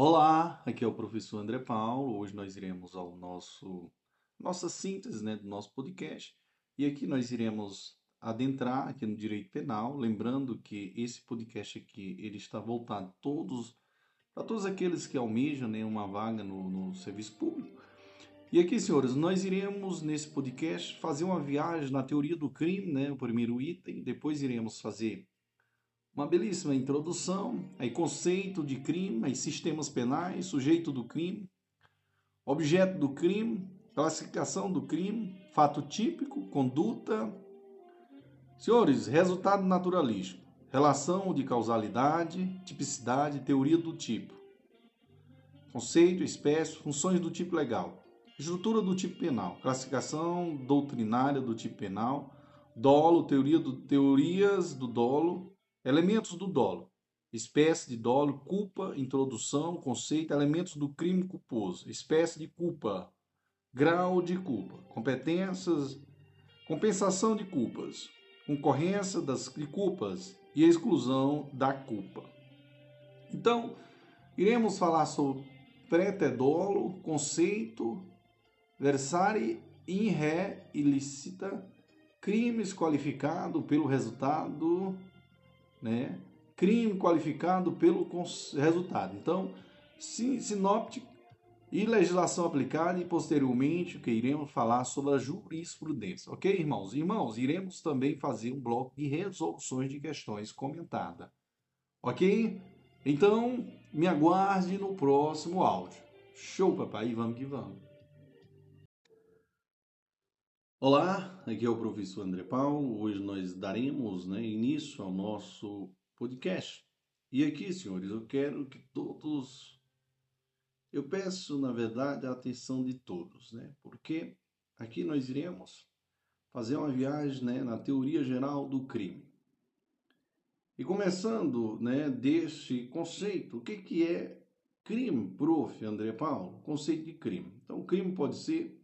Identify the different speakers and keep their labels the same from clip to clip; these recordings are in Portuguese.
Speaker 1: Olá, aqui é o professor André Paulo. Hoje nós iremos ao nosso nossa síntese, né, do nosso podcast. E aqui nós iremos adentrar aqui no direito penal, lembrando que esse podcast aqui ele está voltado todos para todos aqueles que almejam né, uma vaga no, no serviço público. E aqui, senhores, nós iremos nesse podcast fazer uma viagem na teoria do crime, né, o primeiro item. Depois iremos fazer uma belíssima introdução, aí conceito de crime, aí sistemas penais, sujeito do crime, objeto do crime, classificação do crime, fato típico, conduta. Senhores, resultado naturalístico, relação de causalidade, tipicidade, teoria do tipo, conceito, espécie, funções do tipo legal, estrutura do tipo penal, classificação doutrinária do tipo penal, dolo, teoria do, teorias do dolo, Elementos do dolo. Espécie de dolo, culpa, introdução, conceito, elementos do crime culposo, espécie de culpa, grau de culpa, competências, compensação de culpas, concorrência das de culpas e exclusão da culpa. Então, iremos falar sobre pretedolo, conceito, versare in ré ilícita, crimes qualificado pelo resultado né? crime qualificado pelo resultado. Então, sinóptico e legislação aplicada e posteriormente que iremos falar sobre a jurisprudência. Ok, irmãos? Irmãos, iremos também fazer um bloco de resoluções de questões comentada. Ok? Então, me aguarde no próximo áudio. Show, papai, vamos que vamos. Olá, aqui é o professor André Paulo. Hoje nós daremos né, início ao nosso podcast. E aqui, senhores, eu quero que todos. Eu peço, na verdade, a atenção de todos, né? Porque aqui nós iremos fazer uma viagem né, na teoria geral do crime. E começando né, deste conceito, o que, que é crime, prof. André Paulo? Conceito de crime. Então, crime pode ser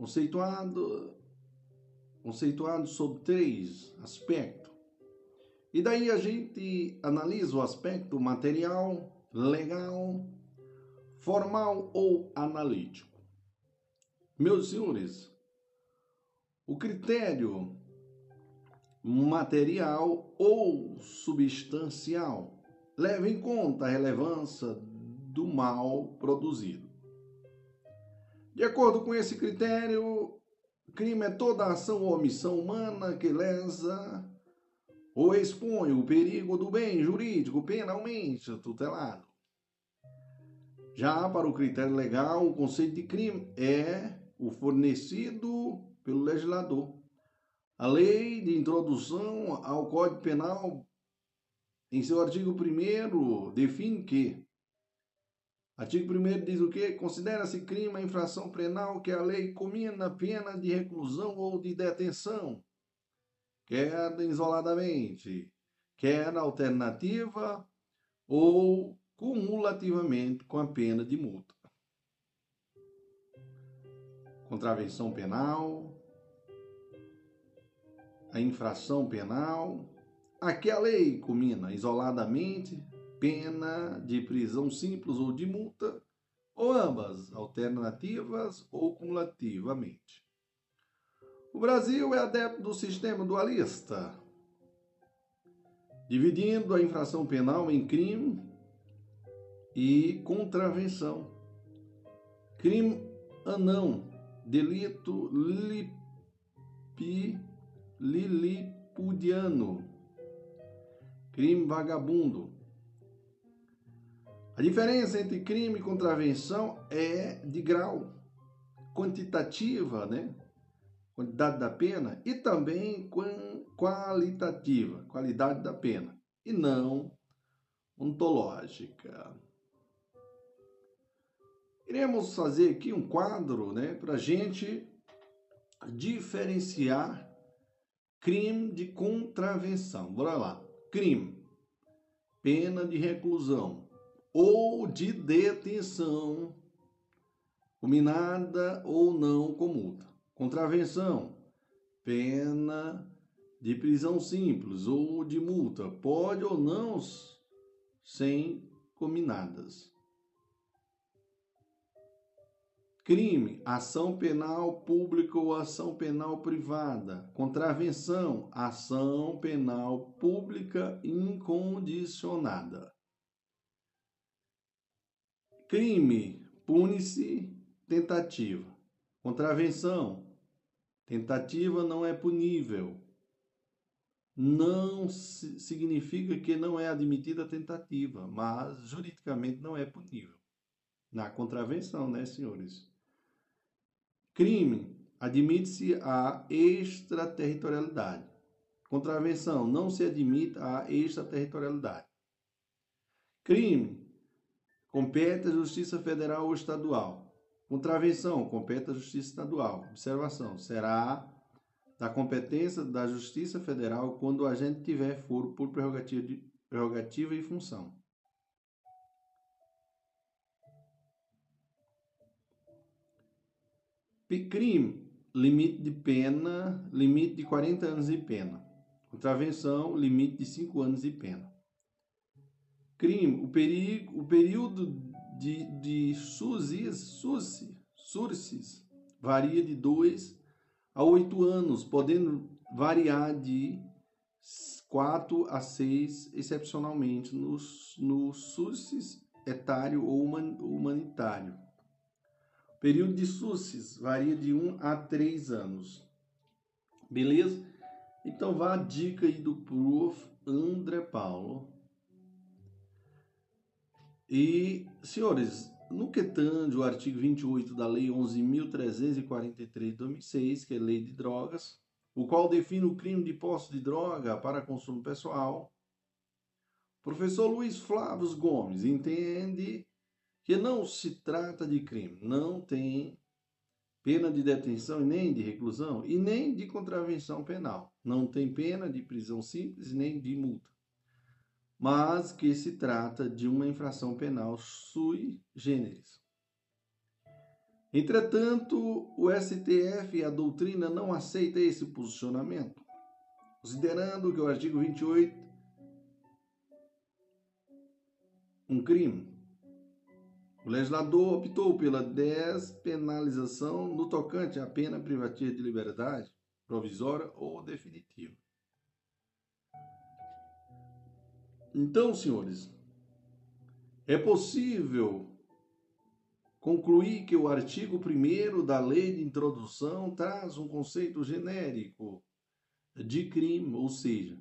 Speaker 1: conceituado, conceituado sobre três aspectos. E daí a gente analisa o aspecto material, legal, formal ou analítico. Meus senhores, o critério material ou substancial leva em conta a relevância do mal produzido. De acordo com esse critério, crime é toda ação ou omissão humana que lesa ou expõe o perigo do bem jurídico penalmente tutelado. Já para o critério legal, o conceito de crime é o fornecido pelo legislador. A lei de introdução ao Código Penal, em seu artigo 1, define que Artigo 1 diz o quê? Considera-se crime a infração penal que a lei comina pena de reclusão ou de detenção, quer isoladamente, quer alternativa ou cumulativamente com a pena de multa. Contravenção penal, a infração penal, a que a lei comina isoladamente, pena de prisão simples ou de multa, ou ambas, alternativas ou cumulativamente. O Brasil é adepto do sistema dualista, dividindo a infração penal em crime e contravenção. Crime anão, delito lipi, lilipudiano, crime vagabundo, a diferença entre crime e contravenção é de grau, quantitativa, né? Quantidade da pena, e também qualitativa, qualidade da pena, e não ontológica. Iremos fazer aqui um quadro, né, para gente diferenciar crime de contravenção. Bora lá. Crime, pena de reclusão, ou de detenção, cominada ou não com multa. Contravenção, pena de prisão simples ou de multa, pode ou não sem combinadas. Crime, ação penal pública ou ação penal privada. Contravenção, ação penal pública incondicionada. Crime, pune-se tentativa. Contravenção, tentativa não é punível. Não significa que não é admitida a tentativa, mas juridicamente não é punível. Na contravenção, né, senhores? Crime, admite-se a extraterritorialidade. Contravenção, não se admite a extraterritorialidade. Crime, compete à Justiça Federal ou Estadual. Contravenção, compete à Justiça Estadual. Observação, será da competência da Justiça Federal quando o agente tiver foro por prerrogativa, de, prerrogativa e função. Crime, limite de pena, limite de 40 anos de pena. Contravenção, limite de 5 anos de pena. Crime, o, perigo, o período de, de sursis, sursis varia de 2 a 8 anos, podendo variar de 4 a 6, excepcionalmente, no, no sursis etário ou humanitário. O período de SUSES varia de 1 a 3 anos. Beleza? Então vá a dica aí do Prof. André Paulo. E, senhores, no que tange o artigo 28 da Lei 11.343 de 2006, que é Lei de Drogas, o qual define o crime de posse de droga para consumo pessoal, o professor Luiz Flávio Gomes entende que não se trata de crime, não tem pena de detenção e nem de reclusão e nem de contravenção penal. Não tem pena de prisão simples nem de multa. Mas que se trata de uma infração penal sui generis. Entretanto, o STF e a doutrina não aceita esse posicionamento, considerando que o artigo 28 um crime o legislador optou pela despenalização no tocante à pena privativa de liberdade, provisória ou definitiva. Então, senhores, é possível concluir que o artigo 1 da Lei de Introdução traz um conceito genérico de crime, ou seja,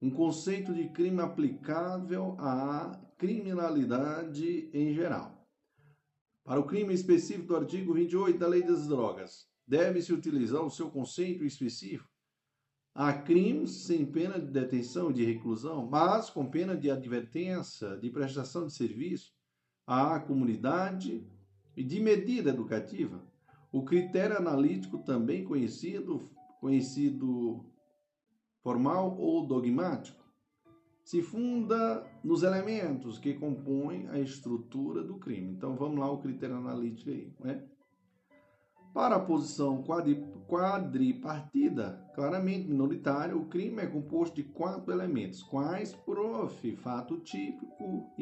Speaker 1: um conceito de crime aplicável à criminalidade em geral. Para o crime específico do artigo 28 da Lei das Drogas, deve-se utilizar o seu conceito específico. Há crimes sem pena de detenção e de reclusão, mas com pena de advertência, de prestação de serviço à comunidade e de medida educativa. O critério analítico, também conhecido, conhecido formal ou dogmático, se funda nos elementos que compõem a estrutura do crime. Então vamos lá o critério analítico aí, né? Para a posição quadripartida, claramente minoritária, o crime é composto de quatro elementos. Quais? Prof, fato típico,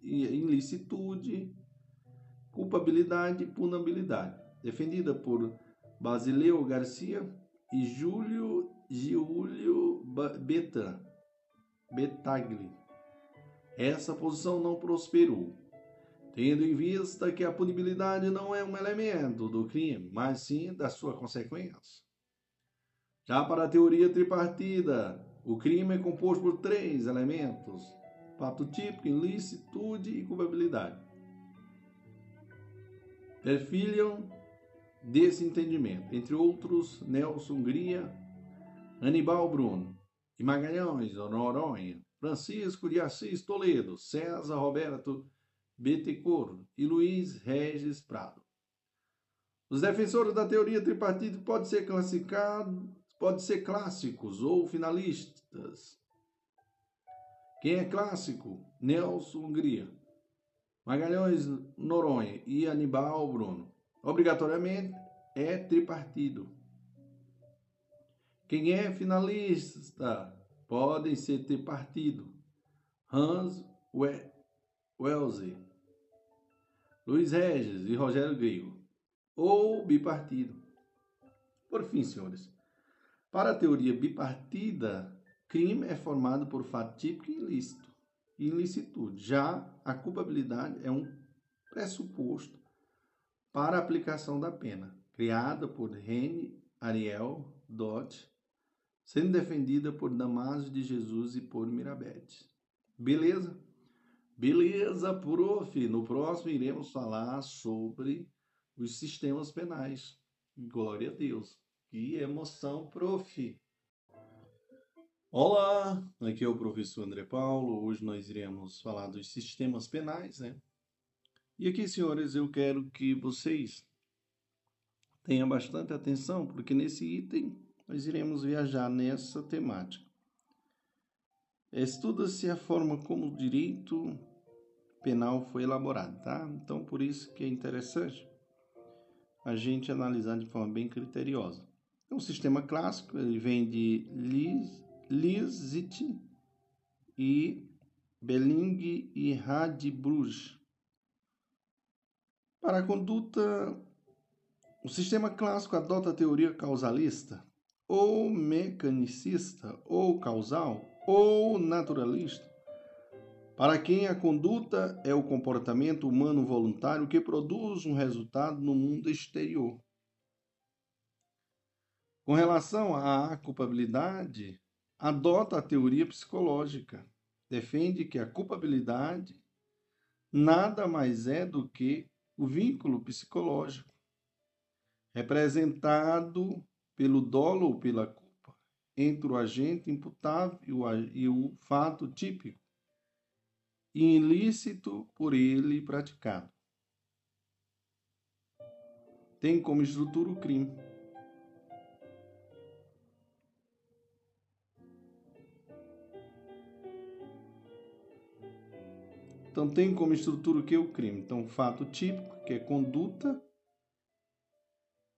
Speaker 1: ilicitude, culpabilidade e punabilidade. Defendida por Basileu Garcia e Júlio Giulio. Betagli. Essa posição não prosperou, tendo em vista que a punibilidade não é um elemento do crime, mas sim da sua consequência. Já para a teoria tripartida, o crime é composto por três elementos: fato típico, ilicitude e culpabilidade. Perfilham desse entendimento, entre outros, Nelson Hungria, Anibal Bruno, de Magalhães, Noronha, Francisco de Assis Toledo, César Roberto Betecor e Luiz Regis Prado. Os defensores da teoria tripartite podem ser classificados, podem ser clássicos ou finalistas. Quem é clássico? Nelson Hungria, Magalhães Noronha e Anibal Bruno. Obrigatoriamente é tripartido. Quem é finalista podem ser ter partido. Hans Welze, Luiz Regis e Rogério Grego. ou bipartido. Por fim, senhores, para a teoria bipartida, crime é formado por fato típico e ilícito, ilicitude. Já a culpabilidade é um pressuposto para a aplicação da pena, criada por Rene Ariel Dodge, sendo defendida por Damásio de Jesus e por Mirabete. Beleza? Beleza, prof. No próximo iremos falar sobre os sistemas penais. Glória a Deus. Que emoção, prof. Olá, aqui é o professor André Paulo. Hoje nós iremos falar dos sistemas penais, né? E aqui, senhores, eu quero que vocês tenham bastante atenção, porque nesse item nós iremos viajar nessa temática. Estuda-se a forma como o direito penal foi elaborado, tá? Então, por isso que é interessante a gente analisar de forma bem criteriosa. É um sistema clássico, ele vem de Lisit e Belling e Radbruch. Para a conduta, o sistema clássico adota a teoria causalista, ou mecanicista, ou causal, ou naturalista, para quem a conduta é o comportamento humano voluntário que produz um resultado no mundo exterior. Com relação à culpabilidade, adota a teoria psicológica. Defende que a culpabilidade nada mais é do que o vínculo psicológico, representado pelo dolo ou pela entre o agente imputável e o fato típico, ilícito por ele praticado. Tem como estrutura o crime. Então, tem como estrutura o que? O crime. Então, fato típico, que é conduta,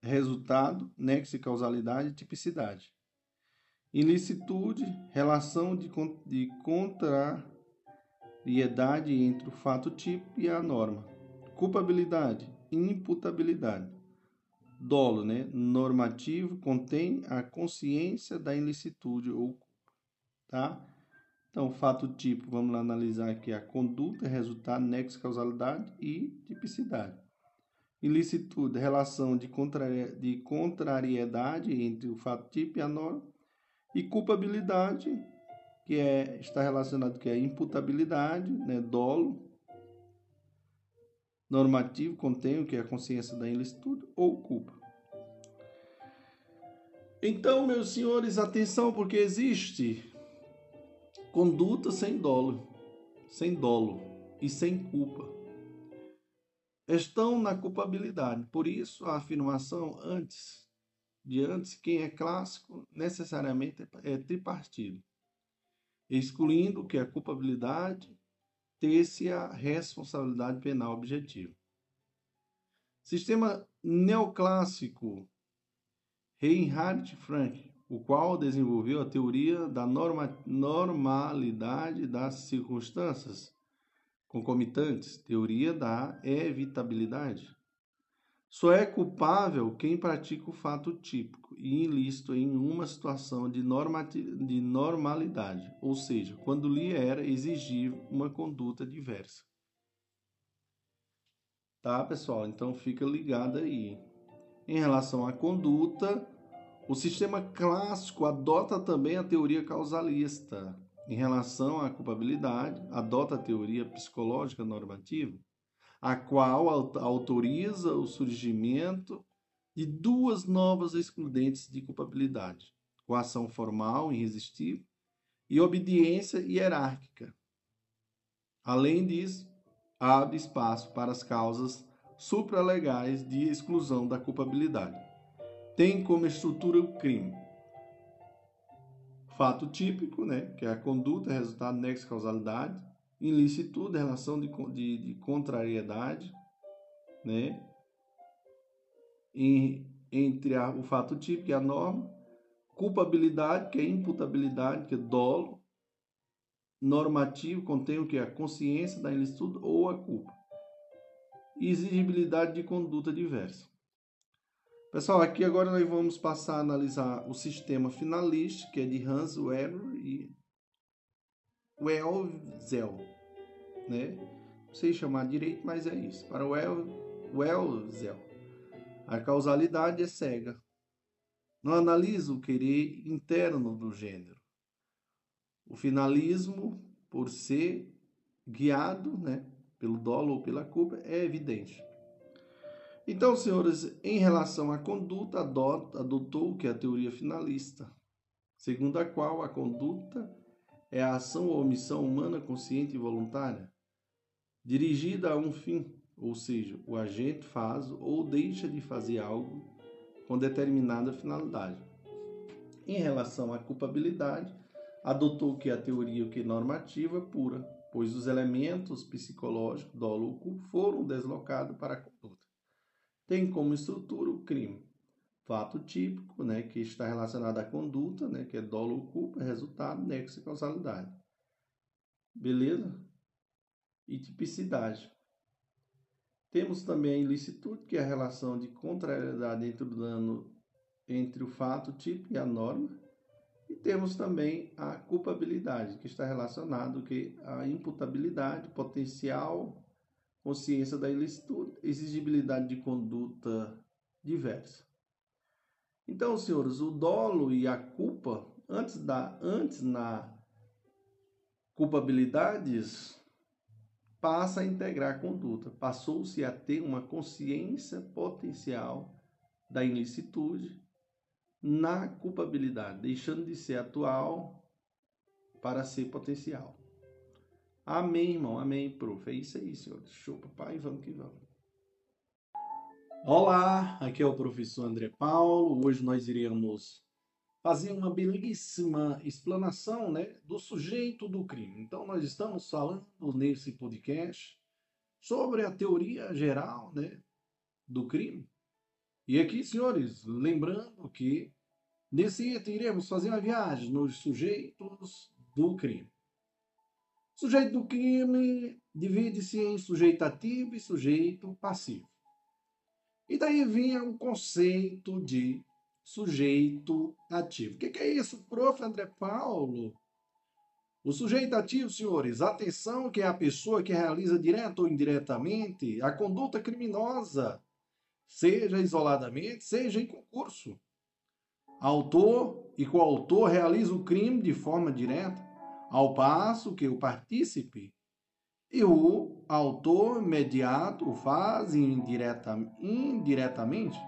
Speaker 1: resultado, nexo e causalidade, tipicidade. Ilicitude, relação de, de contrariedade entre o fato típico e a norma. Culpabilidade, imputabilidade. Dolo, né? Normativo, contém a consciência da ilicitude ou tá? Então, fato tipo, vamos lá analisar aqui a conduta, resultado, nexo, causalidade e tipicidade. Ilicitude, relação de, contra, de contrariedade entre o fato tipo e a norma. E culpabilidade, que é, está relacionado com a imputabilidade, né, dolo. Normativo, contém o que é a consciência da ilicitude ou culpa. Então, meus senhores, atenção, porque existe Conduta sem dolo, sem dolo e sem culpa. Estão na culpabilidade. Por isso, a afirmação antes, de antes, quem é clássico, necessariamente é tripartido, excluindo que a culpabilidade ter-se a responsabilidade penal objetiva. Sistema neoclássico, Reinhard Frank, o qual desenvolveu a teoria da norma, normalidade das circunstâncias concomitantes, teoria da evitabilidade. Só é culpável quem pratica o fato típico e ilícito em uma situação de, de normalidade, ou seja, quando lhe era exigível uma conduta diversa. Tá, pessoal? Então fica ligado aí. Em relação à conduta, o sistema clássico adota também a teoria causalista. Em relação à culpabilidade, adota a teoria psicológica normativa, a qual autoriza o surgimento de duas novas excludentes de culpabilidade: coação formal irresistível e obediência hierárquica. Além disso, abre espaço para as causas supralegais de exclusão da culpabilidade tem como estrutura o crime. Fato típico, né, que é a conduta, resultado, nexo, causalidade. Ilicitude, relação de, de, de contrariedade, né, em, entre a, o fato típico e a norma. Culpabilidade, que é imputabilidade, que é dolo. Normativo, contém o que a consciência da ilicitude ou a culpa. E exigibilidade de conduta diversa. Pessoal, aqui agora nós vamos passar a analisar o sistema finalista, que é de Hans Weber e Welzel, né? Não sei chamar direito, mas é isso. Para Welzel, a causalidade é cega. Não analisa o querer interno do gênero. O finalismo, por ser guiado, né, pelo dolo ou pela culpa, é evidente. Então, senhores, em relação à conduta, adotou o que é a teoria finalista, segundo a qual a conduta é a ação ou omissão humana consciente e voluntária, dirigida a um fim, ou seja, o agente faz ou deixa de fazer algo com determinada finalidade. Em relação à culpabilidade, adotou que a teoria que normativa pura, pois os elementos psicológicos dolo ou foram deslocados para a conduta tem como estrutura o crime. Fato típico, né, que está relacionado à conduta, né, que é dolo ou culpa, resultado, nexo e causalidade. Beleza? E tipicidade. Temos também a ilicitude, que é a relação de contrariedade entre o dano entre o fato típico e a norma. E temos também a culpabilidade, que está relacionado que a imputabilidade, potencial consciência da ilicitude, exigibilidade de conduta diversa. Então, senhores, o dolo e a culpa, antes da antes na culpabilidades, passa a integrar a conduta. Passou-se a ter uma consciência potencial da ilicitude na culpabilidade, deixando de ser atual para ser potencial. Amém, irmão. Amém, prof. É isso aí, senhores. Show, papai. Vamos que vamos. Olá, aqui é o professor André Paulo. Hoje nós iremos fazer uma belíssima explanação né, do sujeito do crime. Então, nós estamos falando nesse podcast sobre a teoria geral né, do crime. E aqui, senhores, lembrando que nesse item iremos fazer uma viagem nos sujeitos do crime. Sujeito do crime divide-se em sujeito ativo e sujeito passivo. E daí vinha o conceito de sujeito ativo. O que é isso, prof. André Paulo? O sujeito ativo, senhores, atenção que é a pessoa que realiza direta ou indiretamente a conduta criminosa, seja isoladamente, seja em concurso. Autor e coautor realiza o crime de forma direta ao passo que o partícipe e o autor imediato faz indireta, indiretamente.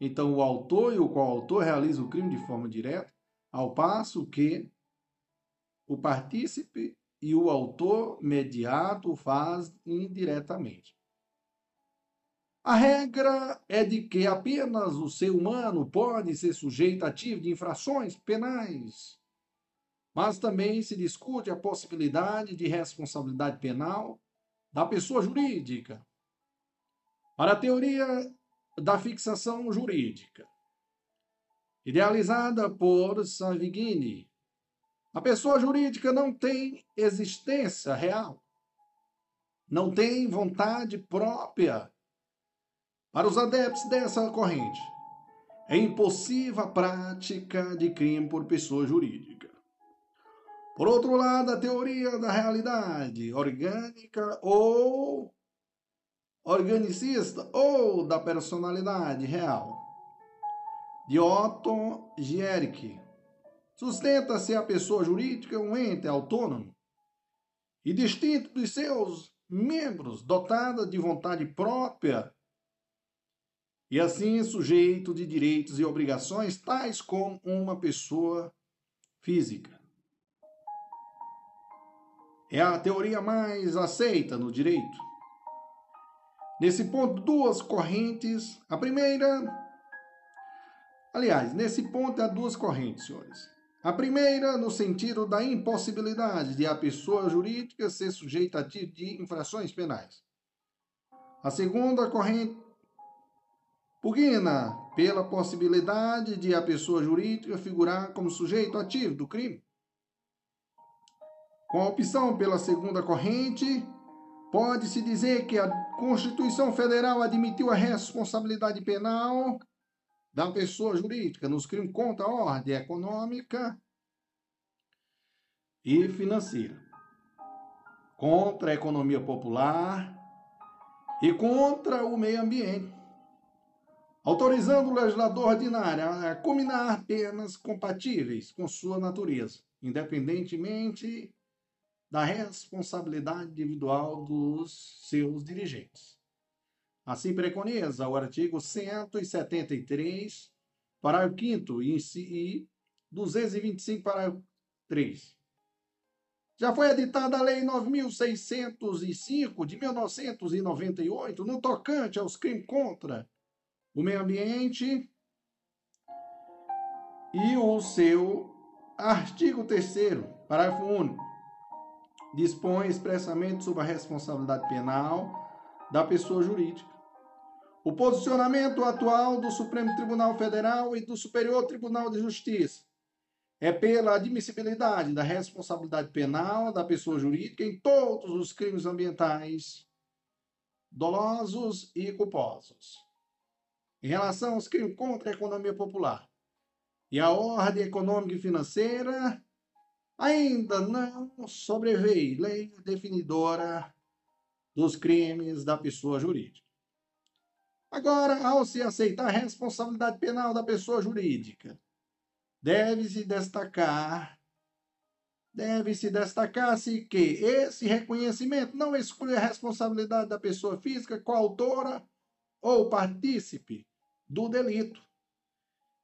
Speaker 1: Então, o autor e o coautor realizam o crime de forma direta, ao passo que o partícipe e o autor imediato o faz indiretamente. A regra é de que apenas o ser humano pode ser sujeito ativo de infrações penais. Mas também se discute a possibilidade de responsabilidade penal da pessoa jurídica. Para a teoria da fixação jurídica, idealizada por Savigny, a pessoa jurídica não tem existência real, não tem vontade própria para os adeptos dessa corrente, é impossível a prática de crime por pessoa jurídica. Por outro lado, a teoria da realidade orgânica ou organicista ou da personalidade real de Otto Gierke sustenta-se a pessoa jurídica um ente autônomo e distinto dos seus membros, dotada de vontade própria e assim sujeito de direitos e obrigações tais como uma pessoa física. É a teoria mais aceita no direito. Nesse ponto, duas correntes. A primeira. Aliás, nesse ponto há duas correntes, senhores. A primeira, no sentido da impossibilidade de a pessoa jurídica ser sujeita a de infrações penais. A segunda corrente pugna pela possibilidade de a pessoa jurídica figurar como sujeito ativo do crime. Com a opção pela segunda corrente, Pode-se dizer que a Constituição Federal admitiu a responsabilidade penal da pessoa jurídica nos crimes contra a ordem econômica e financeira, contra a economia popular e contra o meio ambiente, autorizando o legislador ordinário a combinar penas compatíveis com sua natureza, independentemente da responsabilidade individual dos seus dirigentes. Assim preconiza o artigo 173, parágrafo 5 e 225, parágrafo 3. Já foi editada a Lei 9.605 de 1998, no tocante aos crimes contra o meio ambiente e o seu artigo 3 parágrafo único dispõe expressamente sobre a responsabilidade penal da pessoa jurídica. O posicionamento atual do Supremo Tribunal Federal e do Superior Tribunal de Justiça é pela admissibilidade da responsabilidade penal da pessoa jurídica em todos os crimes ambientais dolosos e culposos. Em relação aos crimes contra a economia popular e a ordem econômica e financeira, ainda não sobreveio lei definidora dos crimes da pessoa jurídica. Agora, ao se aceitar a responsabilidade penal da pessoa jurídica, deve-se destacar deve-se destacar-se que esse reconhecimento não exclui a responsabilidade da pessoa física coautora ou partícipe do delito,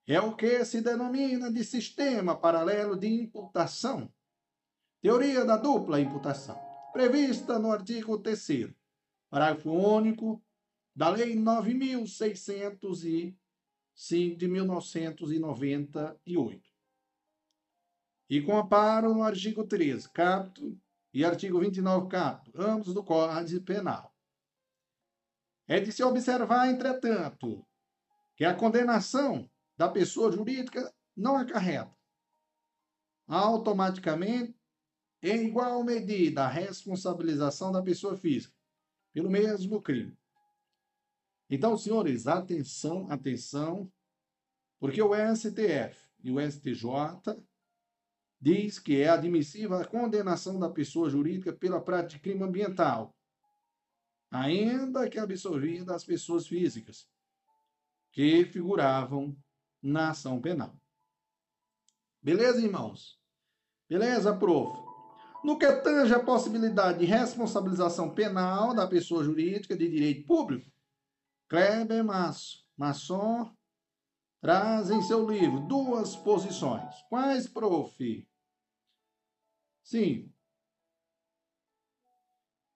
Speaker 1: é o que se denomina de sistema paralelo de imputação, teoria da dupla imputação, prevista no artigo 3 parágrafo único da Lei 9.605 de 1998. E com amparo no artigo 13, capto, e artigo 29, capto, ambos do Código Penal. É de se observar, entretanto, que a condenação da pessoa jurídica não acarreta automaticamente, em igual medida, a responsabilização da pessoa física pelo mesmo crime. Então, senhores, atenção, atenção, porque o STF e o STJ diz que é admissível a condenação da pessoa jurídica pela prática de crime ambiental, ainda que absolvida as pessoas físicas que figuravam na ação penal. Beleza, irmãos? Beleza, prof? No que tange a possibilidade de responsabilização penal da pessoa jurídica de direito público, Kleber Masso, Masson, traz em seu livro duas posições. Quais, prof? Sim.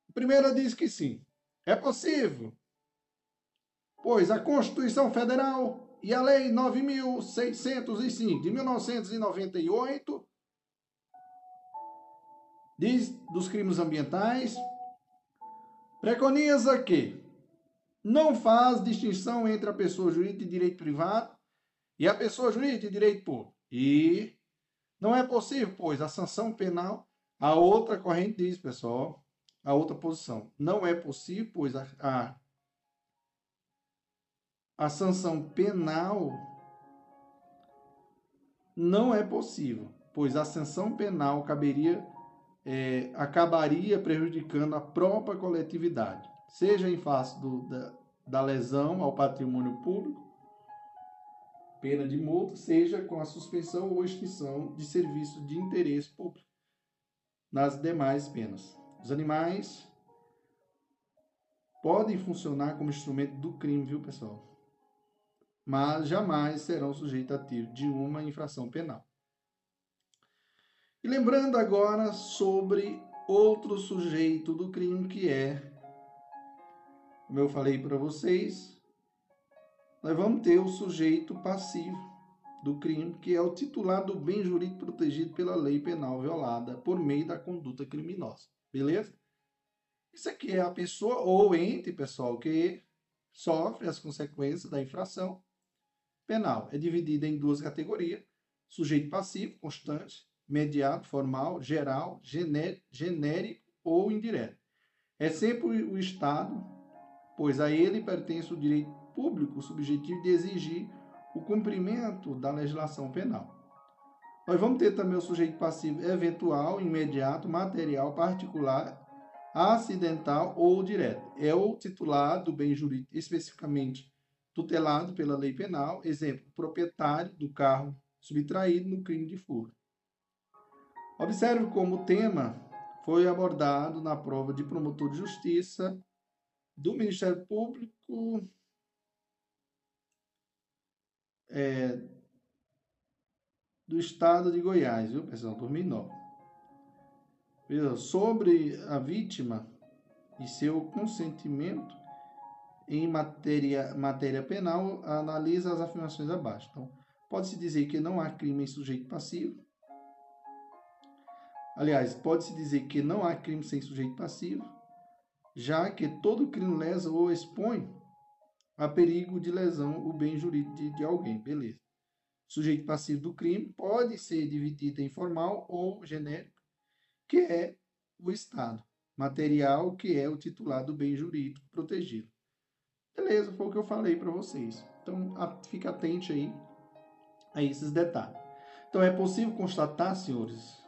Speaker 1: A primeira diz que sim. É possível, pois a Constituição Federal e a Lei 9.605 de 1998 diz dos crimes ambientais preconiza que não faz distinção entre a pessoa jurídica de direito privado e a pessoa jurídica de direito público. E não é possível, pois a sanção penal, a outra corrente diz, pessoal, a outra posição, não é possível, pois a, a a sanção penal não é possível, pois a sanção penal caberia, é, acabaria prejudicando a própria coletividade, seja em face do, da, da lesão ao patrimônio público, pena de multa, seja com a suspensão ou extinção de serviço de interesse público nas demais penas. Os animais podem funcionar como instrumento do crime, viu, pessoal? Mas jamais serão sujeitos a tiro de uma infração penal. E lembrando agora sobre outro sujeito do crime que é, como eu falei para vocês, nós vamos ter o sujeito passivo do crime, que é o titular do bem jurídico protegido pela lei penal violada por meio da conduta criminosa. Beleza? Isso aqui é a pessoa ou ente, pessoal, que sofre as consequências da infração penal. É dividida em duas categorias: sujeito passivo, constante, mediado, formal, geral, genérico ou indireto.
Speaker 2: é sempre o Estado, pois a ele pertence o direito público subjetivo de exigir o cumprimento da legislação penal. Nós vamos ter também o sujeito passivo eventual, imediato, material, particular, acidental ou direto. É o titular do bem jurídico especificamente tutelado pela lei penal, exemplo, proprietário do carro subtraído no crime de furto. Observe como o tema foi abordado na prova de promotor de justiça do Ministério Público é, do Estado de Goiás, viu, pessoal? 2009. Sobre a vítima e seu consentimento em matéria, matéria penal, analisa as afirmações abaixo. Então, pode-se dizer que não há crime em sujeito passivo. Aliás, pode-se dizer que não há crime sem sujeito passivo, já que todo crime lesa ou expõe a perigo de lesão o bem jurídico de, de alguém. Beleza. Sujeito passivo do crime pode ser dividido em formal ou genérico, que é o Estado. Material, que é o titular do bem jurídico protegido. Beleza, foi o que eu falei para vocês. Então, fica atente aí a esses detalhes. Então, é possível constatar, senhores,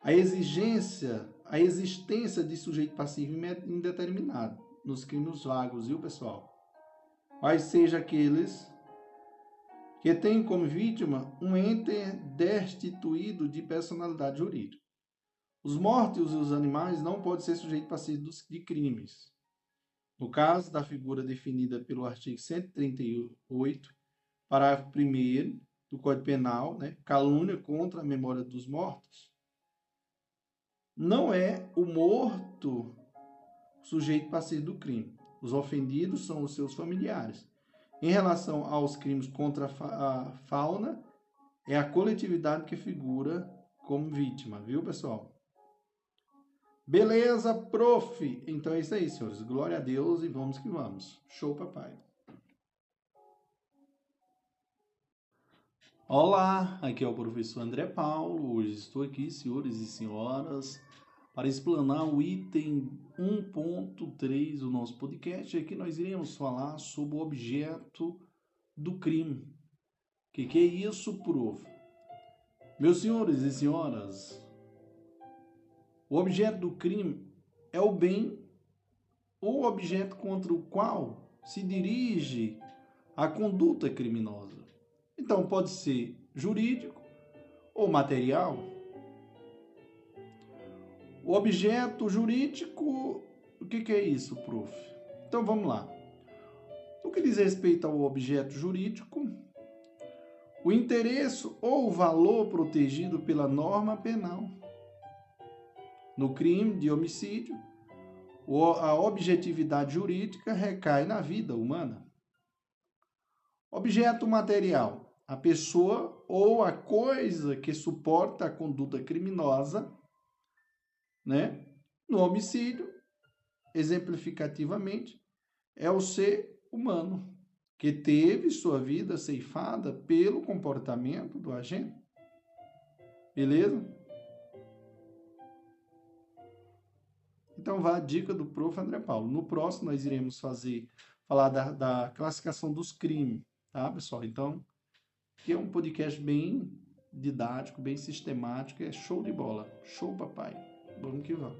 Speaker 2: a exigência, a existência de sujeito passivo indeterminado nos crimes vagos, viu, pessoal? Quais sejam aqueles que têm como vítima um ente destituído de personalidade jurídica. Os mortos e os animais não podem ser sujeitos passivos de crimes. No caso da figura definida pelo artigo 138, parágrafo 1 do Código Penal, né, calúnia contra a memória dos mortos, não é o morto sujeito passivo do crime. Os ofendidos são os seus familiares. Em relação aos crimes contra a fauna, é a coletividade que figura como vítima, viu, pessoal? Beleza, prof. Então é isso aí, senhores. Glória a Deus e vamos que vamos. Show, papai.
Speaker 1: Olá, aqui é o professor André Paulo. Hoje estou aqui, senhores e senhoras, para explanar o item 1.3 do nosso podcast. Aqui nós iremos falar sobre o objeto do crime. O que, que é isso, prof? Meus senhores e senhoras, o objeto do crime é o bem ou objeto contra o qual se dirige a conduta criminosa. Então, pode ser jurídico ou material. O objeto jurídico, o que, que é isso, prof? Então, vamos lá. No que diz respeito ao objeto jurídico, o interesse ou o valor protegido pela norma penal no crime de homicídio, a objetividade jurídica recai na vida humana. Objeto material: a pessoa ou a coisa que suporta a conduta criminosa, né? No homicídio, exemplificativamente, é o ser humano que teve sua vida ceifada pelo comportamento do agente. Beleza? Então, vá a dica do prof. André Paulo. No próximo, nós iremos fazer, falar da, da classificação dos crimes, tá, pessoal? Então, que é um podcast bem didático, bem sistemático, é show de bola. Show, papai. Vamos que vamos.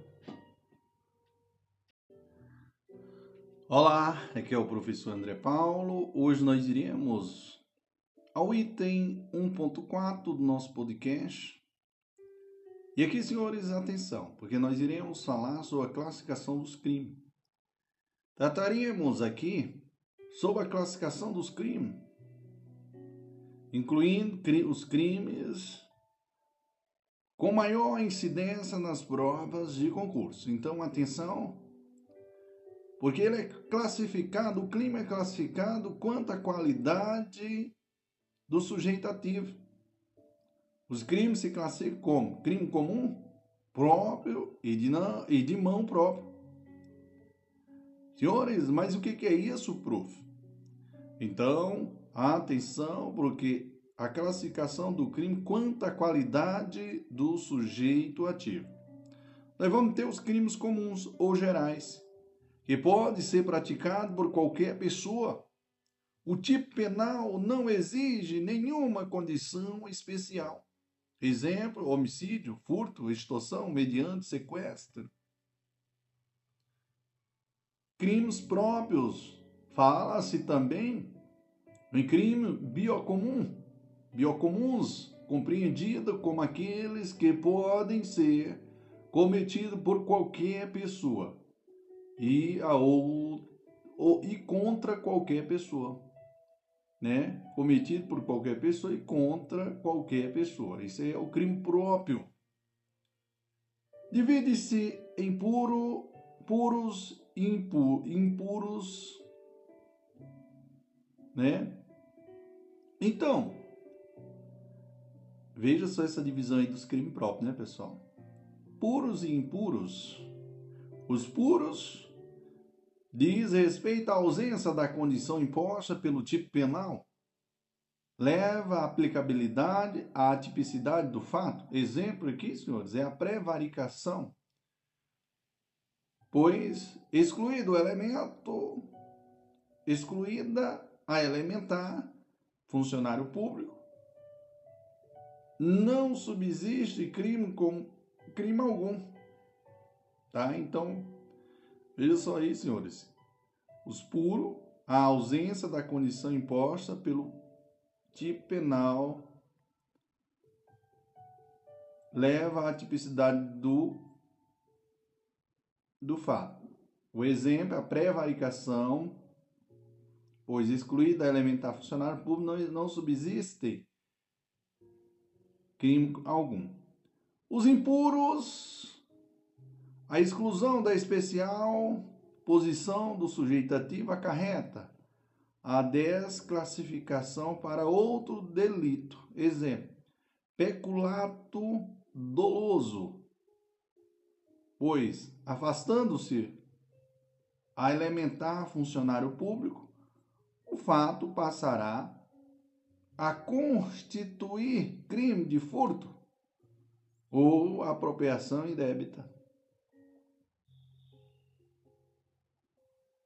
Speaker 1: Olá, aqui é o professor André Paulo. Hoje nós iremos ao item 1.4 do nosso podcast, e aqui, senhores, atenção, porque nós iremos falar sobre a classificação dos crimes. Trataríamos aqui sobre a classificação dos crimes, incluindo os crimes com maior incidência nas provas de concurso. Então, atenção, porque ele é classificado, o crime é classificado quanto à qualidade do sujeito ativo. Os crimes se classificam como crime comum, próprio e de, não, e de mão própria. Senhores, mas o que é isso, prof? Então, atenção, porque a classificação do crime quanto à qualidade do sujeito ativo. nós vamos ter os crimes comuns ou gerais, que pode ser praticado por qualquer pessoa. O tipo penal não exige nenhuma condição especial. Exemplo: homicídio, furto, extorsão mediante sequestro. Crimes próprios. Fala-se também em crime biocomum, biocomuns, compreendido como aqueles que podem ser cometidos por qualquer pessoa e, a, ou, ou, e contra qualquer pessoa. Né? Cometido por qualquer pessoa e contra qualquer pessoa. Isso é o crime próprio. Divide-se em puro, puros e impuros, né? Então, veja só essa divisão aí dos crimes próprios, né, pessoal? Puros e impuros. Os puros diz respeito à ausência da condição imposta pelo tipo penal. Leva a aplicabilidade à tipicidade do fato. Exemplo aqui, senhores, é a prevaricação. Pois, excluído o elemento, excluída a elementar, funcionário público, não subsiste crime com crime algum. Tá? Então, veja só aí, senhores. Os puros, a ausência da condição imposta pelo tipo penal leva à tipicidade do, do fato. O exemplo é a prevaricação pois excluída elementar funcionário público não, não subsiste crime algum. Os impuros, a exclusão da especial posição do sujeito ativo acarreta a desclassificação para outro delito. Exemplo: peculato doloso, pois afastando-se a elementar funcionário público, o fato passará a constituir crime de furto ou apropriação indébita.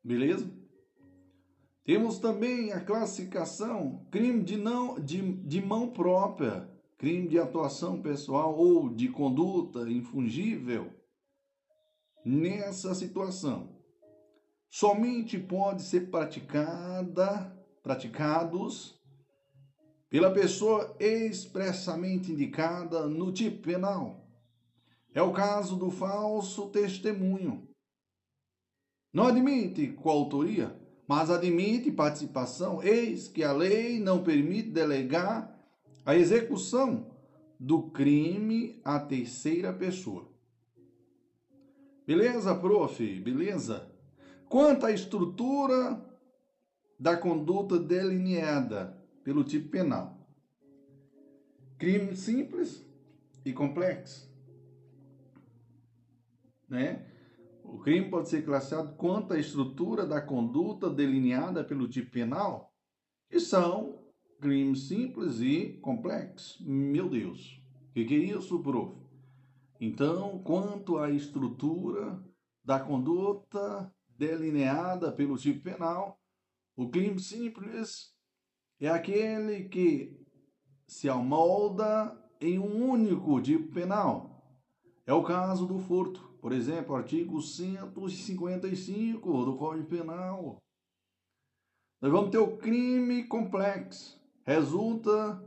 Speaker 1: Beleza? Temos também a classificação crime de, não, de, de mão própria, crime de atuação pessoal ou de conduta infungível. Nessa situação, somente pode ser praticada, praticados pela pessoa expressamente indicada no tipo penal. É o caso do falso testemunho. Não admite coautoria, mas admite participação, eis que a lei não permite delegar a execução do crime à terceira pessoa. Beleza, prof? Beleza? Quanto à estrutura da conduta delineada pelo tipo penal. Crime simples e complexo. Né? O crime pode ser classificado quanto à estrutura da conduta delineada pelo tipo penal, que são crimes simples e complexos. Meu Deus, o que, que é isso, prof? Então, quanto à estrutura da conduta delineada pelo tipo penal. O crime simples é aquele que se amolda em um único tipo penal. É o caso do furto, por exemplo, artigo 155 do Código Penal. Nós vamos ter o crime complexo, resulta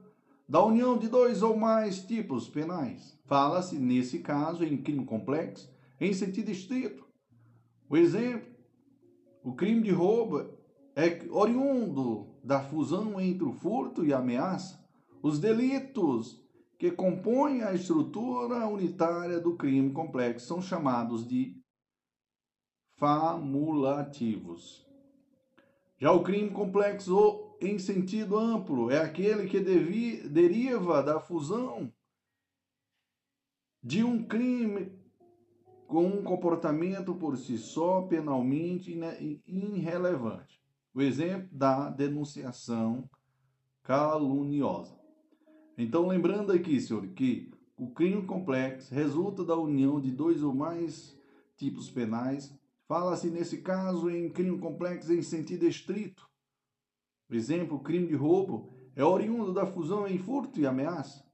Speaker 1: da união de dois ou mais tipos penais. Fala-se, nesse caso, em crime complexo, em sentido estrito. O exemplo o crime de roubo é oriundo da fusão entre o furto e a ameaça. Os delitos que compõem a estrutura unitária do crime complexo são chamados de famulativos. Já o crime complexo em sentido amplo é aquele que devi, deriva da fusão de um crime com um comportamento por si só penalmente irrelevante. O exemplo da denunciação caluniosa. Então, lembrando aqui, senhor, que o crime complexo resulta da união de dois ou mais tipos penais. Fala-se, nesse caso, em crime complexo em sentido estrito. Por exemplo, o crime de roubo é oriundo da fusão em furto e ameaça.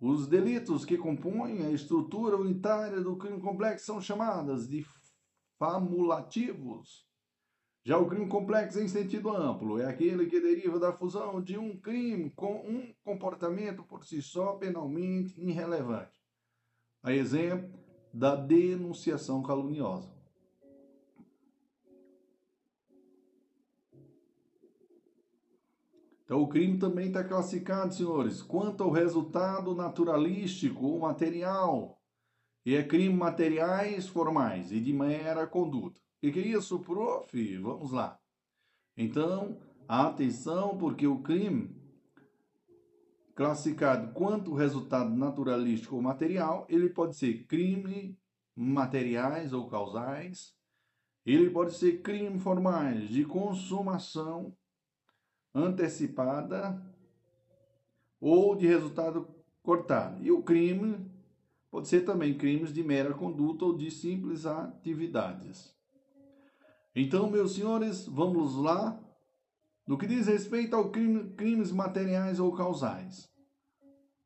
Speaker 1: Os delitos que compõem a estrutura unitária do crime complexo são chamadas de famulativos. Já o crime complexo em sentido amplo é aquele que deriva da fusão de um crime com um comportamento por si só penalmente irrelevante. A exemplo da denunciação caluniosa. Então, o crime também está classificado, senhores, quanto ao resultado naturalístico ou material. E é crime materiais formais e de mera conduta. O que, isso, prof? Vamos lá. Então, atenção, porque o crime classificado quanto resultado naturalístico ou material, ele pode ser crime materiais ou causais, ele pode ser crime formais de consumação antecipada ou de resultado cortado. E o crime pode ser também crimes de mera conduta ou de simples atividades. Então, meus senhores, vamos lá. No que diz respeito ao crime, crimes materiais ou causais,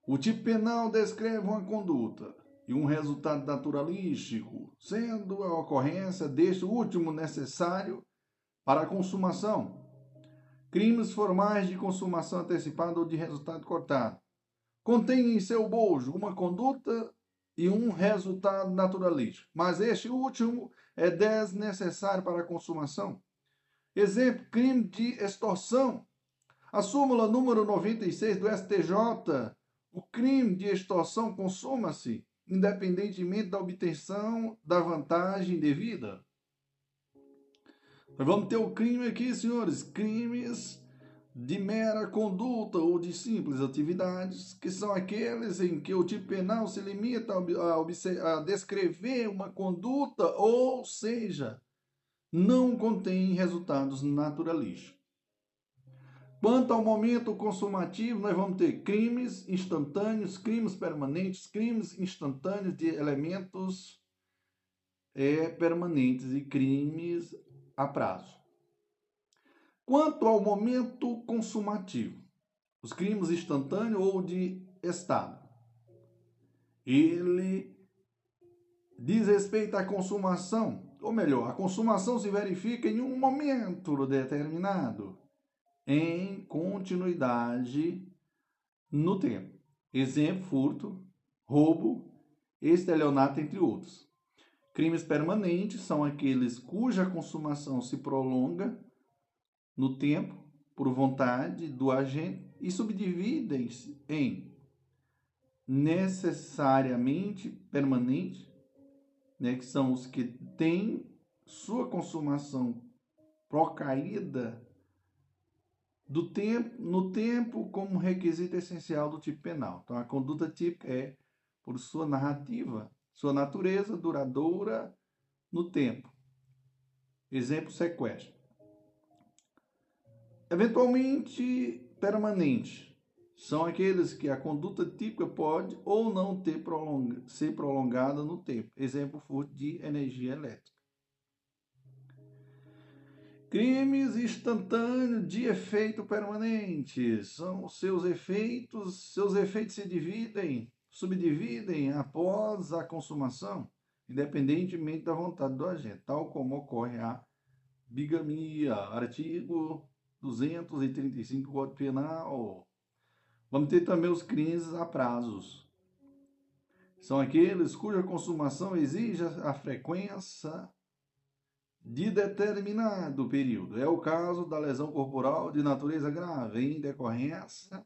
Speaker 1: o tipo penal descreve uma conduta e um resultado naturalístico, sendo a ocorrência deste último necessário para a consumação. Crimes formais de consumação antecipada ou de resultado cortado. Contém em seu bojo uma conduta e um resultado naturalístico, mas este último é desnecessário para a consumação. Exemplo, crime de extorsão. A súmula número 96 do STJ, o crime de extorsão consuma-se independentemente da obtenção da vantagem devida. Nós vamos ter o crime aqui, senhores, crimes de mera conduta ou de simples atividades, que são aqueles em que o tipo penal se limita a, a descrever uma conduta, ou seja, não contém resultados naturalistas. Quanto ao momento consumativo, nós vamos ter crimes instantâneos, crimes permanentes, crimes instantâneos de elementos é, permanentes e crimes a prazo. Quanto ao momento consumativo, os crimes instantâneos ou de Estado, ele diz respeito à consumação, ou melhor, a consumação se verifica em um momento determinado, em continuidade no tempo. Exemplo: furto, roubo, estelionato, entre outros. Crimes permanentes são aqueles cuja consumação se prolonga no tempo, por vontade do agente, e subdividem-se em necessariamente permanente, né, que são os que têm sua consumação procaída do tempo, no tempo como requisito essencial do tipo penal. Então, a conduta típica é, por sua narrativa, sua natureza duradoura no tempo. Exemplo, sequestro eventualmente permanente. São aqueles que a conduta típica pode ou não ter prolonga, ser prolongada no tempo. Exemplo, furto de energia elétrica. Crimes instantâneos de efeito permanente. São seus efeitos, seus efeitos se dividem, subdividem após a consumação, independentemente da vontade do agente, tal como ocorre a bigamia, artigo 235 Código Penal. Vamos ter também os crimes a prazos. São aqueles cuja consumação exige a frequência de determinado período. É o caso da lesão corporal de natureza grave em decorrência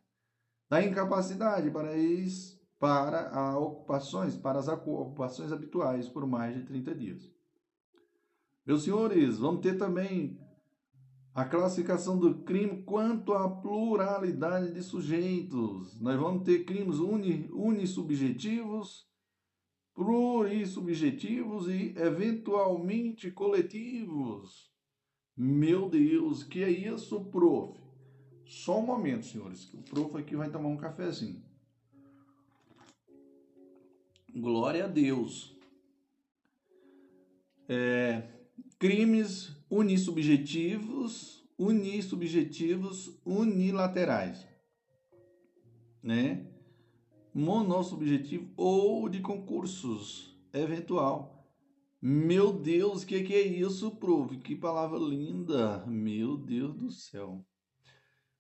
Speaker 1: da incapacidade para, is, para a ocupações, para as ocupações habituais por mais de 30 dias. Meus senhores, vamos ter também a classificação do crime quanto à pluralidade de sujeitos. Nós vamos ter crimes uni, unissubjetivos, plurissubjetivos e eventualmente coletivos. Meu Deus, que é isso, prof? Só um momento, senhores, que o prof aqui vai tomar um cafezinho. Glória a Deus. É, crimes unissubjetivos, unissubjetivos unilaterais, né? Monossubjetivo ou de concursos eventual. Meu Deus, o que, que é isso, prof? Que palavra linda! Meu Deus do céu.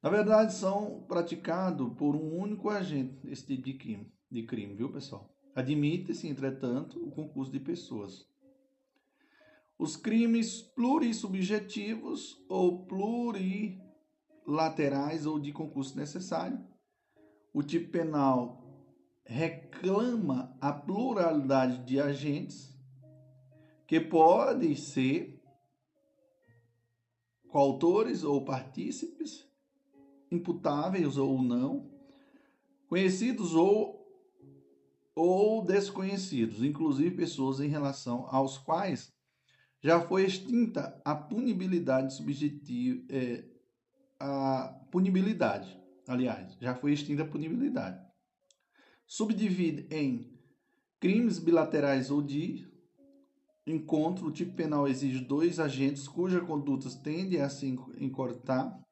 Speaker 1: Na verdade, são praticados por um único agente esse tipo de crime, de crime viu, pessoal? Admite-se, entretanto, o concurso de pessoas. Os crimes plurissubjetivos ou plurilaterais ou de concurso necessário. O tipo penal reclama a pluralidade de agentes que podem ser coautores ou partícipes imputáveis ou não, conhecidos ou, ou desconhecidos, inclusive pessoas em relação aos quais já foi extinta a punibilidade subjetiva, é, a punibilidade, aliás, já foi extinta a punibilidade. Subdivide em crimes bilaterais ou de encontro, o tipo penal exige dois agentes cuja condutas tendem a se encortar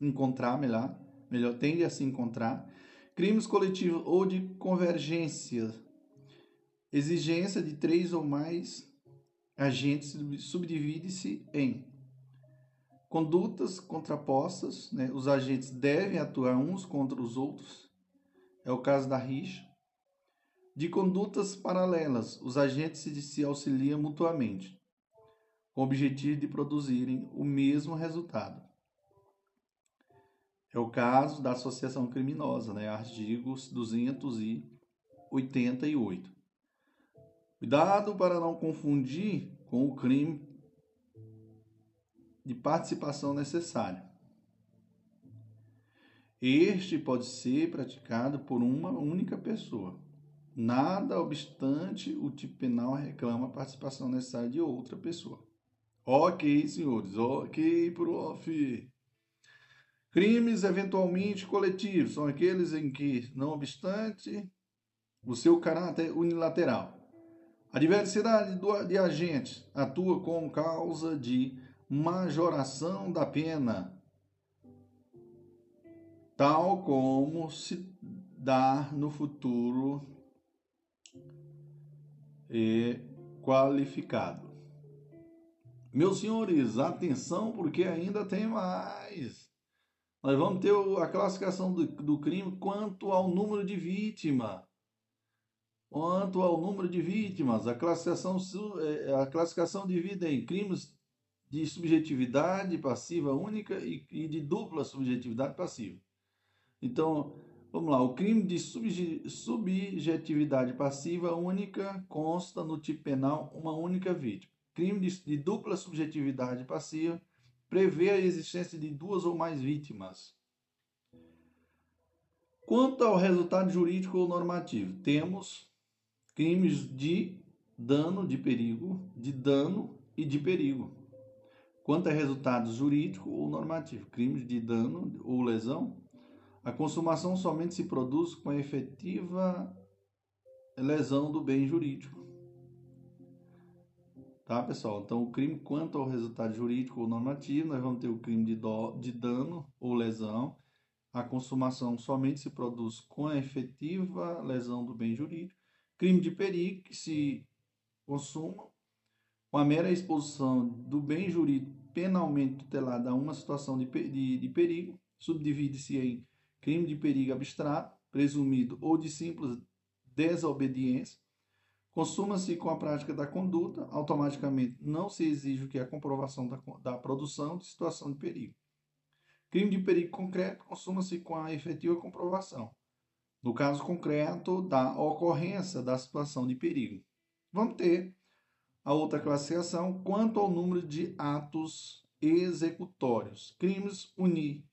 Speaker 1: encontrar, melhor, melhor tende a se encontrar. Crimes coletivos ou de convergência, exigência de três ou mais agentes subdivide-se em condutas contrapostas, né? os agentes devem atuar uns contra os outros, é o caso da rixa. De condutas paralelas, os agentes se, auxiliam mutuamente, com o objetivo de produzirem o mesmo resultado. É o caso da associação criminosa, né? artigos 288. Cuidado para não confundir com o crime de participação necessária. Este pode ser praticado por uma única pessoa. Nada obstante, o tipo penal reclama a participação necessária de outra pessoa. Ok, senhores. Ok, prof. Crimes eventualmente coletivos são aqueles em que, não obstante o seu caráter unilateral, a diversidade de agentes atua como causa de majoração da pena, tal como se dá no futuro e qualificado. Meus senhores, atenção, porque ainda tem mais. Nós vamos ter a classificação do, do crime quanto ao número de vítimas. Quanto ao número de vítimas, a classificação, é, a classificação divide em crimes de subjetividade passiva única e, e de dupla subjetividade passiva. Então, vamos lá, o crime de subjetividade passiva única consta no tipo penal uma única vítima. Crime de, de dupla subjetividade passiva prevê a existência de duas ou mais vítimas. Quanto ao resultado jurídico ou normativo, temos crimes de dano, de perigo, de dano e de perigo. Quanto a resultado jurídico ou normativo, crimes de dano ou lesão, a consumação somente se produz com a efetiva lesão do bem jurídico. Tá, pessoal? Então, o crime quanto ao resultado jurídico ou normativo, nós vamos ter o crime de, do, de dano ou lesão. A consumação somente se produz com a efetiva lesão do bem jurídico. Crime de perigo, que se consuma com a mera exposição do bem jurídico penalmente tutelado a uma situação de, de, de perigo. Subdivide-se em crime de perigo abstrato, presumido ou de simples desobediência Consuma-se com a prática da conduta, automaticamente não se exige que a comprovação da, da produção de situação de perigo. Crime de perigo concreto consuma-se com a efetiva comprovação, no caso concreto da ocorrência da situação de perigo. Vamos ter a outra classificação quanto ao número de atos executórios. Crimes unir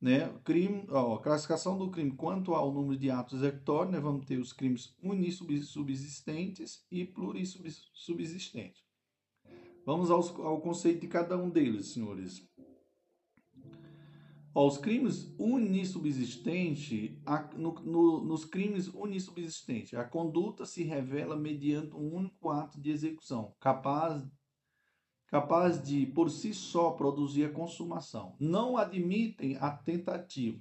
Speaker 1: né? Crime, ó, classificação do crime quanto ao número de atos executórios, né? vamos ter os crimes unissubsistentes e plurissubsistentes. Vamos aos, ao conceito de cada um deles, senhores. Ó, os crimes unissubsistentes, no, no, nos crimes unissubsistentes, a conduta se revela mediante um único ato de execução, capaz, capaz de, por si só, produzir a consumação. Não admitem a tentativa,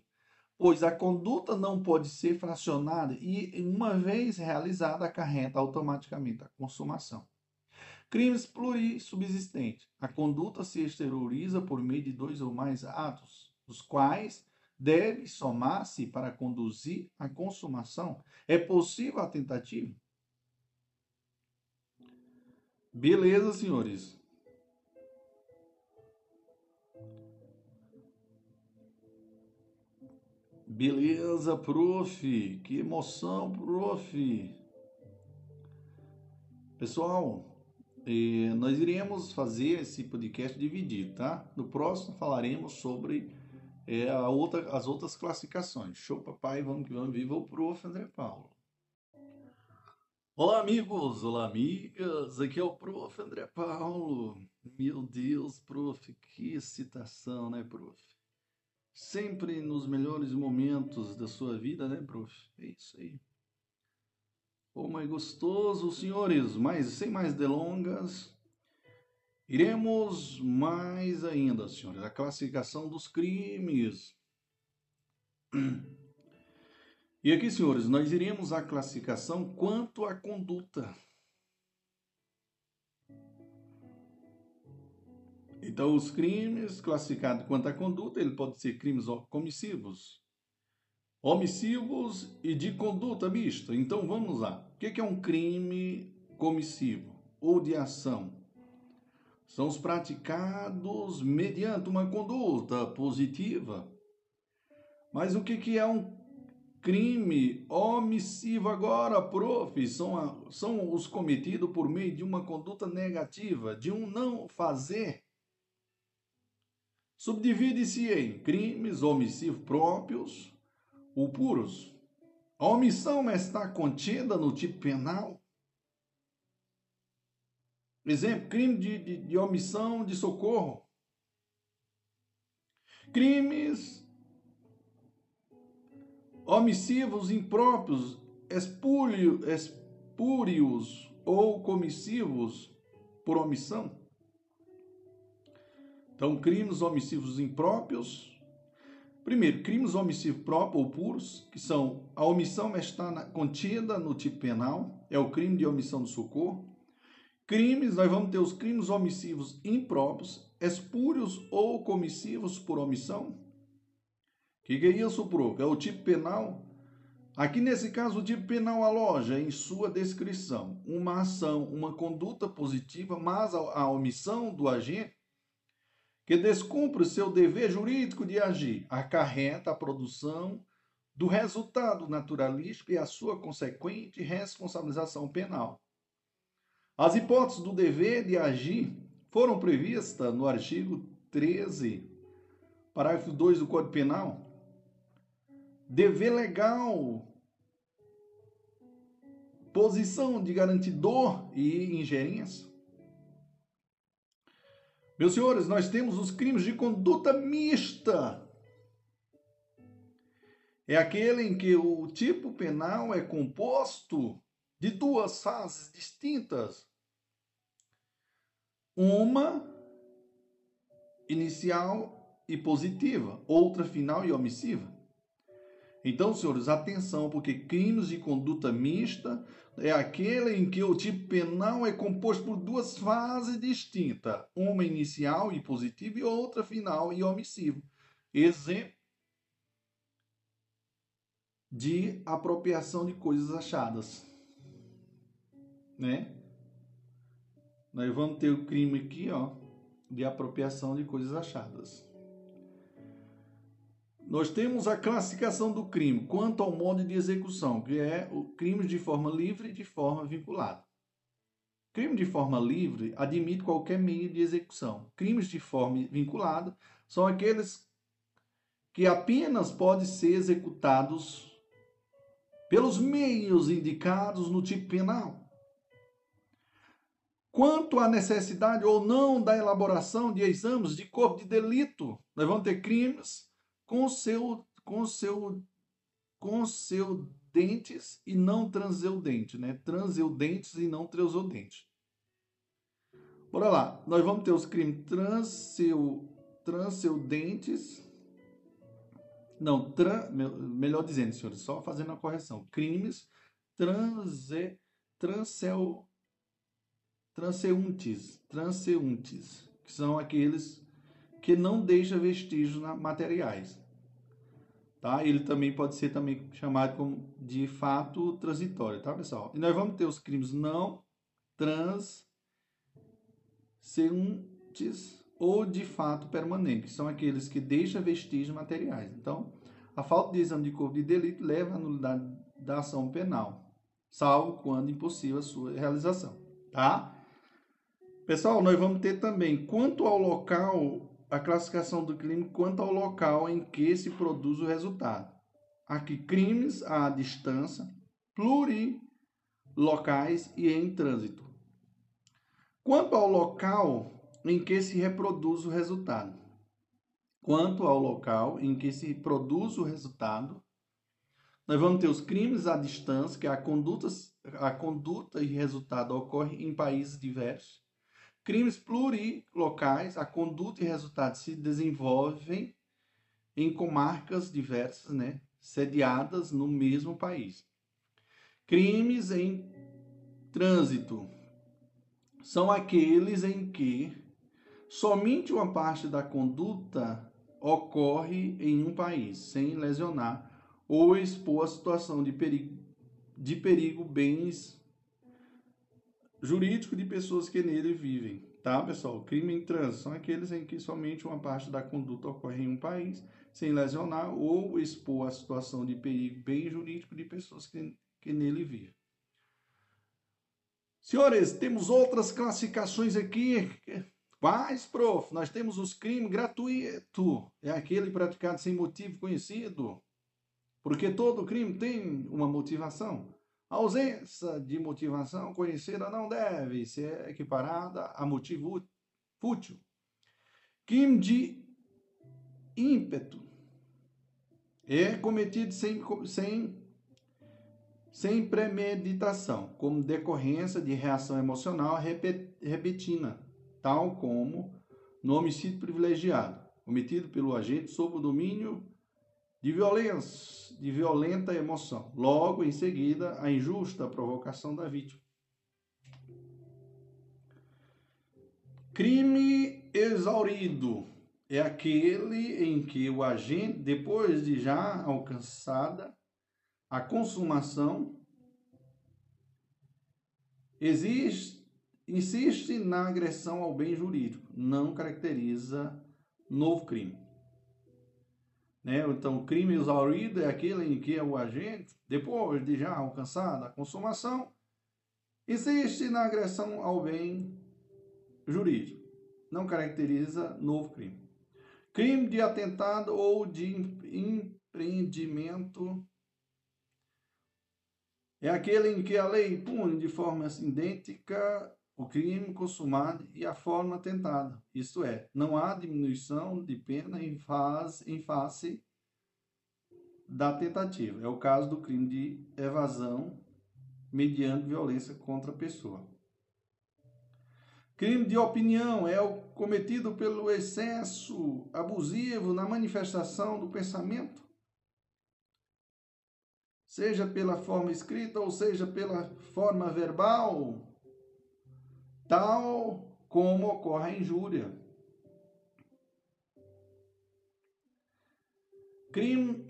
Speaker 1: pois a conduta não pode ser fracionada e, uma vez realizada, acarreta automaticamente a consumação. Crimes plurissubsistentes. A conduta se exterioriza por meio de dois ou mais atos os quais deve somar-se para conduzir à consumação. É possível a tentativa? Beleza, senhores. Beleza, prof. Que emoção, prof. Pessoal, eh, nós iremos fazer esse podcast dividido, tá? No próximo falaremos sobre é a outra, as outras classificações. Show, papai, vamos que vamos, viva o prof. André Paulo. Olá, amigos, olá, amigas, aqui é o prof. André Paulo. Meu Deus, prof, que citação, né, prof? Sempre nos melhores momentos da sua vida, né, prof? É isso aí. Pô, mas gostoso, senhores, mas sem mais delongas, Iremos mais ainda, senhores, a classificação dos crimes. E aqui, senhores, nós iremos a classificação quanto à conduta. Então, os crimes classificados quanto à conduta, ele pode ser crimes comissivos, omissivos e de conduta mista. Então, vamos lá. O que é um crime comissivo ou de ação? São os praticados mediante uma conduta positiva. Mas o que, que é um crime omissivo agora, prof? São, são os cometidos por meio de uma conduta negativa, de um não fazer. Subdivide-se em crimes omissivos próprios ou puros. A omissão está contida no tipo penal Exemplo, crime de, de, de omissão de socorro. Crimes omissivos impróprios, espúrio, espúrios ou comissivos por omissão. Então, crimes omissivos impróprios. Primeiro, crimes omissivos próprios ou puros, que são a omissão está na, contida no tipo penal, é o crime de omissão de socorro. Crimes, nós vamos ter os crimes omissivos impróprios, espúrios ou comissivos por omissão. O que, que é isso, prof? É o tipo penal. Aqui nesse caso, o tipo penal aloja em sua descrição uma ação, uma conduta positiva, mas a omissão do agente que descumpre seu dever jurídico de agir acarreta a produção do resultado naturalístico e a sua consequente responsabilização penal. As hipóteses do dever de agir foram previstas no artigo 13, parágrafo 2 do Código Penal. Dever legal, posição de garantidor e ingerência. Meus senhores, nós temos os crimes de conduta mista. É aquele em que o tipo penal é composto de duas fases distintas uma inicial e positiva, outra final e omissiva. Então, senhores, atenção, porque crimes de conduta mista é aquele em que o tipo penal é composto por duas fases distintas, uma inicial e positiva e outra final e omissiva. Exemplo de apropriação de coisas achadas, né? Nós vamos ter o crime aqui, ó, de apropriação de coisas achadas. Nós temos a classificação do crime quanto ao modo de execução, que é o crime de forma livre e de forma vinculada. Crime de forma livre admite qualquer meio de execução. Crimes de forma vinculada são aqueles que apenas podem ser executados pelos meios indicados no tipo penal. Quanto à necessidade ou não da elaboração de exames de corpo de delito, nós vamos ter crimes com seu com seu com seu dentes e não transeudente, né? Transeudentes e não transeudente. Bora lá. Nós vamos ter os crimes transeu, transeudentes. Não, tran, melhor dizendo, senhores, só fazendo a correção. Crimes transe, transeu, transeuntes, transeuntes, que são aqueles que não deixam vestígios materiais. Tá? Ele também pode ser também chamado como de fato transitório, tá, pessoal? E nós vamos ter os crimes não transeuntes ou de fato permanente, que são aqueles que deixam vestígios materiais. Então, a falta de exame de corpo de delito leva à nulidade da ação penal, salvo quando impossível a sua realização, tá? Pessoal, nós vamos ter também, quanto ao local a classificação do crime quanto ao local em que se produz o resultado. Aqui, crimes à distância, plurilocais e em trânsito. Quanto ao local em que se reproduz o resultado. Quanto ao local em que se produz o resultado, nós vamos ter os crimes à distância, que a conduta, a conduta e resultado ocorrem em países diversos. Crimes plurilocais, a conduta e resultados se desenvolvem em comarcas diversas, né, sediadas no mesmo país. Crimes em trânsito são aqueles em que somente uma parte da conduta ocorre em um país, sem lesionar ou expor a situação de perigo, de perigo bens jurídico de pessoas que nele vivem, tá, pessoal? Crime em trânsito são aqueles em que somente uma parte da conduta ocorre em um país, sem lesionar ou expor a situação de perigo bem jurídico de pessoas que, que nele vivem. Senhores, temos outras classificações aqui. Quais, prof? Nós temos os crimes gratuitos. É aquele praticado sem motivo conhecido. Porque todo crime tem uma motivação. A ausência de motivação conhecida não deve ser equiparada a motivo fútil. Crime de ímpeto é cometido sem, sem, sem premeditação, como decorrência de reação emocional repentina, tal como no homicídio privilegiado, cometido pelo agente sob o domínio de violência, de violenta emoção. Logo em seguida, a injusta provocação da vítima. Crime exaurido é aquele em que o agente, depois de já alcançada a consumação, existe, insiste na agressão ao bem jurídico, não caracteriza novo crime. Né? Então, o crime exaurido é aquele em que o agente, depois de já alcançada a consumação, existe na agressão ao bem jurídico. Não caracteriza novo crime. Crime de atentado ou de empreendimento é aquele em que a lei pune de forma idêntica o crime consumado e a forma tentada. Isto é, não há diminuição de pena em, faz, em face da tentativa. É o caso do crime de evasão mediante violência contra a pessoa. Crime de opinião é o cometido pelo excesso abusivo na manifestação do pensamento, seja pela forma escrita ou seja pela forma verbal tal como ocorre a injúria. Crime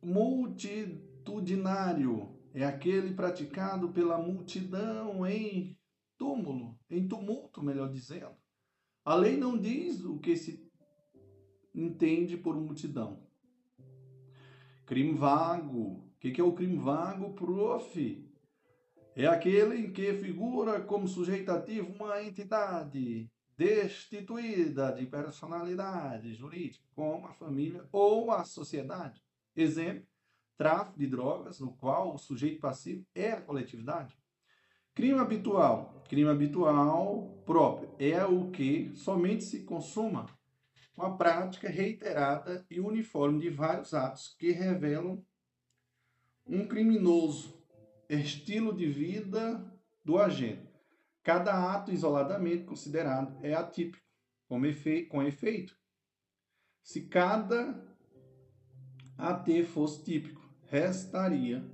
Speaker 1: multitudinário é aquele praticado pela multidão em túmulo, em tumulto, melhor dizendo. A lei não diz o que se entende por multidão. Crime vago. O que é o crime vago, prof? É aquele em que figura como sujeito ativo uma entidade destituída de personalidade jurídica, como a família ou a sociedade. Exemplo, tráfico de drogas, no qual o sujeito passivo é a coletividade. Crime habitual. Crime habitual próprio é o que somente se consuma uma prática reiterada e uniforme de vários atos que revelam um criminoso estilo de vida do agente. Cada ato isoladamente considerado é atípico, com, efe com efeito. Se cada AT fosse típico, restaria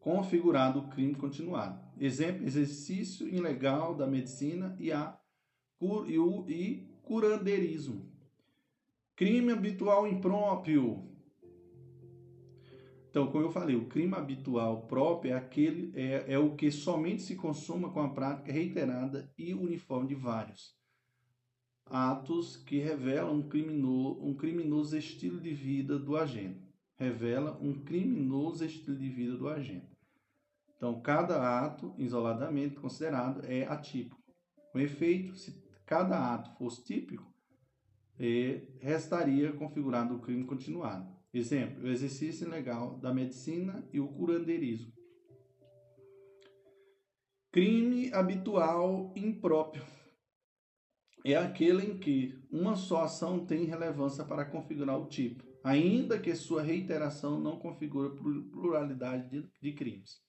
Speaker 1: configurado o crime continuado. Exemplo, exercício ilegal da medicina e, a, e, o, e curandeirismo. Crime habitual impróprio. Então, como eu falei, o crime habitual próprio é aquele é, é o que somente se consuma com a prática reiterada e uniforme de vários atos que revelam um criminoso, um criminoso estilo de vida do agente. Revela um criminoso estilo de vida do agente. Então, cada ato, isoladamente considerado, é atípico. Com efeito, se cada ato fosse típico, e restaria configurado o crime continuado. Exemplo, o exercício ilegal da medicina e o curandeirismo. Crime habitual impróprio é aquele em que uma só ação tem relevância para configurar o tipo, ainda que sua reiteração não configure pluralidade de, de crimes.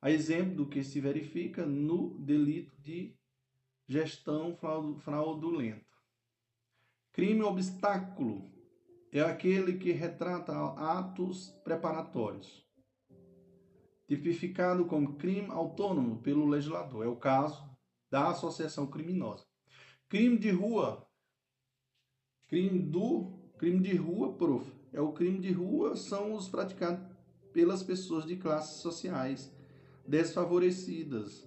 Speaker 1: A exemplo do que se verifica no delito de gestão fraudulenta. Crime obstáculo é aquele que retrata atos preparatórios, tipificado como crime autônomo pelo legislador. É o caso da associação criminosa. Crime de rua, crime do crime de rua, prof. É o crime de rua são os praticados pelas pessoas de classes sociais desfavorecidas.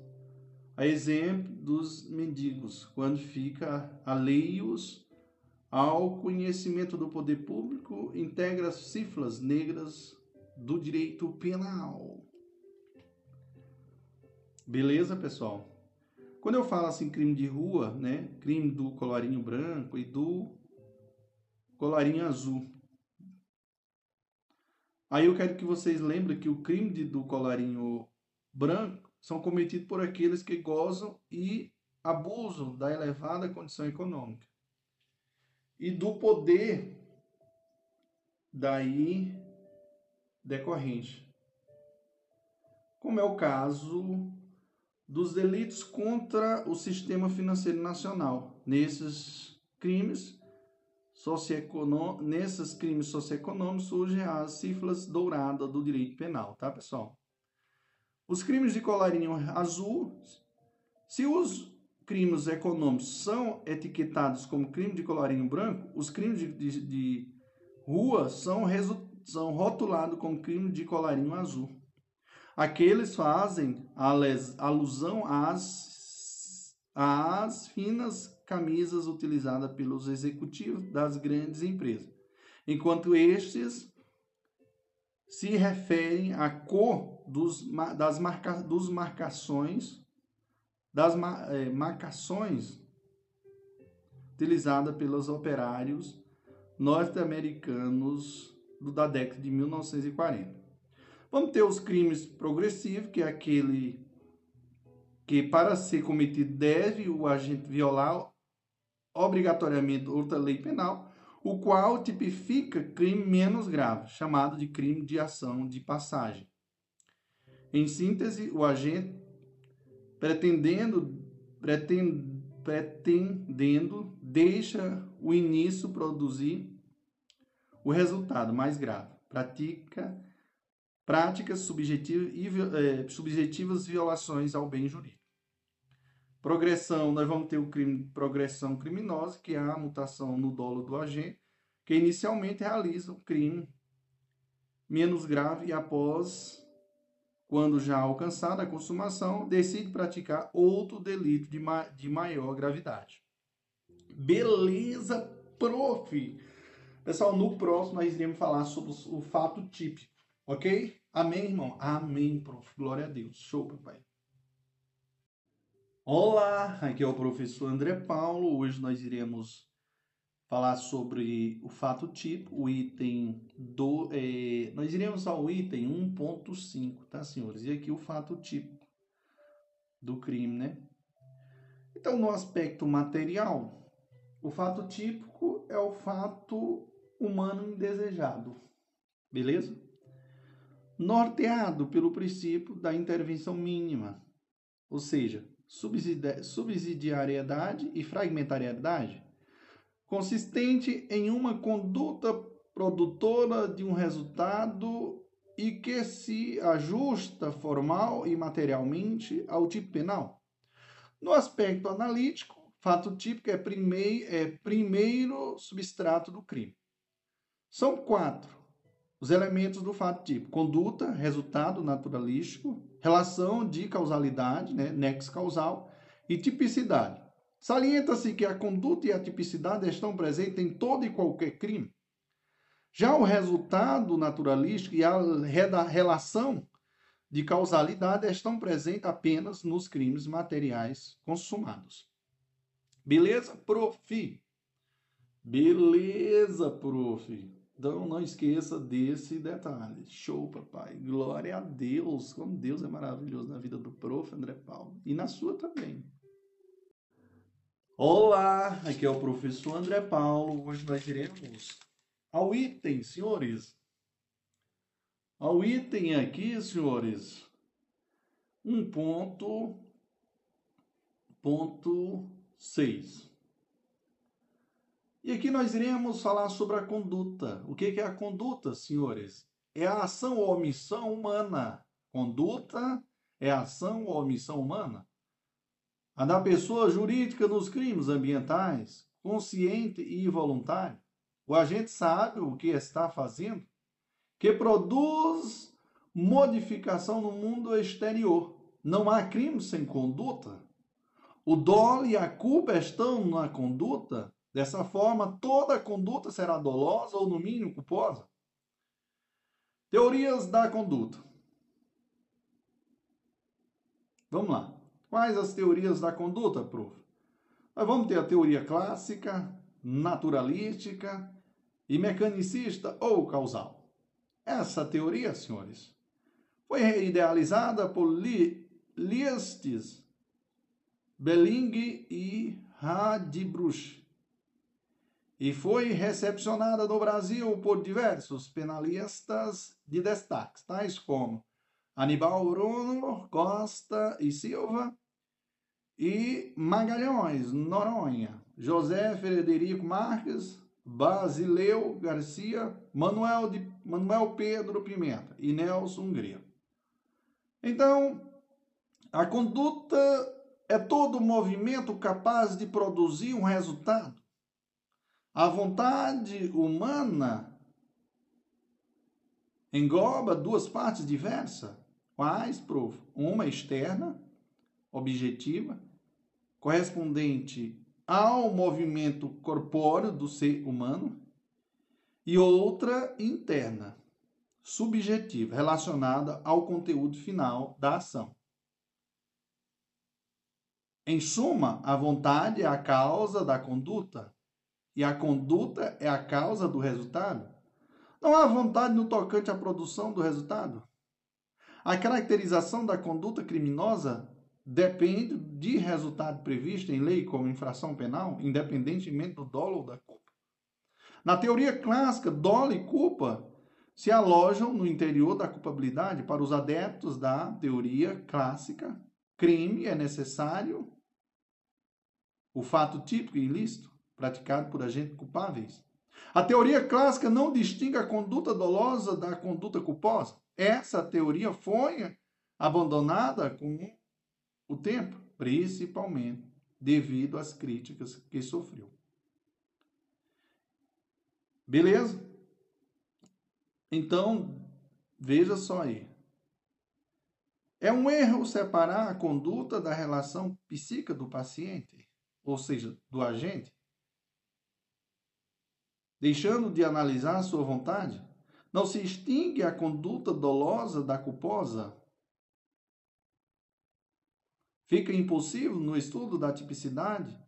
Speaker 1: A exemplo dos mendigos, quando fica alheios ao conhecimento do poder público, integra cifras negras do direito penal. Beleza, pessoal? Quando eu falo assim crime de rua, né, crime do colarinho branco e do colarinho azul. Aí eu quero que vocês lembrem que o crime de, do colarinho branco são cometidos por aqueles que gozam e abusam da elevada condição econômica e do poder daí decorrente. Como é o caso dos delitos contra o sistema financeiro nacional. Nesses crimes nesses crimes socioeconômicos surgem as cifras douradas do direito penal, tá, pessoal? Os crimes de colarinho azul, se os crimes econômicos são etiquetados como crime de colarinho branco, os crimes de, de, de rua são, são rotulados como crime de colarinho azul. Aqueles fazem alusão às, às finas camisas utilizadas pelos executivos das grandes empresas, enquanto estes se referem à cor dos, das marca, dos marcações das é, marcações utilizadas pelos operários norte-americanos da década de 1940. Vamos ter os crimes progressivos, que é aquele que para ser cometido deve o agente violar obrigatoriamente outra lei penal, o qual tipifica crime menos grave, chamado de crime de ação de passagem. Em síntese, o agente pretendendo, pretend, pretendendo deixa o início produzir o resultado mais grave. Pratica, práticas subjetivas, e, é, subjetivas violações ao bem jurídico. Progressão, nós vamos ter o crime, progressão criminosa, que é a mutação no dolo do agente, que inicialmente realiza o crime menos grave e após quando já alcançada a consumação, decide praticar outro delito de, ma de maior gravidade. Beleza, prof! Pessoal, no próximo nós iremos falar sobre o fato típico, ok? Amém, irmão? Amém, prof. Glória a Deus. Show, papai. Olá, aqui é o professor André Paulo. Hoje nós iremos falar sobre o fato tipo, o item do. É, nós iremos ao item 1.5, tá, senhores? E aqui o fato tipo do crime, né? Então, no aspecto material, O fato típico é o fato humano indesejado. Beleza? Norteado pelo princípio da intervenção mínima, ou seja, subsidiariedade e fragmentariedade, consistente em uma conduta produtora de um resultado e que se ajusta formal e materialmente ao tipo penal. No aspecto analítico, fato típico é, primei, é primeiro substrato do crime. São quatro os elementos do fato típico: conduta, resultado naturalístico, relação de causalidade, né, nexo causal, e tipicidade. Salienta-se que a conduta e a tipicidade estão presentes em todo e qualquer crime. Já o resultado naturalístico e a relação de causalidade estão presentes apenas nos crimes materiais consumados. Beleza, prof? Beleza, prof. Então não esqueça desse detalhe. Show, papai. Glória a Deus. Como Deus é maravilhoso na vida do prof. André Paulo. E na sua também. Olá, aqui é o professor André Paulo. Hoje nós iremos ao item, senhores. Ao item aqui, senhores, um ponto, ponto 6. E aqui nós iremos falar sobre a conduta. O que é a conduta, senhores? É a ação ou omissão humana. Conduta é a ação ou omissão humana. A da pessoa jurídica nos crimes ambientais, consciente e voluntário. O agente sabe o que está fazendo, que produz modificação no mundo exterior. Não há crime sem conduta. O dolo e a culpa estão na conduta. Dessa forma, toda conduta será dolosa ou, no mínimo, culposa. Teorias da conduta. Vamos lá. Quais as teorias da conduta, prof? Nós vamos ter a teoria clássica, naturalística e mecanicista ou causal. Essa teoria, senhores, foi idealizada por Liestes, Belling e Radbruch e foi recepcionada no Brasil por diversos penalistas de destaque, tais como Aníbal Bruno Costa e Silva e Magalhães Noronha, José Frederico Marques, Basileu Garcia, Manuel, de, Manuel Pedro Pimenta e Nelson Hungria. Então, a conduta é todo movimento capaz de produzir um resultado. A vontade humana engloba duas partes diversas. Quais, prof? Uma externa, objetiva, correspondente ao movimento corpóreo do ser humano, e outra interna, subjetiva, relacionada ao conteúdo final da ação. Em suma, a vontade é a causa da conduta e a conduta é a causa do resultado. Não há vontade no tocante à produção do resultado. A caracterização da conduta criminosa depende de resultado previsto em lei como infração penal, independentemente do dolo ou da culpa. Na teoria clássica, dolo e culpa se alojam no interior da culpabilidade. Para os adeptos da teoria clássica, crime é necessário o fato típico e ilícito praticado por agentes culpáveis. A teoria clássica não distingue a conduta dolosa da conduta culposa. Essa teoria foi abandonada com o tempo, principalmente devido às críticas que sofreu. Beleza? Então, veja só aí. É um erro separar a conduta da relação psíquica do paciente, ou seja, do agente, deixando de analisar sua vontade? Não se extingue a conduta dolosa da culposa? Fica impossível no estudo da tipicidade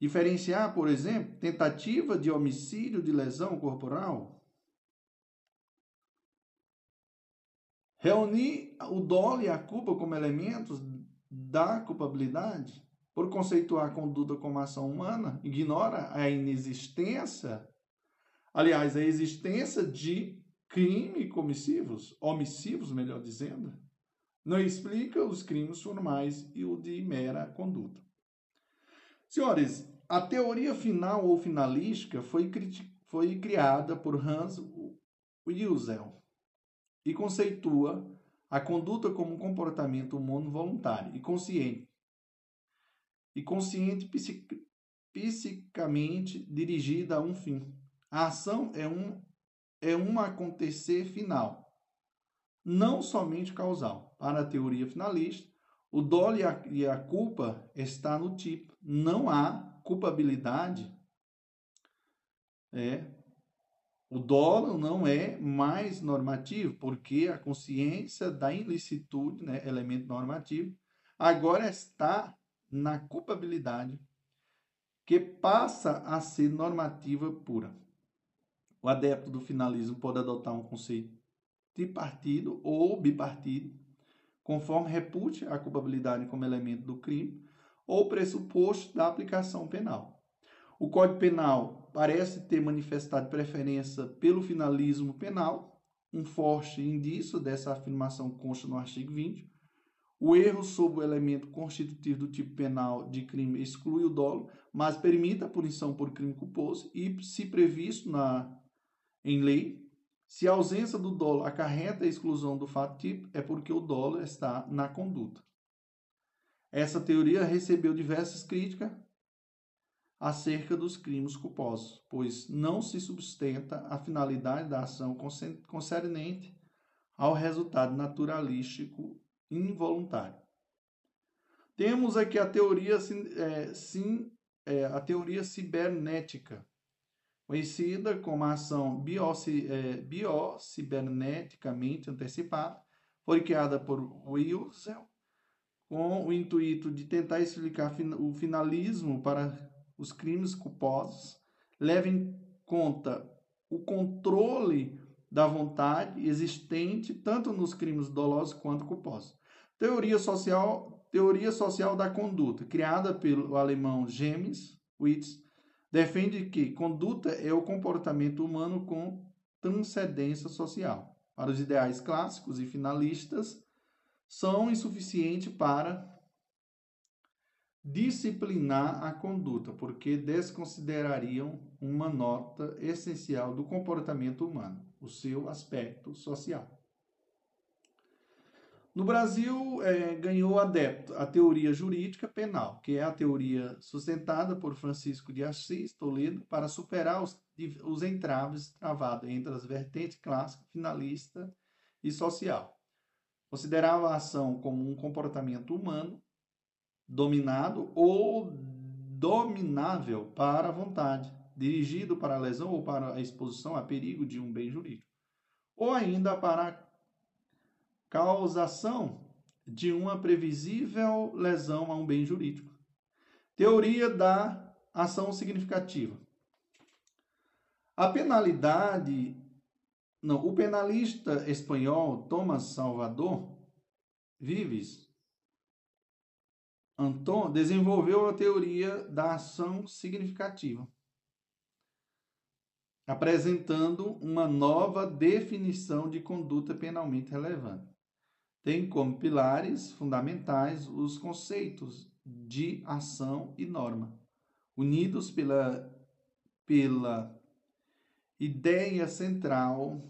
Speaker 1: diferenciar, por exemplo, tentativa de homicídio de lesão corporal? Reunir o dolo e a culpa como elementos da culpabilidade? por conceituar a conduta como ação humana, ignora a inexistência, aliás, a existência de crime comissivos, omissivos, melhor dizendo, não explica os crimes formais e o de mera conduta. Senhores, a teoria final ou finalística foi, foi criada por Hans Wiesel e conceitua a conduta como um comportamento humano voluntário e consciente, e consciente psic, psicamente dirigida a um fim. A ação é um, é um acontecer final, não somente causal. Para a teoria finalista, o dolo e a, e a culpa está no tipo. Não há culpabilidade. É, o dolo não é mais normativo, porque a consciência da ilicitude, né, elemento normativo, agora está na culpabilidade, que passa a ser normativa pura. O adepto do finalismo pode adotar um conceito tripartido ou bipartido, conforme repute a culpabilidade como elemento do crime ou pressuposto da aplicação penal. O Código Penal parece ter manifestado preferência pelo finalismo penal, um forte indício dessa afirmação consta no artigo 20. O erro sob o elemento constitutivo do tipo penal de crime exclui o dolo, mas permite a punição por crime culposo e, se previsto na, em lei, se a ausência do dolo acarreta a exclusão do fato tipo, é porque o dolo está na conduta. Essa teoria recebeu diversas críticas, acerca dos crimes culposos, pois não se sustenta a finalidade da ação concernente ao resultado naturalístico involuntário. Temos aqui a teoria, é, sim, é, a teoria cibernética, conhecida como a ação é, biociberneticamente antecipada, foi criada por Wilson com o intuito de tentar explicar o finalismo para os crimes culposos, leva em conta o controle da vontade existente tanto nos crimes dolosos quanto culposos. Teoria social, teoria social da conduta, criada pelo alemão James Witz, defende que conduta é o comportamento humano com transcendência social. Para os ideais clássicos e finalistas, são insuficientes para disciplinar a conduta, porque desconsiderariam uma nota essencial do comportamento humano, o seu aspecto social. No Brasil, é, ganhou adepto a teoria jurídica penal, que é a teoria sustentada por Francisco de Assis Toledo para superar os, os entraves travados entre as vertentes clássica, finalista e social. Considerava a ação como um comportamento humano dominado ou dominável para a vontade, dirigido para a lesão ou para a exposição a perigo de um bem jurídico, ou ainda para a causação de uma previsível lesão a um bem jurídico. Teoria da ação significativa. A penalidade. Não, o penalista espanhol Thomas Salvador Vives Anton desenvolveu a teoria da ação significativa, apresentando uma nova definição de conduta penalmente relevante. Tem como pilares fundamentais os conceitos de ação e norma, unidos pela, pela ideia central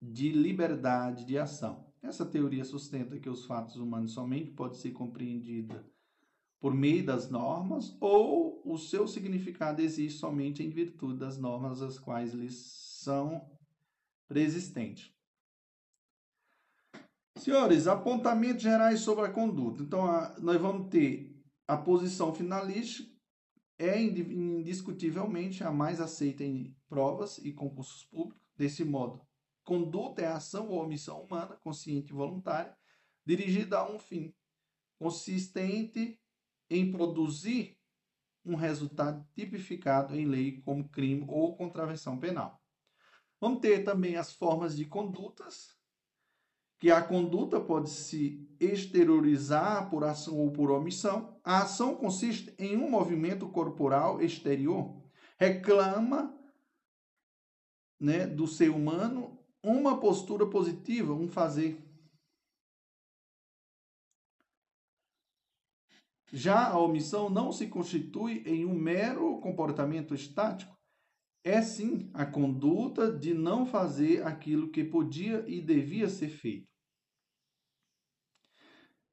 Speaker 1: de liberdade de ação. Essa teoria sustenta que os fatos humanos somente podem ser compreendidos por meio das normas ou o seu significado existe somente em virtude das normas as quais lhes são preexistentes. Senhores, apontamentos gerais sobre a conduta. Então, a, nós vamos ter a posição finalista, é indiscutivelmente a mais aceita em provas e concursos públicos. Desse modo, Conduta é ação ou omissão humana, consciente e voluntária, dirigida a um fim, consistente em produzir um resultado tipificado em lei como crime ou contravenção penal. Vamos ter também as formas de condutas, que a conduta pode se exteriorizar por ação ou por omissão. A ação consiste em um movimento corporal exterior. Reclama né, do ser humano uma postura positiva, um fazer. Já a omissão não se constitui em um mero comportamento estático, é sim a conduta de não fazer aquilo que podia e devia ser feito.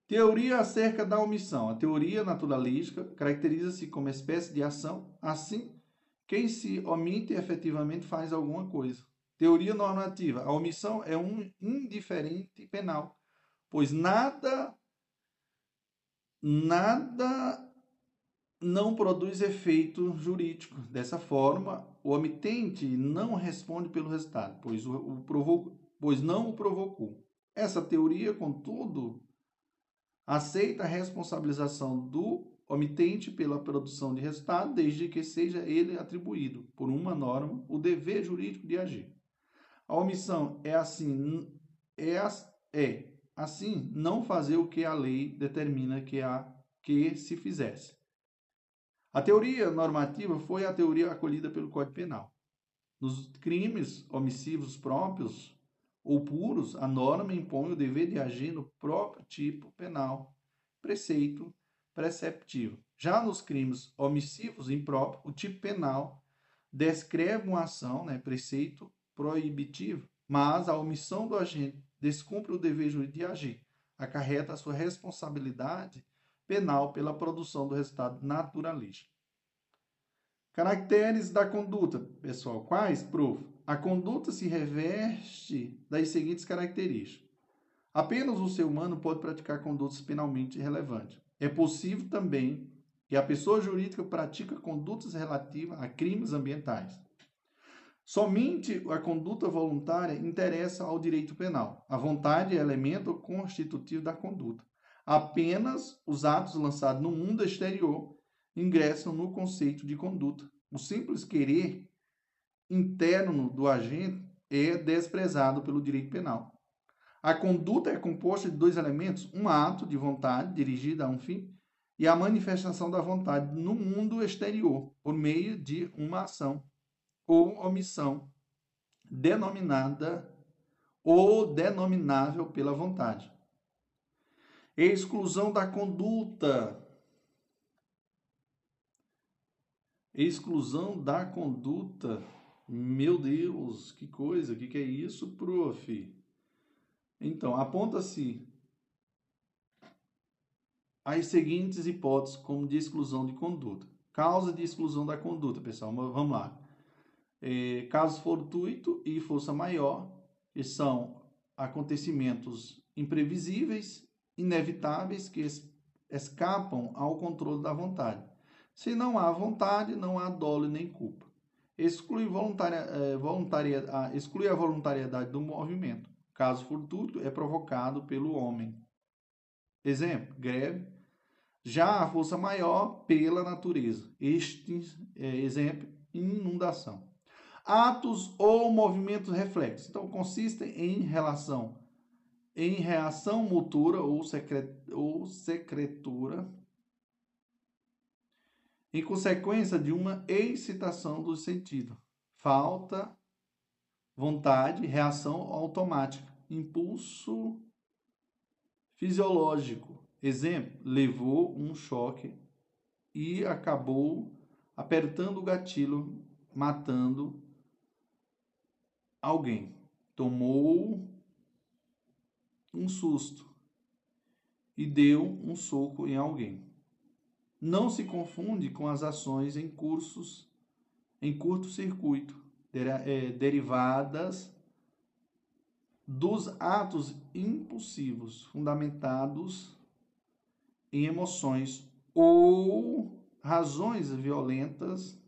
Speaker 1: Teoria acerca da omissão. A teoria naturalística caracteriza-se como espécie de ação, assim, quem se omite efetivamente faz alguma coisa. Teoria normativa. A omissão é um indiferente penal, pois nada nada não produz efeito jurídico. Dessa forma, o omitente não responde pelo resultado, pois, o, o provo pois não o provocou. Essa teoria, contudo, aceita a responsabilização do omitente pela produção de resultado, desde que seja ele atribuído, por uma norma, o dever jurídico de agir. A omissão é assim, é, é assim não fazer o que a lei determina que, a, que se fizesse. A teoria normativa foi a teoria acolhida pelo Código Penal. Nos crimes omissivos próprios, ou puros, a norma impõe o dever de agir no próprio tipo penal, preceito preceptivo. Já nos crimes omissivos impróprios, o tipo penal descreve uma ação, né, preceito proibitivo, mas a omissão do agente descumpre o dever de agir, acarreta a sua responsabilidade penal pela produção do resultado naturalístico. Caracteres da conduta, pessoal. Quais, prof? A conduta se reveste das seguintes características. Apenas o ser humano pode praticar condutas penalmente relevantes. É possível também que a pessoa jurídica pratique condutas relativas a crimes ambientais. Somente a conduta voluntária interessa ao direito penal. A vontade é elemento constitutivo da conduta. Apenas os atos lançados no mundo exterior ingressam no conceito de conduta. O simples querer interno do agente é desprezado pelo direito penal. A conduta é composta de dois elementos: um ato de vontade dirigido a um fim e a manifestação da vontade no mundo exterior por meio de uma ação ou omissão denominada ou denominável pela vontade. Exclusão da conduta. Exclusão da conduta meu Deus, que coisa, o que, que é isso, prof? Então, aponta-se as seguintes hipóteses como de exclusão de conduta. Causa de exclusão da conduta, pessoal, vamos lá. É, caso fortuito e força maior, que são acontecimentos imprevisíveis, inevitáveis, que escapam ao controle da vontade. Se não há vontade, não há dolo nem culpa exclui, voluntária, é, voluntaria, a, exclui a voluntariedade do movimento, caso fortuito é provocado pelo homem. Exemplo, greve. Já a força maior pela natureza. Este é, exemplo, inundação. Atos ou movimentos reflexos. Então, consistem em relação, em reação motora ou, secret, ou secretura em consequência de uma excitação do sentido. Falta vontade, reação automática, impulso fisiológico. Exemplo, levou um choque e acabou apertando o gatilho, matando alguém. Tomou um susto e deu um soco em alguém não se confunde com as ações em cursos em curto-circuito, é, derivadas dos atos impulsivos fundamentados em emoções ou razões violentas,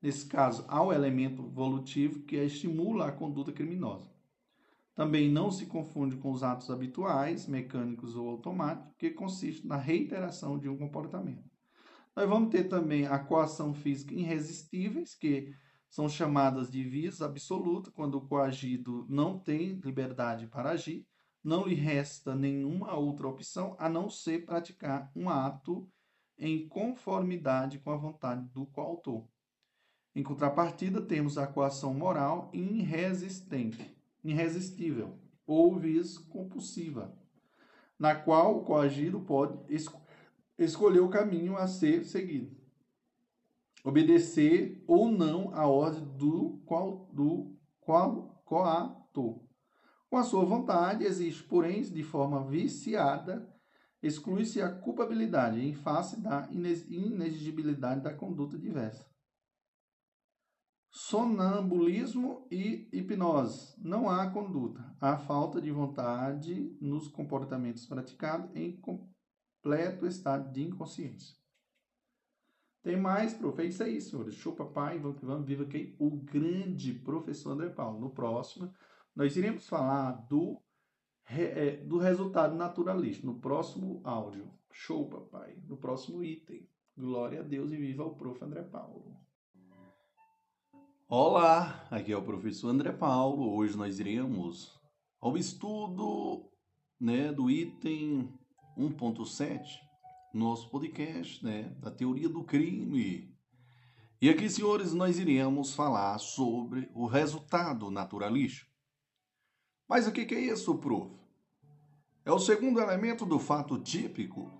Speaker 1: nesse caso, ao elemento volutivo que estimula a conduta criminosa. Também não se confunde com os atos habituais, mecânicos ou automáticos, que consistem na reiteração de um comportamento. Nós vamos ter também a coação física irresistíveis, que são chamadas de vis absoluta quando o coagido não tem liberdade para agir, não lhe resta nenhuma outra opção a não ser praticar um ato em conformidade com a vontade do coautor. Em contrapartida, temos a coação moral irresistente, irresistível ou vis compulsiva, na qual o coagido pode escolher o caminho a ser seguido obedecer ou não a ordem do qual do qual coator. Com a sua vontade, existe, porém, de forma viciada, exclui-se a culpabilidade em face da inexigibilidade da conduta diversa. Sonambulismo e hipnose. Não há conduta. Há falta de vontade nos comportamentos praticados em completo estado de inconsciência. Tem mais, prof. É isso senhores. Show, papai. Vamos que vamos. Viva aqui o grande professor André Paulo. No próximo, nós iremos falar do, é, do resultado naturalista. No próximo áudio. Show, papai. No próximo item. Glória a Deus e viva o prof. André Paulo. Olá, aqui é o professor André Paulo. Hoje nós iremos ao estudo né, do item 1.7 nosso podcast, né, da teoria do crime. E aqui, senhores, nós iremos falar sobre o resultado naturalístico. Mas o que é isso, prof? É o segundo elemento do fato típico.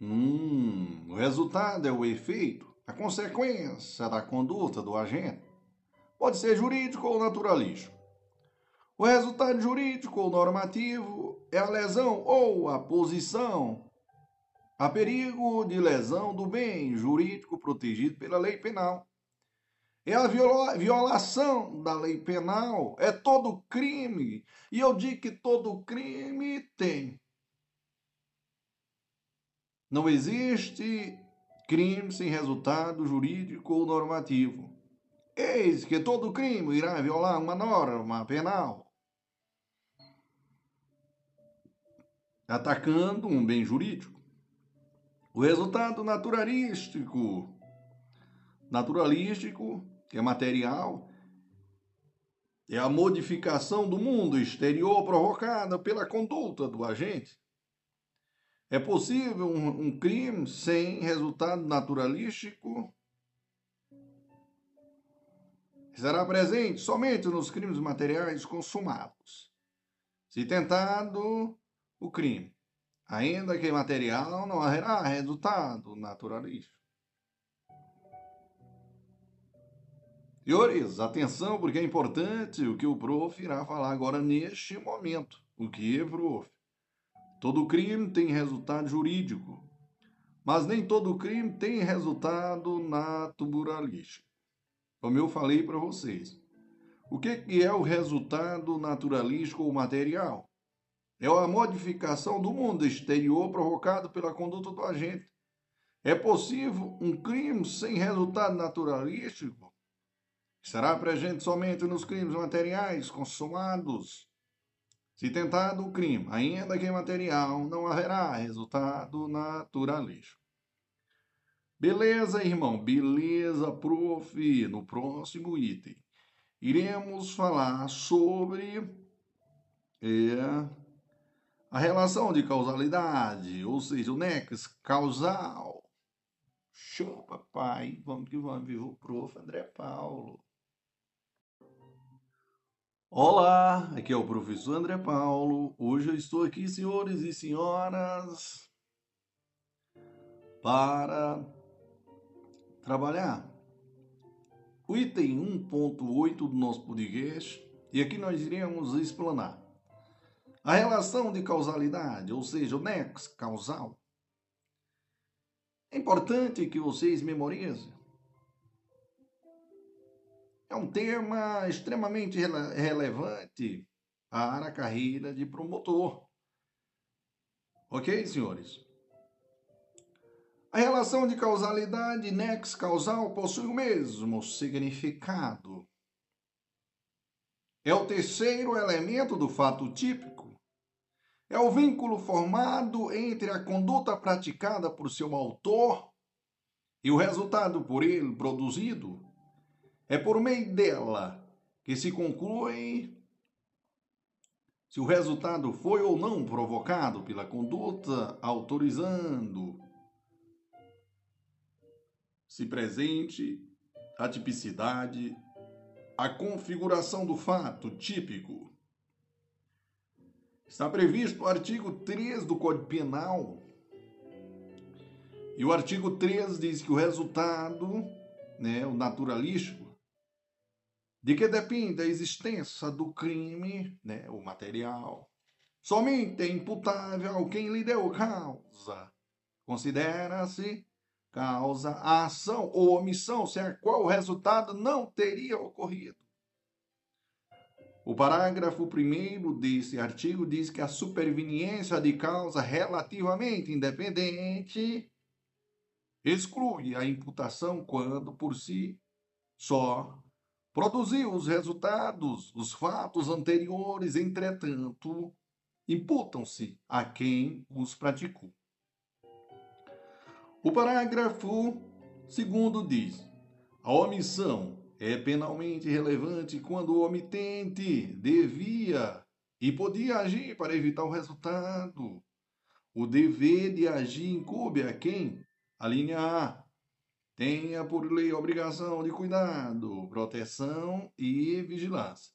Speaker 1: Hum, o resultado é o efeito, a consequência da conduta do agente. Pode ser jurídico ou naturalístico. O resultado jurídico ou normativo é a lesão ou a posição Há perigo de lesão do bem jurídico protegido pela lei penal. É a viola violação da lei penal, é todo crime. E eu digo que todo crime tem. Não existe crime sem resultado jurídico ou normativo. Eis que todo crime irá violar uma norma penal, atacando um bem jurídico. O resultado naturalístico, naturalístico, que é material, é a modificação do mundo exterior provocada pela conduta do agente. É possível um, um crime sem resultado naturalístico? Será presente somente nos crimes materiais consumados. Se tentado o crime, ainda que material, não haverá resultado naturalístico. Senhores, atenção, porque é importante o que o prof irá falar agora neste momento. O que, prof? Todo crime tem resultado jurídico, mas nem todo crime tem resultado naturalístico. Como eu falei para vocês. O que é o resultado naturalístico ou material? É a modificação do mundo exterior provocado pela conduta do agente. É possível um crime sem resultado naturalístico? Será presente somente nos crimes materiais consumados? Se tentado o crime, ainda que material, não haverá resultado naturalístico. Beleza, irmão? Beleza, prof. No próximo item, iremos falar sobre. É, a relação de causalidade, ou seja, o nexo causal. Show, papai. Vamos que vamos, viu? Prof. André Paulo. Olá, aqui é o professor André Paulo. Hoje eu estou aqui, senhores e senhoras, para trabalhar o item 1.8 do nosso podcast e aqui nós iremos explanar a relação de causalidade, ou seja, o nexo causal. É importante que vocês memorizem. É um tema extremamente rele relevante para a carreira de promotor. Ok, senhores? A relação de causalidade nexo causal possui o mesmo significado. É o terceiro elemento do fato típico é o vínculo formado entre a conduta praticada por seu autor e o resultado por ele produzido. É por meio dela que se conclui se o resultado foi ou não provocado pela conduta autorizando se presente a tipicidade, a configuração do fato típico. Está previsto no artigo 3 do Código Penal. E o artigo 3 diz que o resultado, né, o naturalístico, de que depende a existência do crime, né, o material, somente é imputável quem lhe deu causa. Considera-se causa a ação ou omissão sem a qual o resultado não teria ocorrido. O parágrafo 1 desse artigo diz que a superveniência de causa relativamente independente exclui a imputação quando, por si só, produziu os resultados, os fatos anteriores, entretanto, imputam-se a quem os praticou. O parágrafo segundo diz: a omissão é penalmente relevante quando o omitente devia e podia agir para evitar o resultado. O dever de agir incube a quem? A linha A tenha por lei a obrigação de cuidado, proteção e vigilância.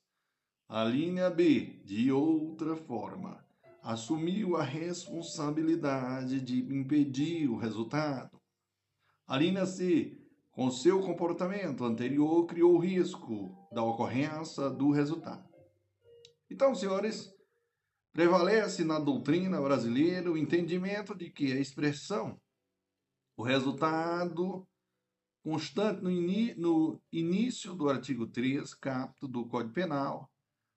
Speaker 1: A linha B, de outra forma, assumiu a responsabilidade de impedir o resultado. A linha C, com seu comportamento anterior, criou o risco da ocorrência do resultado. Então, senhores, prevalece na doutrina brasileira o entendimento de que a expressão, o resultado constante no, no início do artigo 3, capto do Código Penal,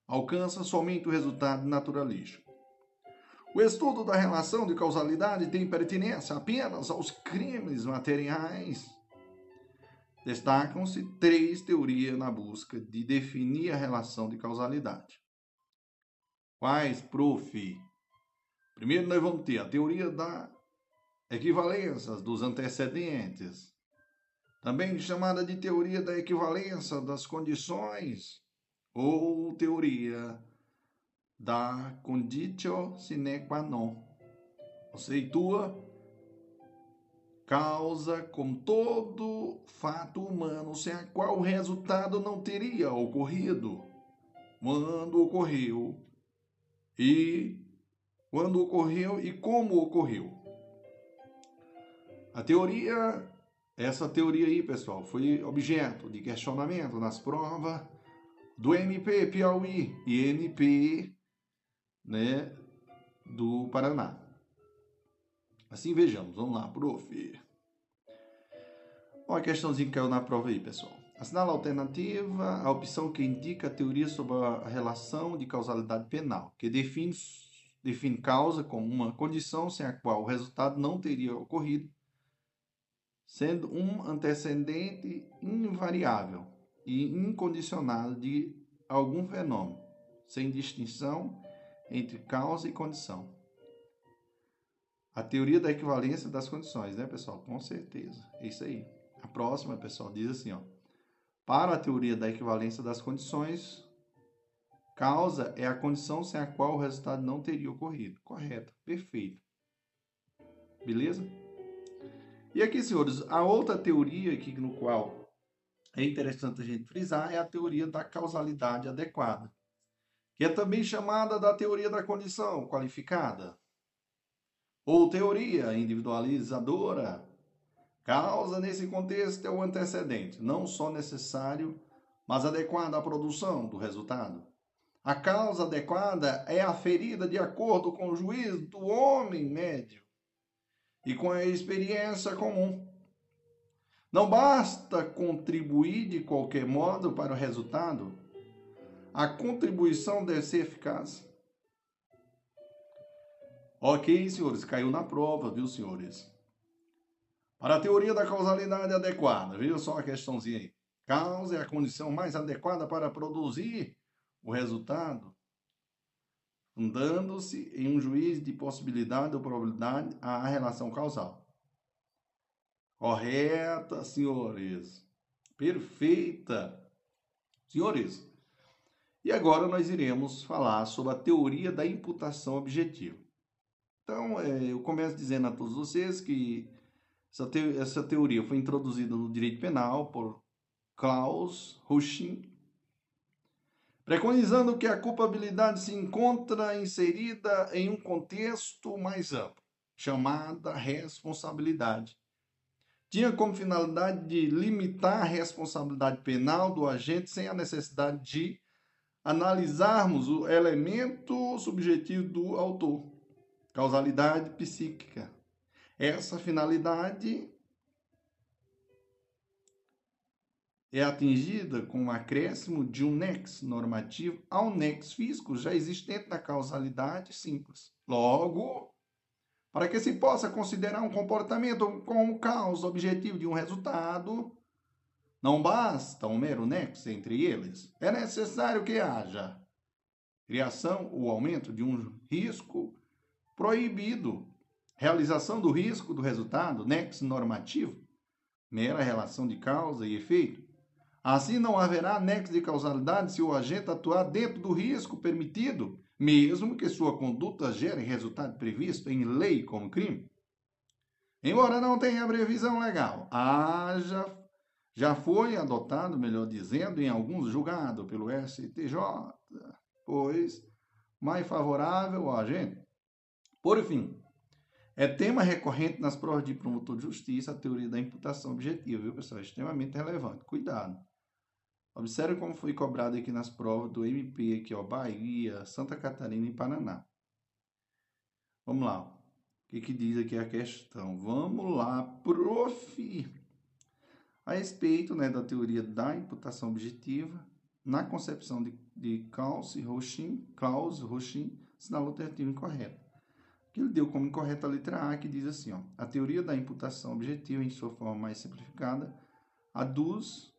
Speaker 1: alcança somente o resultado naturalístico. O estudo da relação de causalidade tem pertinência apenas aos crimes materiais. Destacam-se três teorias na busca de definir a relação de causalidade. Quais, prof? Primeiro, nós vamos ter a teoria da equivalência dos antecedentes, também chamada de teoria da equivalência das condições ou teoria da conditio sine qua non. Conceitua causa como todo fato humano sem a qual o resultado não teria ocorrido quando ocorreu e quando ocorreu e como ocorreu. A teoria essa teoria aí, pessoal, foi objeto de questionamento nas provas do MP Piauí e MP né, do Paraná. Assim vejamos, vamos lá, prof. Uma questãozinha que caiu na prova aí, pessoal. Assinala a alternativa a opção que indica a teoria sobre a relação de causalidade penal, que define, define causa como uma condição sem a qual o resultado não teria ocorrido sendo um antecedente invariável e incondicionado de algum fenômeno, sem distinção entre causa e condição. A teoria da equivalência das condições, né, pessoal? Com certeza. É isso aí. A próxima, pessoal, diz assim, ó. Para a teoria da equivalência das condições, causa é a condição sem a qual o resultado não teria ocorrido. Correto. Perfeito. Beleza? E aqui, senhores, a outra teoria aqui no qual é interessante a gente frisar é a teoria da causalidade adequada, que é também chamada da teoria da condição qualificada, ou teoria individualizadora. Causa, nesse contexto, é o antecedente, não só necessário, mas adequado à produção do resultado. A causa adequada é aferida de acordo com o juízo do homem médio e com a experiência comum. Não basta contribuir de qualquer modo para o resultado, a contribuição deve ser eficaz. Ok, senhores, caiu na prova, viu, senhores? Para a teoria da causalidade adequada, veja só a questãozinha aí. Causa é a condição mais adequada para produzir o resultado fundando-se em um juízo de possibilidade ou probabilidade à relação causal. Correta, senhores. Perfeita. Senhores, e agora nós iremos falar sobre a teoria da imputação objetiva. Então, é, eu começo dizendo a todos vocês que essa, te essa teoria foi introduzida no direito penal por Klaus Husching, preconizando que a culpabilidade se encontra inserida em um contexto mais amplo, chamada responsabilidade. Tinha como finalidade de limitar a responsabilidade penal do agente sem a necessidade de analisarmos o elemento subjetivo do autor, causalidade psíquica. Essa finalidade é atingida com o acréscimo de um nexo normativo ao nexo físico já existente na causalidade simples. Logo, para que se possa considerar um comportamento como causa objetivo de um resultado, não basta um mero nexo entre eles. É necessário que haja criação ou aumento de um risco proibido, realização do risco do resultado, nexo normativo, mera relação de causa e efeito, Assim, não haverá nexo de causalidade se o agente atuar dentro do risco permitido, mesmo que sua conduta gere resultado previsto em lei como crime. Embora não tenha previsão legal, haja, já foi adotado, melhor dizendo, em alguns julgados pelo STJ, pois mais favorável ao agente. Por fim, é tema recorrente nas provas de promotor de justiça a teoria da imputação objetiva, viu, pessoal? É extremamente relevante. Cuidado. Observe como foi cobrado aqui nas provas do MP, aqui, ó, Bahia, Santa Catarina e Paraná. Vamos lá. O que, que diz aqui a questão? Vamos lá, prof. A respeito né, da teoria da imputação objetiva, na concepção de, de Klaus Rochin, Klaus Rochin sinalou alternativa incorreta. Que ele deu como incorreta a letra A, que diz assim: ó, a teoria da imputação objetiva, em sua forma mais simplificada, aduz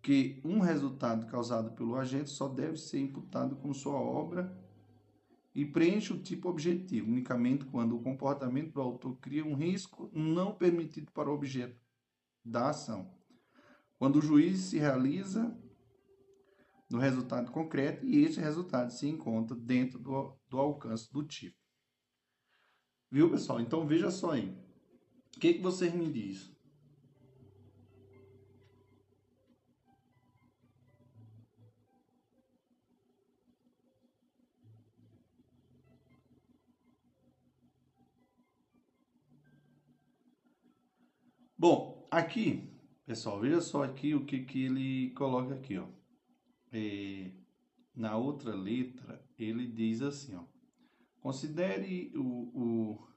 Speaker 1: que um resultado causado pelo agente só deve ser imputado com sua obra e preenche o tipo objetivo, unicamente quando o comportamento do autor cria um risco não permitido para o objeto da ação. Quando o juiz se realiza no resultado concreto e esse resultado se encontra dentro do, do alcance do tipo. Viu, pessoal? Então veja só aí. O que, que vocês me dizem? Bom, aqui, pessoal, veja só aqui o que, que ele coloca aqui, ó. É, na outra letra, ele diz assim, ó. Considere o, o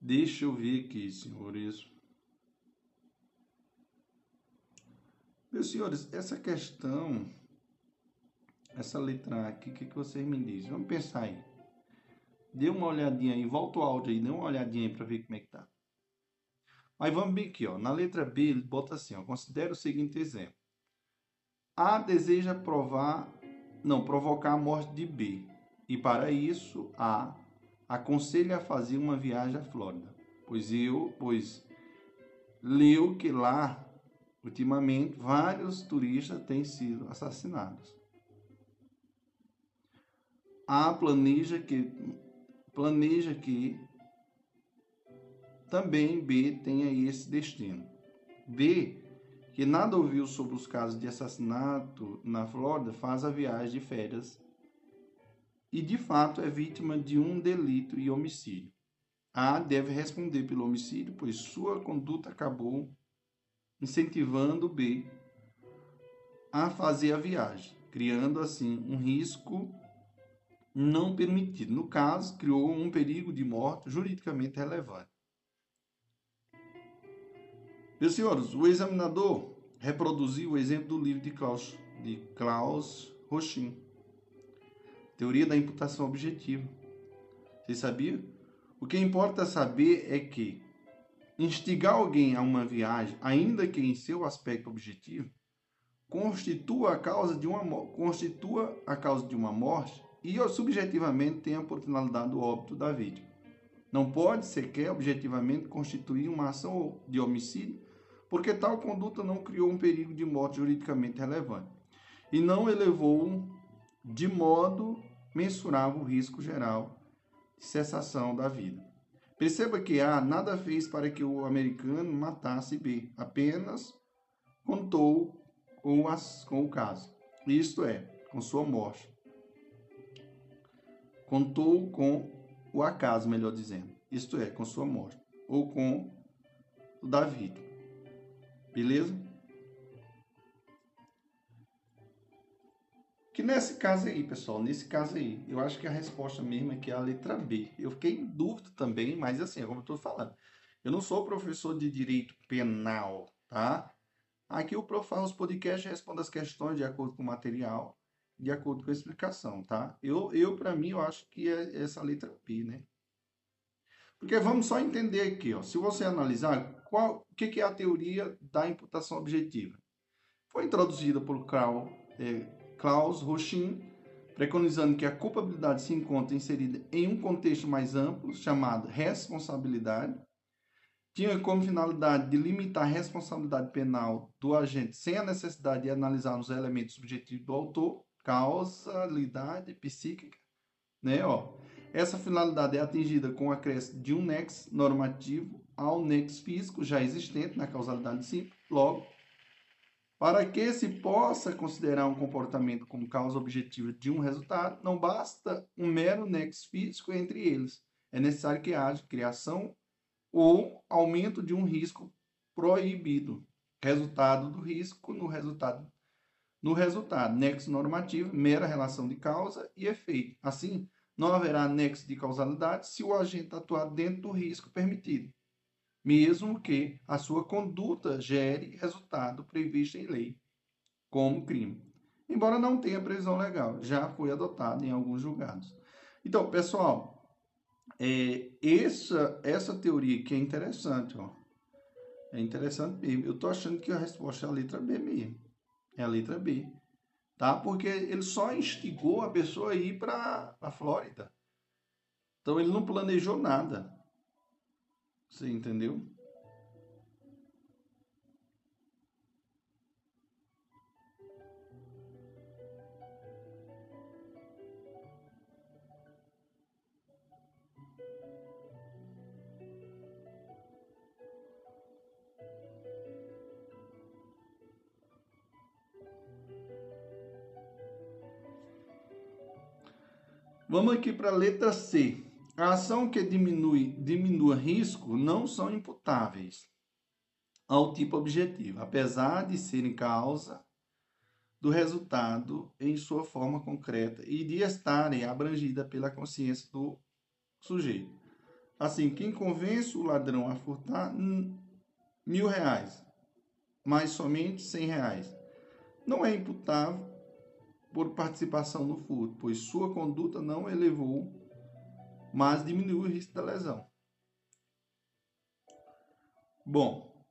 Speaker 1: Deixa eu ver aqui, senhores. Meus senhores, essa questão, essa letra aqui, o que, que vocês me dizem? Vamos pensar aí. Dê uma olhadinha aí, volta o áudio aí, dê uma olhadinha aí para ver como é que tá. Mas vamos bem aqui, ó. Na letra B, ele bota assim, ó. Considere o seguinte exemplo. A deseja provar, não, provocar a morte de B. E para isso, A aconselha a fazer uma viagem à Flórida. Pois eu, pois leu que lá Ultimamente, vários turistas têm sido assassinados. A planeja que planeja que também B tenha esse destino. B, que nada ouviu sobre os casos de assassinato na Flórida, faz a viagem de férias e de fato é vítima de um delito e homicídio. A deve responder pelo homicídio, pois sua conduta acabou incentivando B a fazer a viagem, criando assim um risco não permitido. No caso, criou um perigo de morte juridicamente relevante. Meus senhores, o examinador reproduziu o exemplo do livro de Klaus, de Klaus Rochin, Teoria da Imputação Objetiva. Você sabia? O que importa saber é que instigar alguém a uma viagem, ainda que em seu aspecto objetivo, constitua a causa de uma constitua a causa de uma morte e subjetivamente tenha por finalidade o óbito da vítima. Não pode sequer objetivamente constituir uma ação de homicídio, porque tal conduta não criou um perigo de morte juridicamente relevante e não elevou de modo mensurável o risco geral de cessação da vida. Perceba que A nada fez para que o americano matasse B, apenas contou com, as, com o caso. Isto é, com sua morte. Contou com o acaso, melhor dizendo. Isto é, com sua morte. Ou com o da vida. Beleza? Que nesse caso aí, pessoal, nesse caso aí, eu acho que a resposta mesmo é que é a letra B. Eu fiquei em dúvida também, mas assim, é como eu estou falando. Eu não sou professor de direito penal, tá? Aqui o Prof faz os podcasts e responde as questões de acordo com o material, de acordo com a explicação, tá? Eu, eu para mim, eu acho que é essa letra B, né? Porque vamos só entender aqui, ó. Se você analisar, qual, o que, que é a teoria da imputação objetiva? Foi introduzida por Karl é, Klaus Rochin, preconizando que a culpabilidade se encontra inserida em um contexto mais amplo, chamado responsabilidade, tinha como finalidade de limitar a responsabilidade penal do agente sem a necessidade de analisar os elementos subjetivos do autor, causalidade psíquica, né, ó. Essa finalidade é atingida com o acréscimo de um nexo normativo ao nexo físico já existente na causalidade simples, logo para que se possa considerar um comportamento como causa objetiva de um resultado, não basta um mero nexo físico entre eles. É necessário que haja criação ou aumento de um risco proibido. Resultado do risco no resultado. No resultado, nexo normativo, mera relação de causa e efeito. Assim, não haverá nexo de causalidade se o agente atuar dentro do risco permitido mesmo que a sua conduta gere resultado previsto em lei, como crime. Embora não tenha previsão legal, já foi adotado em alguns julgados. Então, pessoal, é, essa, essa teoria aqui é interessante, ó. É interessante mesmo. Eu estou achando que a resposta é a letra B mesmo. É a letra B. Tá? Porque ele só instigou a pessoa a ir para a Flórida. Então ele não planejou nada. Você entendeu? Vamos aqui para a letra C. A ação que diminui, diminua risco não são imputáveis ao tipo objetivo, apesar de serem causa do resultado em sua forma concreta e de estarem abrangidas pela consciência do sujeito. Assim, quem convence o ladrão a furtar mil reais, mas somente cem reais, não é imputável por participação no furto, pois sua conduta não elevou mas diminui o risco da lesão. Bom,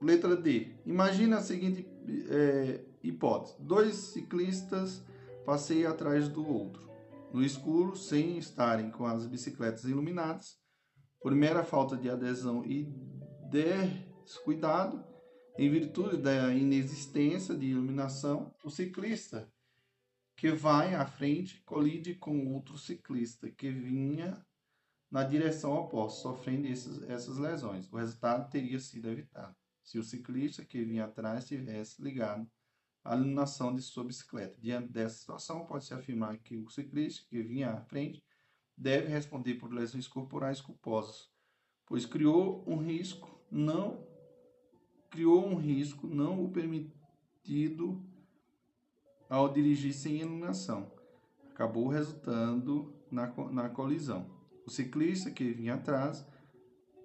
Speaker 1: letra D. Imagina a seguinte é, hipótese: dois ciclistas passeiam atrás do outro, no escuro, sem estarem com as bicicletas iluminadas, por mera falta de adesão e descuidado, em virtude da inexistência de iluminação, o ciclista que vai à frente colide com outro ciclista que vinha na direção oposta, sofrendo esses, essas lesões. O resultado teria sido evitado se o ciclista que vinha atrás tivesse ligado a iluminação de sua bicicleta. Diante dessa situação, pode-se afirmar que o ciclista que vinha à frente deve responder por lesões corporais culposas, pois criou um risco não criou um risco não o permitido ao dirigir sem iluminação. Acabou resultando na, na colisão. O ciclista que vinha atrás,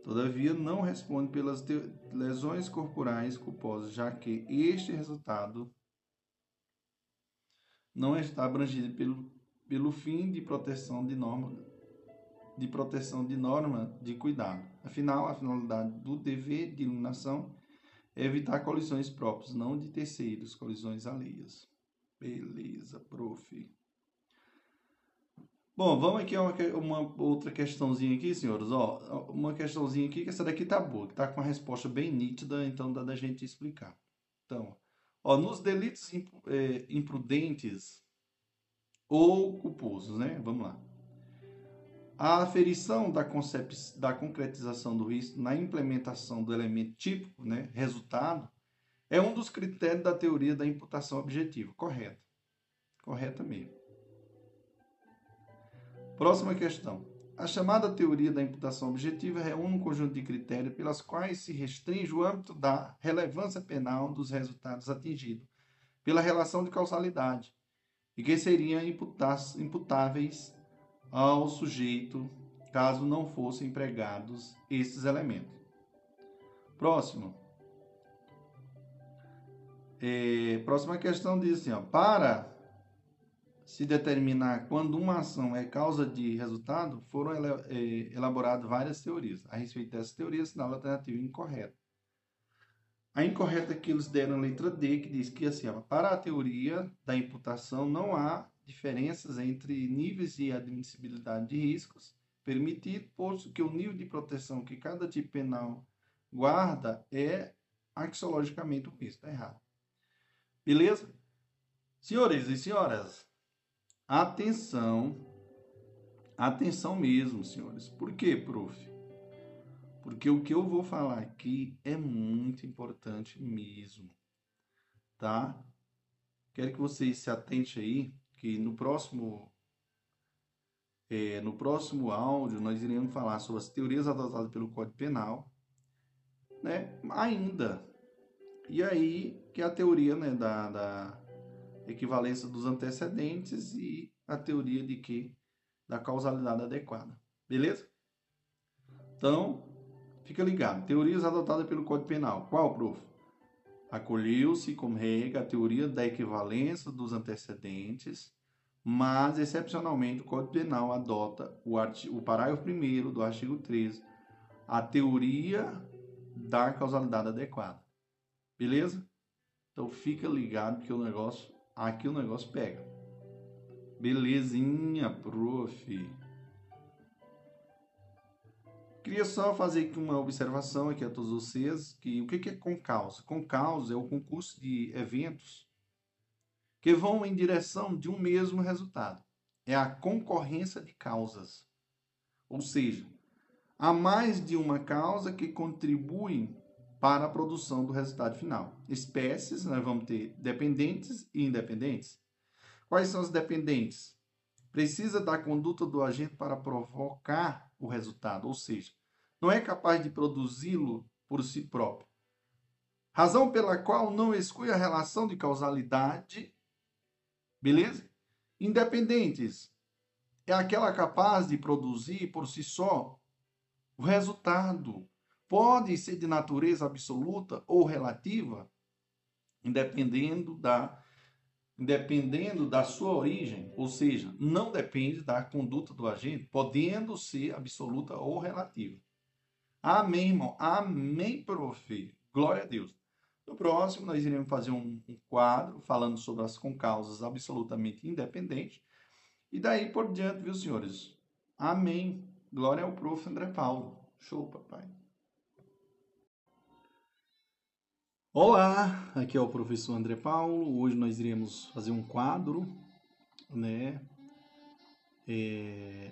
Speaker 1: todavia, não responde pelas lesões corporais culposas, já que este resultado não está abrangido pelo, pelo fim de proteção de norma de proteção de norma de cuidado. Afinal, a finalidade do dever de iluminação é evitar colisões próprias, não de terceiros, colisões alheias. Beleza, prof. Bom, vamos aqui a uma, uma outra questãozinha aqui, senhores. Ó, uma questãozinha aqui, que essa daqui tá boa, que tá com uma resposta bem nítida, então dá da gente explicar. Então, ó, nos delitos é, imprudentes ou culposos, né? Vamos lá. A aferição da, concep... da concretização do risco na implementação do elemento típico, né, resultado, é um dos critérios da teoria da imputação objetiva. Correto. Correta mesmo. Próxima questão. A chamada teoria da imputação objetiva reúne um conjunto de critérios pelas quais se restringe o âmbito da relevância penal dos resultados atingidos pela relação de causalidade e que seriam imputáveis ao sujeito caso não fossem empregados esses elementos. Próximo. É, próxima questão diz assim: ó, para se determinar quando uma ação é causa de resultado, foram é, elaboradas várias teorias. A respeito dessa teoria, sinal alternativa incorreta. A incorreta que eles deram a letra D, que diz que assim, ó, para a teoria da imputação não há diferenças entre níveis de admissibilidade de riscos permitido, posto que o nível de proteção que cada tipo penal guarda é axiologicamente o mesmo. Está errado. Beleza? Senhores e senhoras, atenção, atenção mesmo, senhores. Por quê, prof? Porque o que eu vou falar aqui é muito importante mesmo, tá? Quero que vocês se atentem aí, que no próximo é, no próximo áudio nós iremos falar sobre as teorias adotadas pelo Código Penal, né? Ainda. E aí que é a teoria né, da, da equivalência dos antecedentes e a teoria de que da causalidade adequada. Beleza? Então, fica ligado. Teorias adotadas pelo Código Penal. Qual, prof? Acolheu-se como regra a teoria da equivalência dos antecedentes, mas, excepcionalmente, o Código Penal adota o, artigo, o parágrafo 1 do artigo 13, a teoria da causalidade adequada. Beleza? Então fica ligado que o negócio, aqui o negócio pega. Belezinha, prof. Queria só fazer aqui uma observação aqui a todos vocês, que o que é concausa? Concausa é o concurso de eventos que vão em direção de um mesmo resultado. É a concorrência de causas. Ou seja, há mais de uma causa que contribuem para a produção do resultado final. Espécies, nós vamos ter dependentes e independentes. Quais são os dependentes? Precisa da conduta do agente para provocar o resultado, ou seja, não é capaz de produzi-lo por si próprio. Razão pela qual não exclui a relação de causalidade Beleza? Independentes é aquela capaz de produzir por si só o resultado. Pode ser de natureza absoluta ou relativa, independendo da independendo da sua origem, ou seja, não depende da conduta do agente, podendo ser absoluta ou relativa. Amém, irmão. Amém, prof. Glória a Deus. No próximo, nós iremos fazer um, um quadro falando sobre as concausas absolutamente independentes. E daí por diante, viu, senhores? Amém. Glória ao prof. André Paulo. Show, papai. Olá, aqui é o professor André Paulo. Hoje nós iremos fazer um quadro, né? É,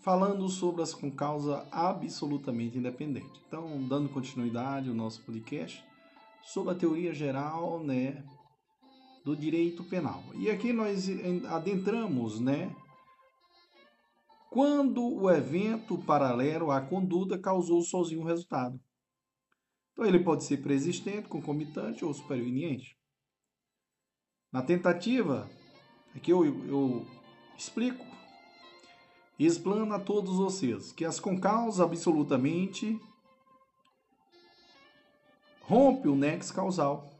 Speaker 1: falando sobre as concausas absolutamente independentes. Então, dando continuidade ao nosso podcast, sobre a teoria geral, né, do direito penal. E aqui nós adentramos, né, quando o evento paralelo à conduta causou sozinho o resultado. Então ele pode ser preexistente, concomitante ou superveniente. Na tentativa, aqui eu, eu explico e explano a todos vocês que as concausas absolutamente rompe o nexo causal.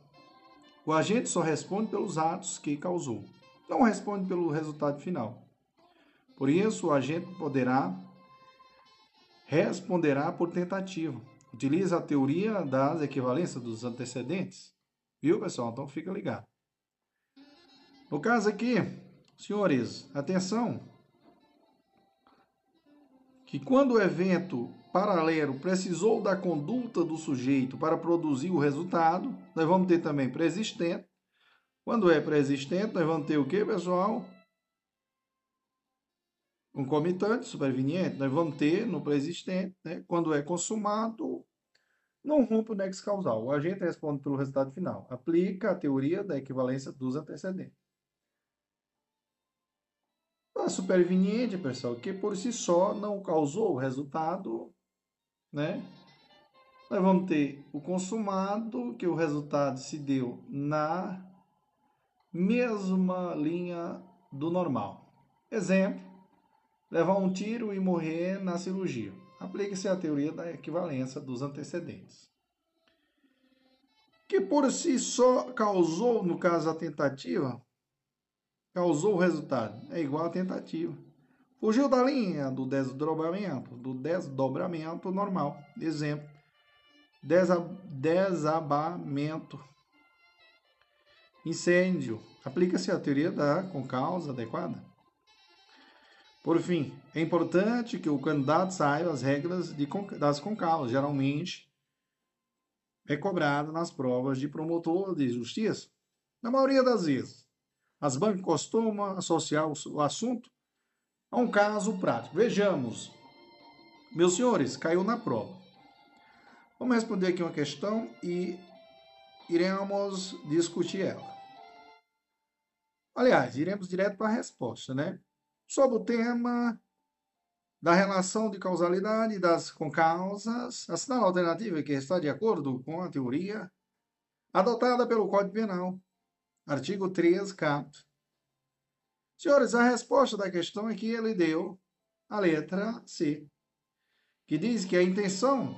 Speaker 1: O agente só responde pelos atos que causou, não responde pelo resultado final. Por isso, o agente poderá responderá por tentativa. Utiliza a teoria das equivalências dos antecedentes. Viu, pessoal? Então fica ligado. No caso aqui, senhores, atenção. que quando o evento paralelo precisou da conduta do sujeito para produzir o resultado, nós vamos ter também preexistente. Quando é preexistente, nós vamos ter o que, pessoal? Concomitante, superveniente. Nós vamos ter no preexistente, né? quando é consumado, não rompe o nexo causal. O agente responde pelo resultado final. Aplica a teoria da equivalência dos antecedentes. A superveniente, pessoal, que por si só não causou o resultado, né? Nós vamos ter o consumado, que o resultado se deu na mesma linha do normal. Exemplo, levar um tiro e morrer na cirurgia. Aplique-se a teoria da equivalência dos antecedentes. Que por si só causou, no caso a tentativa, causou o resultado. É igual a tentativa. Fugiu da linha do desdobramento, do desdobramento normal. Exemplo, desabamento. Incêndio. Aplica-se a teoria da com causa adequada. Por fim, é importante que o candidato saiba as regras de, das concausas. Geralmente, é cobrado nas provas de promotor de justiça. Na maioria das vezes, as bancas costumam associar o assunto a um caso prático. Vejamos. Meus senhores, caiu na prova. Vamos responder aqui uma questão e iremos discutir ela. Aliás, iremos direto para a resposta, né? Sobre o tema da relação de causalidade das com causas, a alternativa que está de acordo com a teoria adotada pelo Código Penal, artigo 3, caput. Senhores, a resposta da questão é que ele deu a letra C, que diz que a intenção,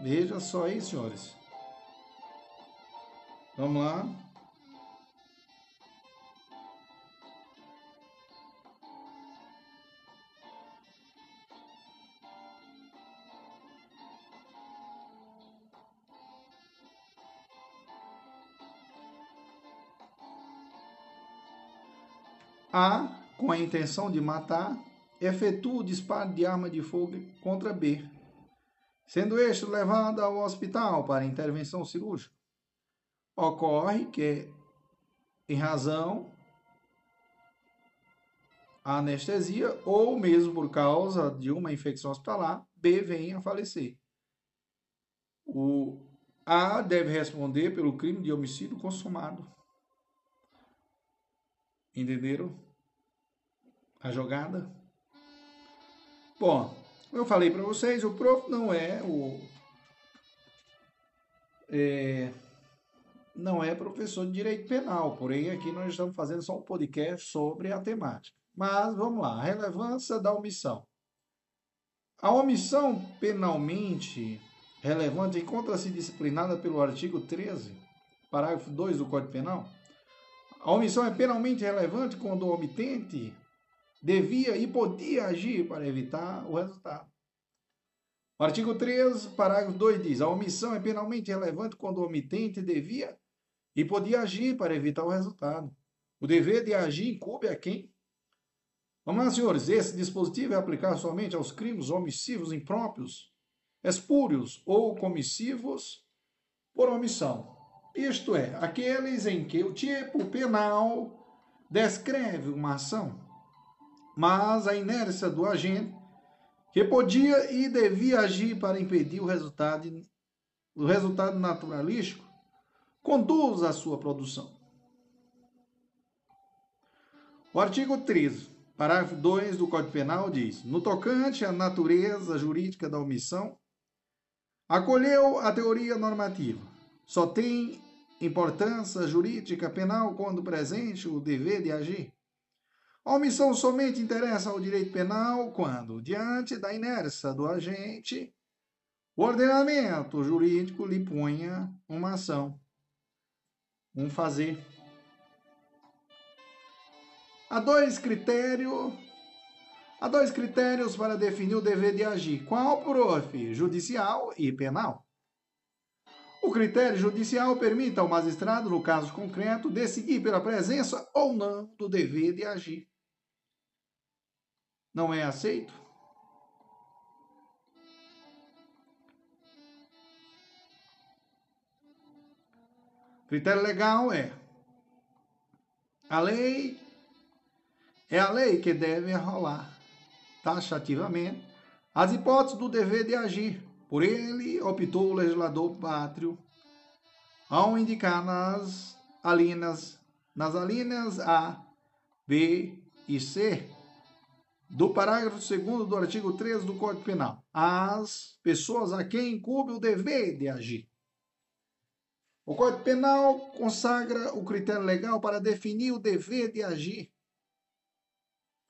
Speaker 1: veja só aí, senhores. Vamos lá. A, com a intenção de matar, efetua o disparo de arma de fogo contra B, sendo este levado ao hospital para intervenção cirúrgica. Ocorre que, em razão a anestesia ou mesmo por causa de uma infecção hospitalar, B vem a falecer. O A deve responder pelo crime de homicídio consumado. Entenderam? A jogada. Bom, eu falei para vocês, o prof não é o é, não é professor de direito penal, porém aqui nós estamos fazendo só um podcast sobre a temática. Mas vamos lá, a relevância da omissão. A omissão penalmente relevante encontra-se disciplinada pelo artigo 13, parágrafo 2 do Código Penal. A omissão é penalmente relevante quando o omitente devia e podia agir para evitar o resultado. O artigo 3, parágrafo 2 diz: a omissão é penalmente relevante quando o omitente devia e podia agir para evitar o resultado. O dever de agir incube a quem? Vamos lá, senhores. Esse dispositivo é aplicado somente aos crimes omissivos impróprios, espúrios ou comissivos por omissão. Isto é, aqueles em que o tipo penal descreve uma ação mas a inércia do agente, que podia e devia agir para impedir o resultado, o resultado naturalístico, conduz à sua produção. O artigo 13, parágrafo 2 do Código Penal diz: no tocante à natureza jurídica da omissão, acolheu a teoria normativa. Só tem importância jurídica penal quando presente o dever de agir a omissão somente interessa ao direito penal quando, diante da inércia do agente, o ordenamento jurídico lhe ponha uma ação, um fazer. Há dois critérios, há dois critérios para definir o dever de agir. Qual, prof? Judicial e penal. O critério judicial permite ao magistrado, no caso concreto, decidir pela presença ou não do dever de agir não é aceito? Critério legal é a lei é a lei que deve rolar taxativamente as hipóteses do dever de agir. Por ele optou o legislador pátrio ao indicar nas alíneas nas alíneas A, B e C do parágrafo 2 do artigo 13 do Código Penal as pessoas a quem incumbe o dever de agir. O Código Penal consagra o critério legal para definir o dever de agir.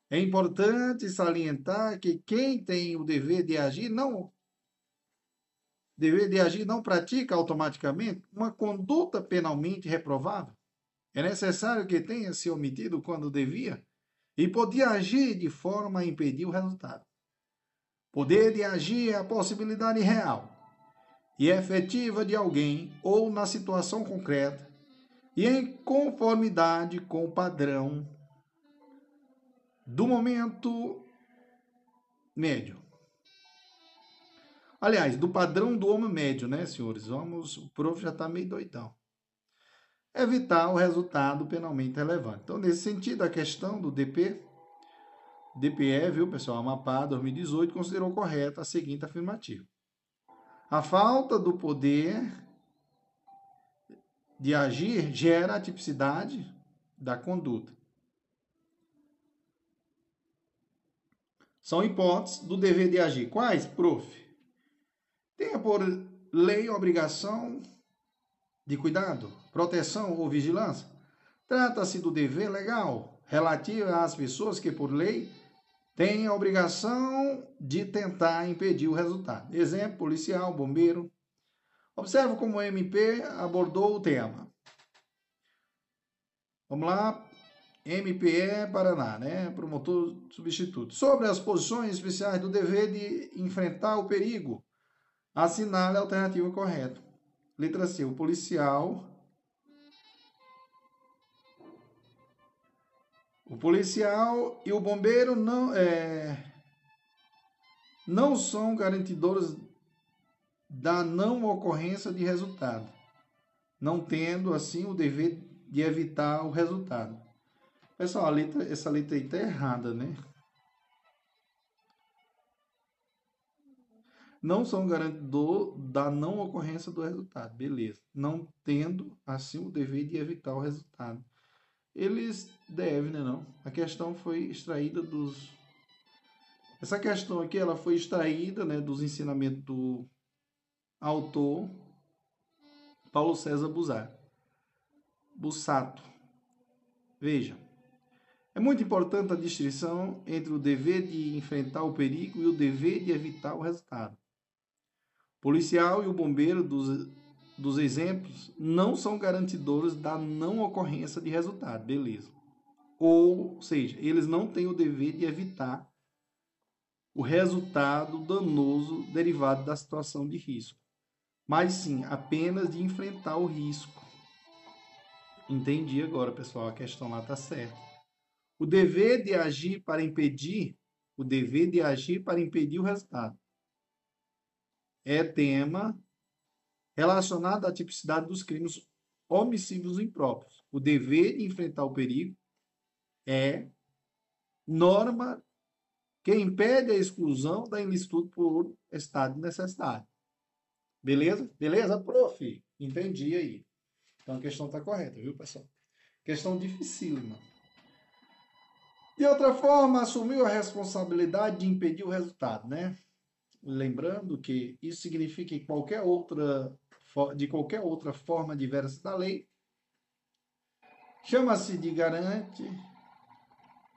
Speaker 1: É importante salientar que quem tem o dever de agir não dever de agir não pratica automaticamente uma conduta penalmente reprovável. É necessário que tenha se omitido quando devia e podia agir de forma a impedir o resultado. Poder de agir é a possibilidade real e efetiva de alguém ou na situação concreta e em conformidade com o padrão do momento médio. Aliás, do padrão do homem médio, né, senhores? Vamos, o prof já está meio doidão. Evitar o resultado penalmente relevante. Então, nesse sentido, a questão do DP, DPE, viu, pessoal? Amapá 2018 considerou correta a seguinte afirmativa. A falta do poder de agir gera a tipicidade da conduta. São hipóteses do dever de agir. Quais, prof? Tenha por lei obrigação de cuidado, proteção ou vigilância. Trata-se do dever legal relativo às pessoas que, por lei, tem a obrigação de tentar impedir o resultado. Exemplo: policial, bombeiro. Observe como o MP abordou o tema. Vamos lá. MPE Paraná, né? Promotor substituto. Sobre as posições especiais do dever de enfrentar o perigo, assinale a alternativa correta. Letra C. O policial O policial e o bombeiro não, é, não são garantidores da não ocorrência de resultado, não tendo assim o dever de evitar o resultado. Pessoal, letra, essa letra aí está errada, né? Não são garantidor da não ocorrência do resultado, beleza. Não tendo assim o dever de evitar o resultado eles devem, né não? A questão foi extraída dos essa questão aqui ela foi extraída, né, dos ensinamentos do autor Paulo César Buzar. Bussato. Veja. É muito importante a distinção entre o dever de enfrentar o perigo e o dever de evitar o resultado. O policial e o bombeiro dos dos exemplos não são garantidores da não ocorrência de resultado, beleza. Ou seja, eles não têm o dever de evitar o resultado danoso derivado da situação de risco, mas sim apenas de enfrentar o risco. Entendi agora, pessoal, a questão lá está certa. O dever de agir para impedir, o dever de agir para impedir o resultado. É tema relacionado à tipicidade dos crimes homicídios impróprios. O dever de enfrentar o perigo é norma que impede a exclusão da ilicitude por estado de necessidade. Beleza? Beleza, prof? Entendi aí. Então a questão está correta, viu, pessoal? Questão dificílima. De outra forma, assumiu a responsabilidade de impedir o resultado, né? Lembrando que isso significa que qualquer outra de qualquer outra forma diversa da lei, chama-se de garante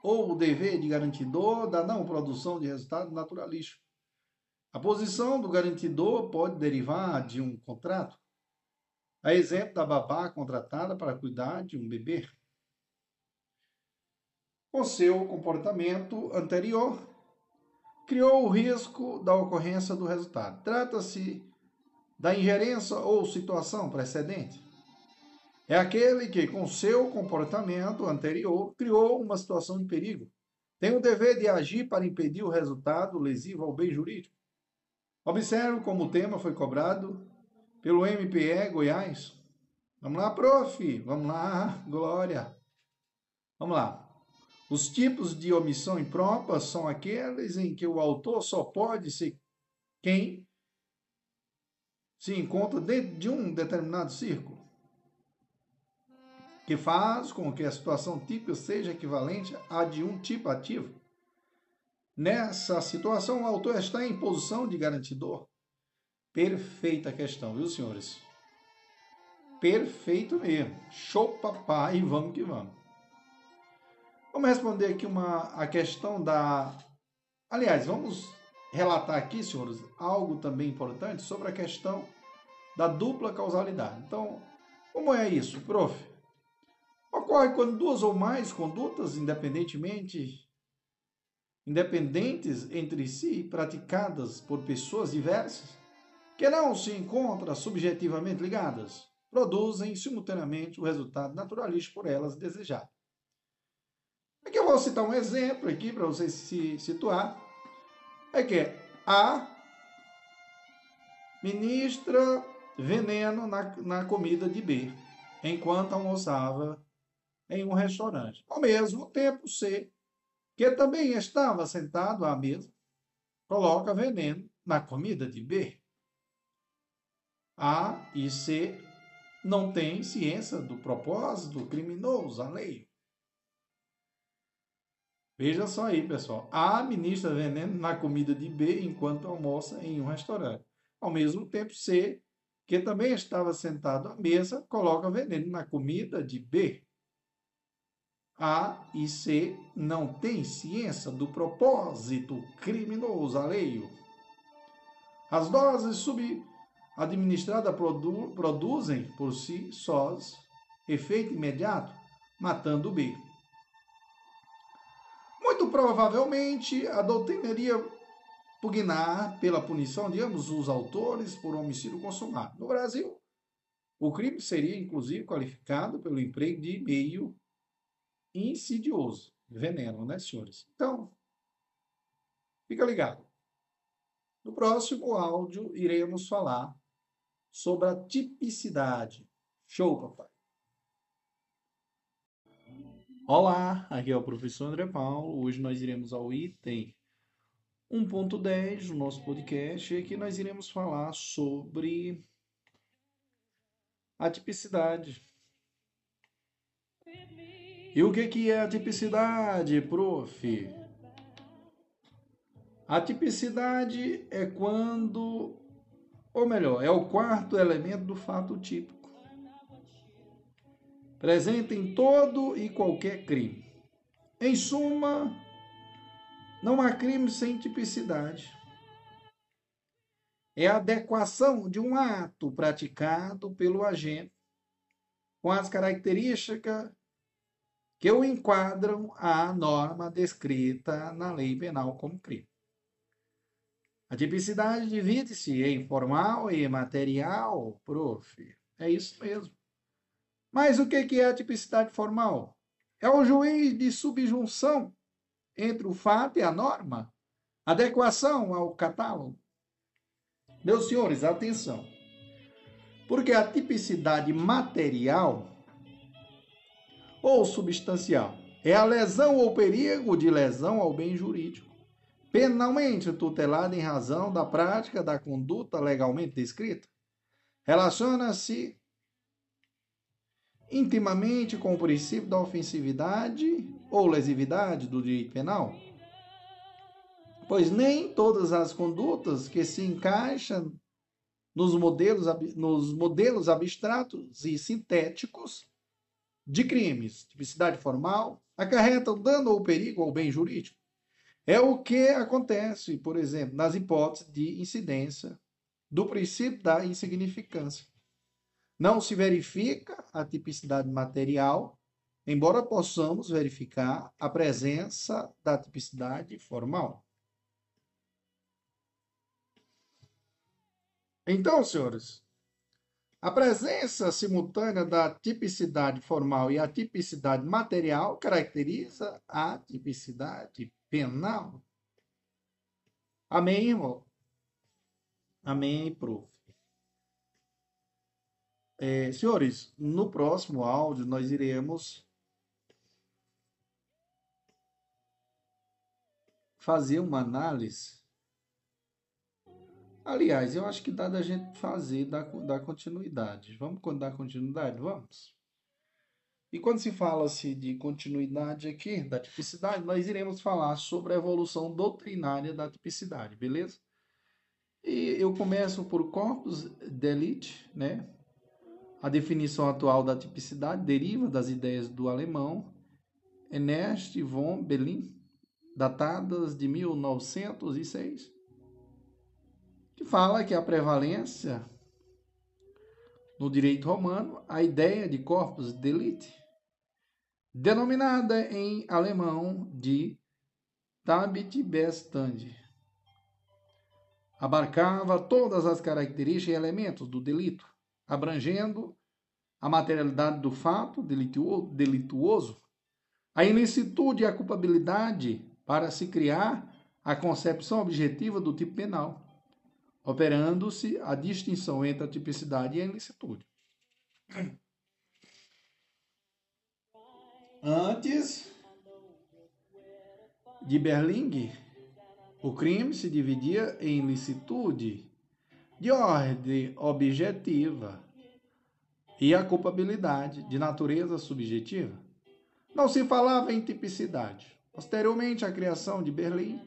Speaker 1: ou o dever de garantidor da não produção de resultado naturalístico. A posição do garantidor pode derivar de um contrato. A exemplo da babá contratada para cuidar de um bebê. Com seu comportamento anterior, criou o risco da ocorrência do resultado. Trata-se da ingerência ou situação precedente. É aquele que, com seu comportamento anterior, criou uma situação de perigo. Tem o dever de agir para impedir o resultado lesivo ao bem jurídico. Observe como o tema foi cobrado pelo MPE Goiás.
Speaker 2: Vamos lá, prof. Vamos lá, Glória. Vamos lá. Os tipos de omissão imprópria são aqueles em que o autor só pode ser quem se encontra dentro de um determinado círculo, que faz com que a situação típica seja equivalente à de um tipo ativo. Nessa situação, o autor está em posição de garantidor. Perfeita questão, viu, senhores? Perfeito mesmo. Show papai, vamos que vamos. Vamos responder aqui uma, a questão da. Aliás, vamos relatar aqui, senhores, algo também importante sobre a questão da dupla causalidade. Então, como é isso, prof? Ocorre quando duas ou mais condutas, independentemente independentes entre si, praticadas por pessoas diversas, que não se encontram subjetivamente ligadas, produzem simultaneamente o resultado naturalístico por elas desejado. Aqui eu vou citar um exemplo aqui para vocês se situar. É que a ministra veneno na, na comida de B, enquanto almoçava em um restaurante. Ao mesmo tempo, C, que também estava sentado à mesa, coloca veneno na comida de B. A e C não têm ciência do propósito criminoso alheio. Veja só aí, pessoal. A ministra veneno na comida de B enquanto almoça em um restaurante. Ao mesmo tempo, C, que também estava sentado à mesa, coloca veneno na comida de B. A e C não têm ciência do propósito criminoso alheio. As doses subadministradas produ produzem por si sós efeito imediato, matando o B. Provavelmente, a doutrina iria pugnar pela punição de ambos os autores por homicídio consumado. No Brasil, o crime seria inclusive qualificado pelo emprego de meio insidioso, veneno, né, senhores? Então, fica ligado. No próximo áudio, iremos falar sobre a tipicidade. Show, papai!
Speaker 1: Olá, aqui é o professor André Paulo. Hoje nós iremos ao item 1.10 do nosso podcast e aqui nós iremos falar sobre a tipicidade. E o que que é a tipicidade, prof? A tipicidade é quando, ou melhor, é o quarto elemento do fato típico presente em todo e qualquer crime. Em suma, não há crime sem tipicidade. É a adequação de um ato praticado pelo agente com as características que o enquadram à norma descrita na lei penal como crime. A tipicidade divide-se em formal e material, prof. É isso mesmo. Mas o que é a tipicidade formal? É o juiz de subjunção entre o fato e a norma, adequação ao catálogo. Meus senhores, atenção. Porque a tipicidade material ou substancial é a lesão ou perigo de lesão ao bem jurídico, penalmente tutelada em razão da prática da conduta legalmente descrita. Relaciona-se intimamente com o princípio da ofensividade ou lesividade do direito penal? Pois nem todas as condutas que se encaixam nos modelos, nos modelos abstratos e sintéticos de crimes, tipicidade formal, acarretam dano ou perigo ao bem jurídico. É o que acontece, por exemplo, nas hipóteses de incidência do princípio da insignificância. Não se verifica a tipicidade material, embora possamos verificar a presença da tipicidade formal. Então, senhores, a presença simultânea da tipicidade formal e a tipicidade material caracteriza a tipicidade penal. Amém, irmão? Amém, prof. É, senhores, no próximo áudio nós iremos fazer uma análise. Aliás, eu acho que dá da gente fazer, da, da continuidade. Vamos dar continuidade? Vamos. E quando se fala-se de continuidade aqui, da tipicidade, nós iremos falar sobre a evolução doutrinária da tipicidade, beleza? E eu começo por corpus delite, né? A definição atual da tipicidade deriva das ideias do alemão Ernest von Berlin, datadas de 1906, que fala que a prevalência no direito romano a ideia de corpus delite denominada em alemão de Tabitbestand. Abarcava todas as características e elementos do delito, abrangendo a materialidade do fato delituoso, a ilicitude e a culpabilidade para se criar a concepção objetiva do tipo penal, operando-se a distinção entre a tipicidade e a ilicitude. Antes de Berling, o crime se dividia em licitude de ordem objetiva e a culpabilidade de natureza subjetiva. Não se falava em tipicidade. Posteriormente à criação de Berlim,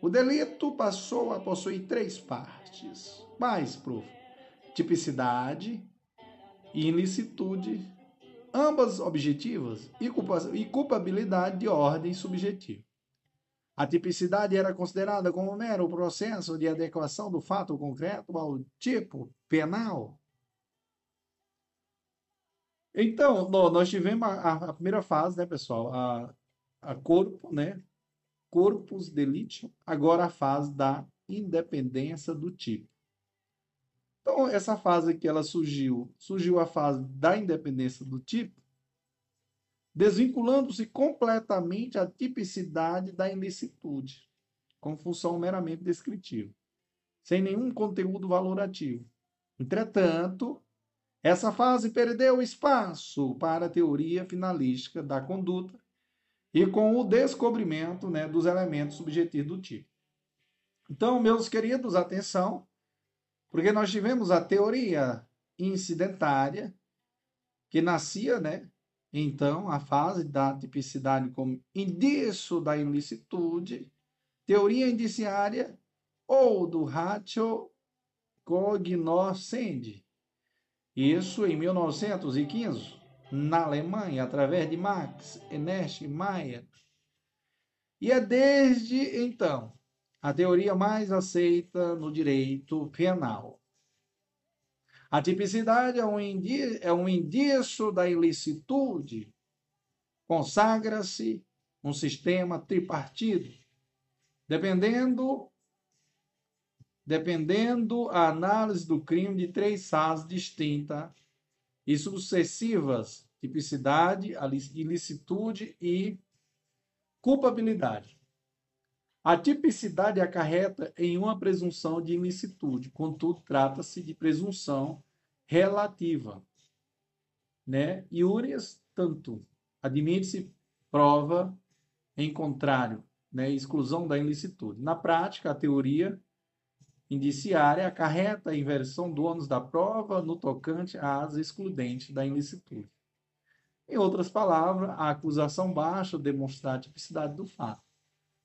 Speaker 1: o delito passou a possuir três partes. Mais, prof. Tipicidade e ilicitude ambas objetivas, e culpabilidade de ordem subjetiva. A tipicidade era considerada como mero processo de adequação do fato concreto ao tipo penal. Então, nós tivemos a, a primeira fase, né, pessoal? A, a corpo, né? Corpus delitio. Agora a fase da independência do tipo. Então, essa fase aqui, ela surgiu, surgiu a fase da independência do tipo, desvinculando-se completamente a tipicidade da ilicitude, com função meramente descritiva, sem nenhum conteúdo valorativo. Entretanto, essa fase perdeu espaço para a teoria finalística da conduta e com o descobrimento né, dos elementos subjetivos do tipo. Então, meus queridos, atenção, porque nós tivemos a teoria incidentária, que nascia, né? Então, a fase da tipicidade como indício da ilicitude, teoria indiciária ou do ratio cognoscendi. Isso em 1915, na Alemanha, através de Max Ernst Mayr. E é desde então a teoria mais aceita no direito penal. A tipicidade é um, indício, é um indício da ilicitude. Consagra-se um sistema tripartido, dependendo dependendo a análise do crime de três fases distintas e sucessivas: tipicidade, ilicitude e culpabilidade. A tipicidade acarreta em uma presunção de ilicitude, contudo, trata-se de presunção relativa. Né? Iúrias, tanto. Admite-se prova em contrário, né? exclusão da ilicitude. Na prática, a teoria indiciária acarreta a inversão do ônus da prova no tocante às excludentes da ilicitude. Em outras palavras, a acusação baixa demonstrar a tipicidade do fato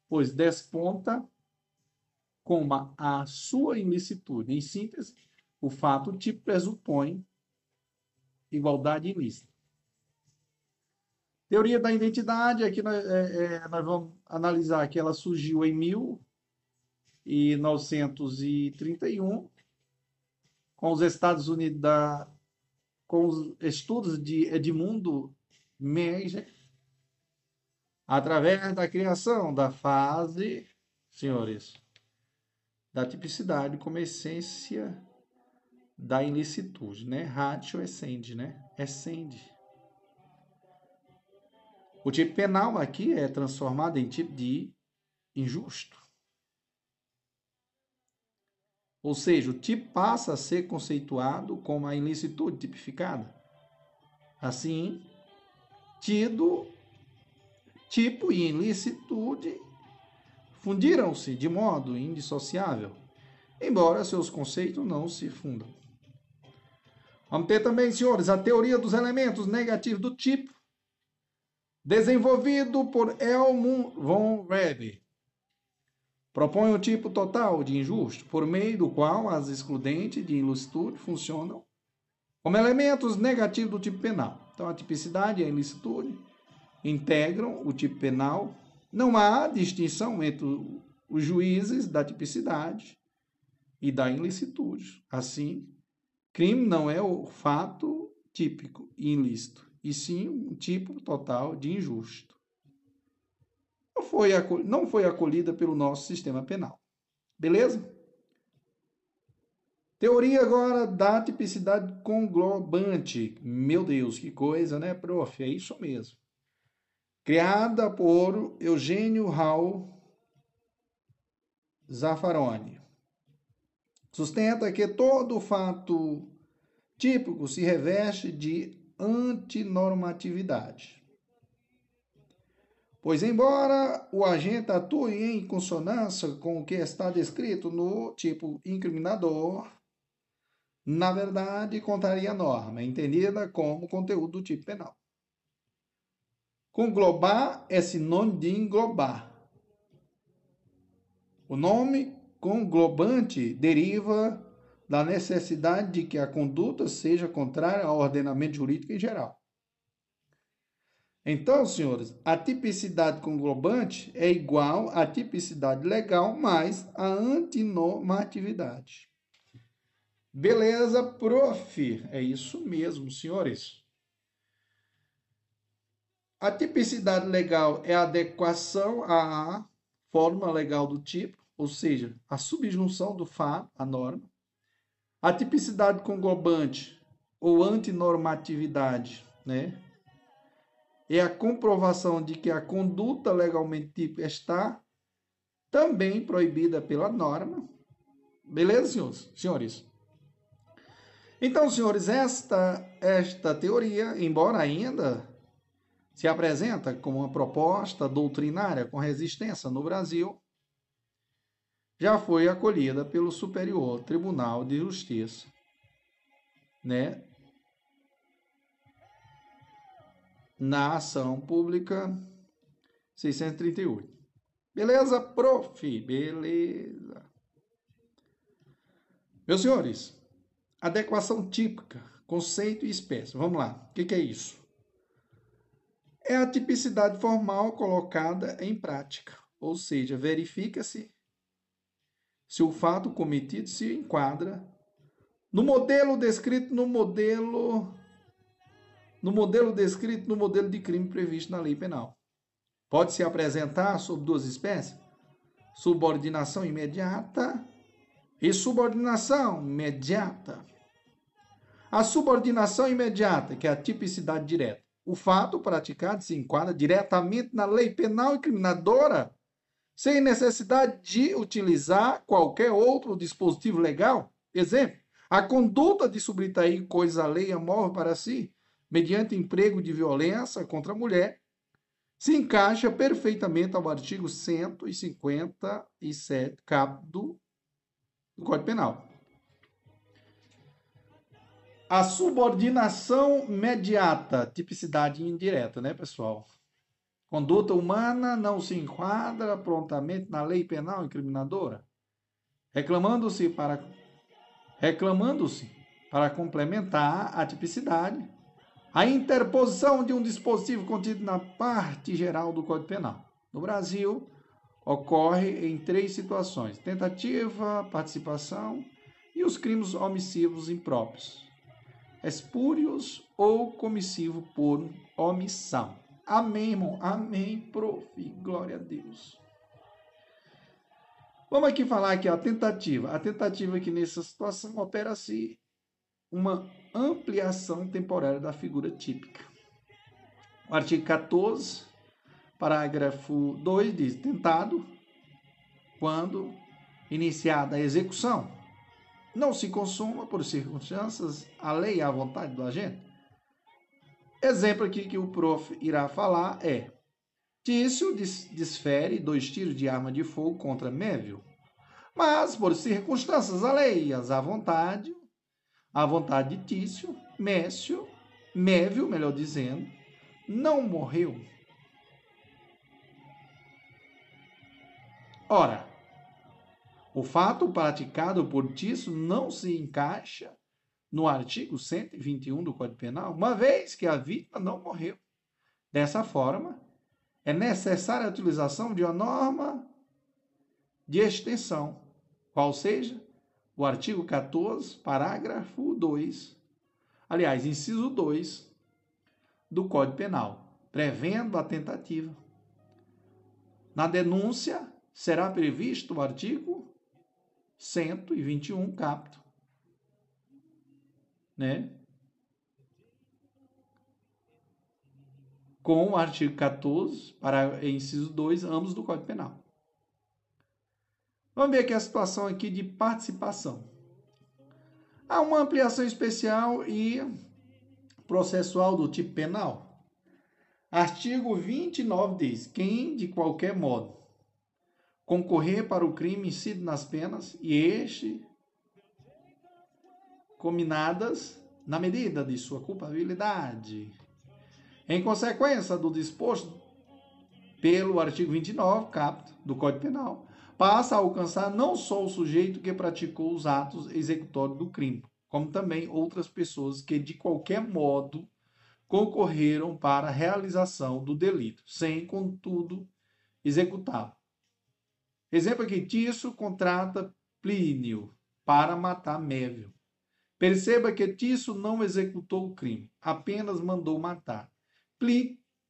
Speaker 1: pois desponta como a sua ilicitude. Em síntese, o fato te pressupõe igualdade ilícita. Teoria da identidade, aqui nós, é, é, nós vamos analisar que ela surgiu em 1931, com os Estados Unidos, da, com os estudos de Edmundo Menger, através da criação da fase, senhores, da tipicidade como essência da ilicitude, né? Ratio excende, né? Excende. O tipo penal aqui é transformado em tipo de injusto. Ou seja, o tipo passa a ser conceituado como a ilicitude tipificada. Assim, tido, tipo e ilicitude fundiram-se de modo indissociável, embora seus conceitos não se fundam. Vamos ter também, senhores, a teoria dos elementos negativos do tipo, desenvolvido por Elmund von Rebe. Propõe o tipo total de injusto, por meio do qual as excludentes de ilicitude funcionam como elementos negativos do tipo penal. Então, a tipicidade e a ilicitude integram o tipo penal não há distinção entre os juízes da tipicidade e da ilicitude. Assim, crime não é o fato típico e ilícito, e sim um tipo total de injusto. Não foi, não foi acolhida pelo nosso sistema penal. Beleza? Teoria agora da tipicidade conglobante. Meu Deus, que coisa, né, prof? É isso mesmo criada por Eugênio Raul Zaffaroni. Sustenta que todo fato típico se reveste de antinormatividade. Pois, embora o agente atue em consonância com o que está descrito no tipo incriminador, na verdade contraria a norma, entendida como conteúdo do tipo penal. Conglobar é sinônimo de englobar. O nome conglobante deriva da necessidade de que a conduta seja contrária ao ordenamento jurídico em geral. Então, senhores, a tipicidade conglobante é igual à tipicidade legal mais a antinormatividade. Beleza, prof. É isso mesmo, senhores. A tipicidade legal é a adequação à forma legal do tipo, ou seja, a subjunção do fato à norma. A tipicidade conglobante ou antinormatividade, né? É a comprovação de que a conduta legalmente típica está também proibida pela norma. Beleza, senhores? senhores? Então, senhores, esta esta teoria, embora ainda se apresenta como uma proposta doutrinária com resistência no Brasil, já foi acolhida pelo Superior Tribunal de Justiça, né? Na ação pública 638. Beleza, prof? Beleza. Meus senhores, adequação típica, conceito e espécie. Vamos lá. O que, que é isso? É a tipicidade formal colocada em prática, ou seja, verifica-se se o fato cometido se enquadra no modelo descrito no modelo no modelo descrito no modelo de crime previsto na lei penal. Pode se apresentar sob duas espécies: subordinação imediata e subordinação imediata. A subordinação imediata, que é a tipicidade direta, o fato praticado se enquadra diretamente na lei penal incriminadora, sem necessidade de utilizar qualquer outro dispositivo legal. Exemplo, a conduta de subtrair coisa alheia móvel para si, mediante emprego de violência contra a mulher, se encaixa perfeitamente ao artigo 157, cap do Código Penal. A subordinação imediata, tipicidade indireta, né, pessoal? Conduta humana não se enquadra prontamente na lei penal incriminadora, reclamando-se para reclamando-se para complementar a tipicidade a interposição de um dispositivo contido na parte geral do Código Penal. No Brasil, ocorre em três situações: tentativa, participação e os crimes omissivos impróprios espúrios ou comissivo por omissão. Amém, irmão. Amém, prof. Glória a Deus. Vamos aqui falar aqui a tentativa. A tentativa aqui nessa situação opera-se uma ampliação temporária da figura típica. O artigo 14, parágrafo 2 diz: tentado quando iniciada a execução não se consuma por circunstâncias alheia à vontade do agente. Exemplo aqui que o prof irá falar é: Tício desfere dois tiros de arma de fogo contra Mévio, mas por circunstâncias alheias à vontade, à vontade de Tício, Mécio, Mévio, melhor dizendo, não morreu. Ora, o fato praticado por Tício não se encaixa no artigo 121 do Código Penal, uma vez que a vítima não morreu. Dessa forma, é necessária a utilização de uma norma de extensão, qual seja o artigo 14, parágrafo 2, aliás, inciso 2 do Código Penal, prevendo a tentativa. Na denúncia será previsto o artigo 121, capto, né? Com o artigo 14, para inciso 2, ambos do Código Penal. Vamos ver aqui a situação aqui de participação. Há uma ampliação especial e processual do tipo penal. Artigo 29 diz: quem de qualquer modo concorrer para o crime incide nas penas e este combinadas na medida de sua culpabilidade. Em consequência do disposto pelo artigo 29, caput, do Código Penal, passa a alcançar não só o sujeito que praticou os atos executórios do crime, como também outras pessoas que de qualquer modo concorreram para a realização do delito, sem, contudo, executá-lo. Exemplo aqui, Tisso contrata Plínio para matar Mévio. Perceba que Tisso não executou o crime, apenas mandou matar.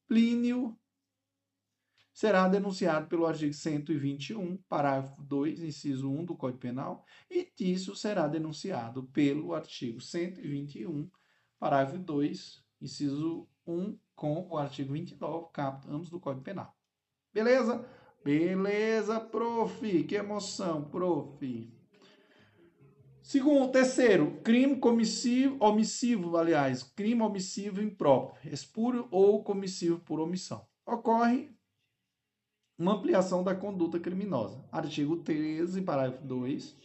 Speaker 1: Plínio será denunciado pelo artigo 121, parágrafo 2, inciso 1 do Código Penal, e Tisso será denunciado pelo artigo 121, parágrafo 2, inciso 1, com o artigo 29, caput, ambos do Código Penal. Beleza? Beleza, prof. Que emoção, prof. Segundo, terceiro, crime comissivo, omissivo, aliás, crime omissivo impróprio, espúrio ou comissivo por omissão. Ocorre uma ampliação da conduta criminosa. Artigo 13, parágrafo 2,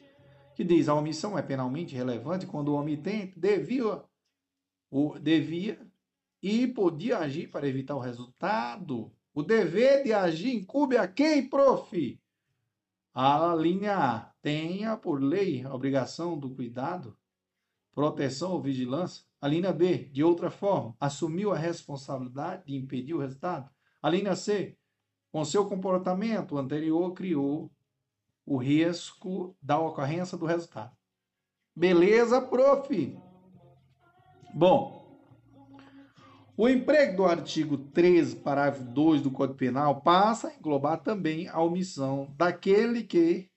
Speaker 1: que diz: a omissão é penalmente relevante quando o omitente devia, o, devia e podia agir para evitar o resultado o dever de agir incube a quem, prof? A linha A. Tenha por lei a obrigação do cuidado, proteção ou vigilância. A linha B. De outra forma, assumiu a responsabilidade de impedir o resultado. A linha C. Com seu comportamento anterior, criou o risco da ocorrência do resultado. Beleza, prof? Bom, o emprego do artigo 13, parágrafo 2 do Código Penal passa a englobar também a omissão daquele que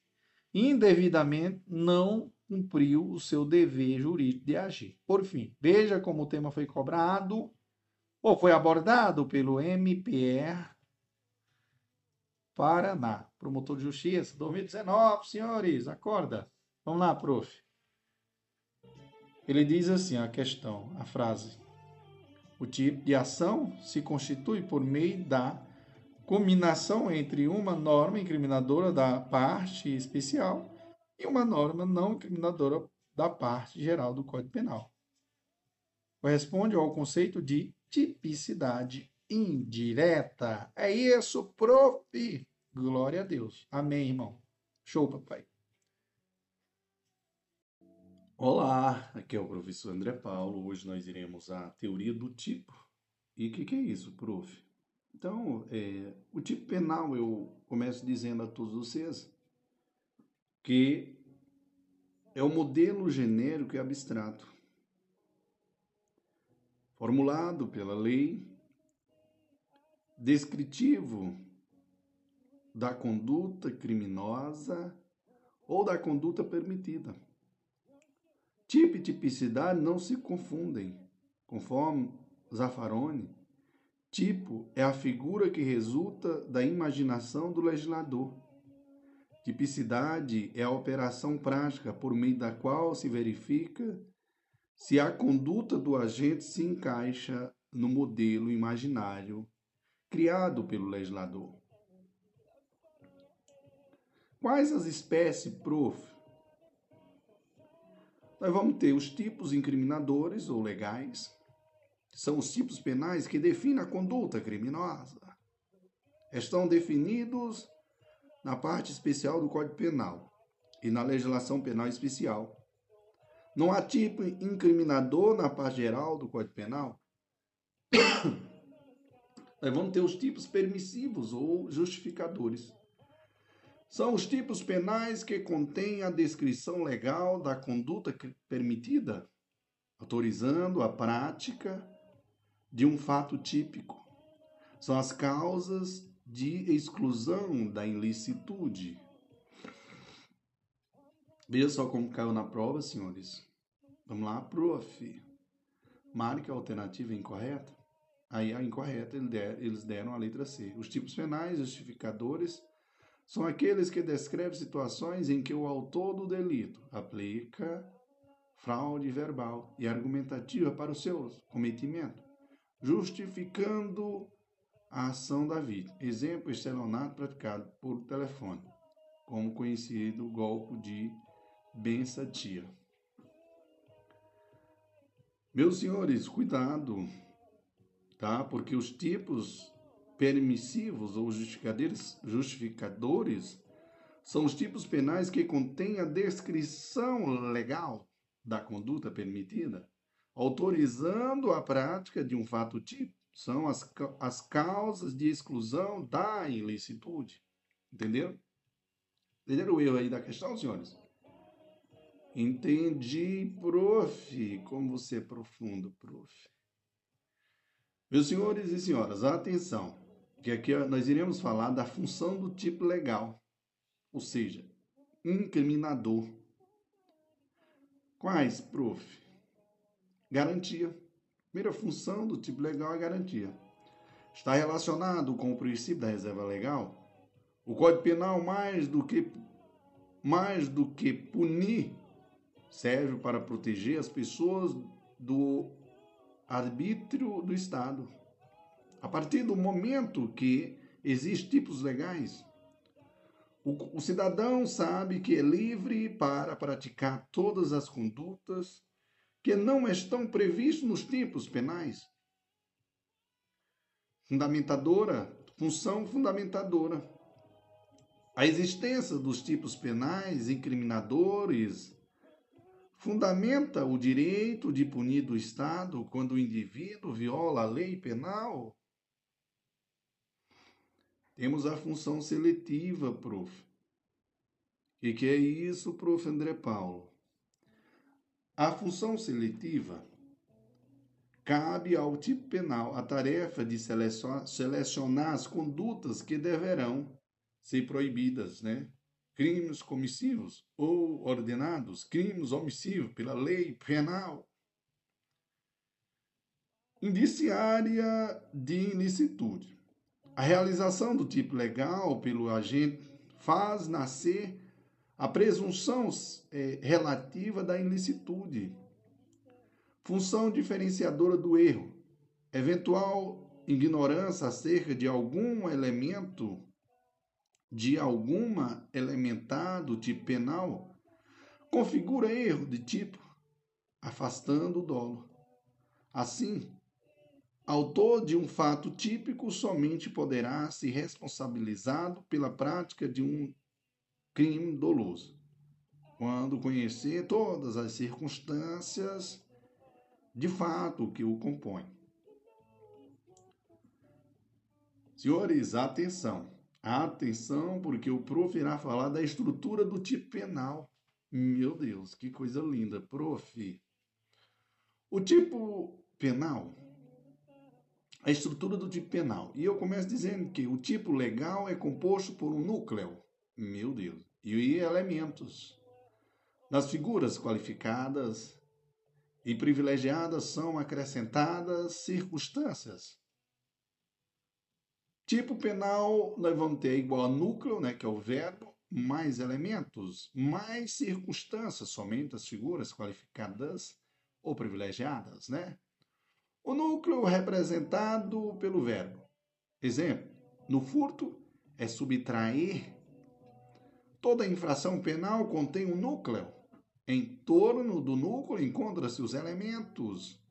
Speaker 1: indevidamente não cumpriu o seu dever jurídico de agir. Por fim, veja como o tema foi cobrado ou foi abordado pelo MPR Paraná, promotor de justiça, 2019, senhores, acorda. Vamos lá, prof. Ele diz assim a questão, a frase: o tipo de ação se constitui por meio da combinação entre uma norma incriminadora da parte especial e uma norma não incriminadora da parte geral do Código Penal. Corresponde ao conceito de tipicidade indireta. É isso, prof. Glória a Deus. Amém, irmão. Show, papai.
Speaker 3: Olá, aqui é o professor André Paulo. Hoje nós iremos a teoria do tipo. E o que, que, é isso, prof? Então, é, o tipo penal, eu começo dizendo a todos vocês que é o modelo genérico e abstrato formulado pela lei descritivo da conduta criminosa ou da conduta permitida Tipo e tipicidade não se confundem. Conforme Zaffaroni, tipo é a figura que resulta da imaginação do legislador,
Speaker 1: Tipicidade é a operação prática por meio da qual se verifica se a conduta do agente se encaixa no modelo imaginário criado pelo legislador. Quais as espécies, prof? Nós vamos ter os tipos incriminadores ou legais, são os tipos penais que definem a conduta criminosa. Estão definidos na parte especial do Código Penal e na legislação penal especial. Não há tipo incriminador na parte geral do Código Penal. Nós vamos ter os tipos permissivos ou justificadores. São os tipos penais que contêm a descrição legal da conduta permitida, autorizando a prática de um fato típico. São as causas de exclusão da ilicitude. Veja só como caiu na prova, senhores. Vamos lá, prof. Marque a alternativa incorreta. Aí a incorreta eles deram a letra C. Os tipos penais justificadores são aqueles que descrevem situações em que o autor do delito aplica fraude verbal e argumentativa para o seu cometimento, justificando a ação da vítima. Exemplo, estelionato praticado por telefone, como conhecido golpe de benção-tia. Meus senhores, cuidado, tá? Porque os tipos permissivos ou justificadores, são os tipos penais que contêm a descrição legal da conduta permitida, autorizando a prática de um fato tipo. São as, as causas de exclusão da ilicitude. Entenderam? Entenderam o erro aí da questão, senhores? Entendi, prof. Como você é profundo, prof. Meus senhores e senhoras, atenção que aqui nós iremos falar da função do tipo legal, ou seja, incriminador. Quais, prof? Garantia. Primeira função do tipo legal é garantia. Está relacionado com o princípio da reserva legal? O Código Penal, mais do que, mais do que punir, serve para proteger as pessoas do arbítrio do Estado. A partir do momento que existem tipos legais, o, o cidadão sabe que é livre para praticar todas as condutas que não estão previstas nos tipos penais. Fundamentadora, função fundamentadora. A existência dos tipos penais incriminadores fundamenta o direito de punir do Estado quando o indivíduo viola a lei penal temos a função seletiva, prof. O que é isso, prof. André Paulo? A função seletiva cabe ao tipo penal a tarefa de selecionar as condutas que deverão ser proibidas, né? Crimes comissivos ou ordenados, crimes omissivos pela lei penal. Indiciária de ilicitude. A realização do tipo legal pelo agente faz nascer a presunção é, relativa da ilicitude, função diferenciadora do erro, eventual ignorância acerca de algum elemento, de alguma elementar do tipo penal, configura erro de tipo afastando o dolo. Assim, Autor de um fato típico somente poderá ser responsabilizado pela prática de um crime doloso, quando conhecer todas as circunstâncias de fato que o compõem. Senhores, atenção. Atenção, porque o prof irá falar da estrutura do tipo penal. Meu Deus, que coisa linda, prof. O tipo penal a estrutura do tipo penal. E eu começo dizendo que o tipo legal é composto por um núcleo, meu Deus, e elementos. Das figuras qualificadas e privilegiadas são acrescentadas circunstâncias. Tipo penal, nós vamos ter igual a núcleo, né, que é o verbo, mais elementos, mais circunstâncias, somente as figuras qualificadas ou privilegiadas, né? O núcleo representado pelo verbo. Exemplo: no furto é subtrair. Toda infração penal contém um núcleo. Em torno do núcleo encontram-se os elementos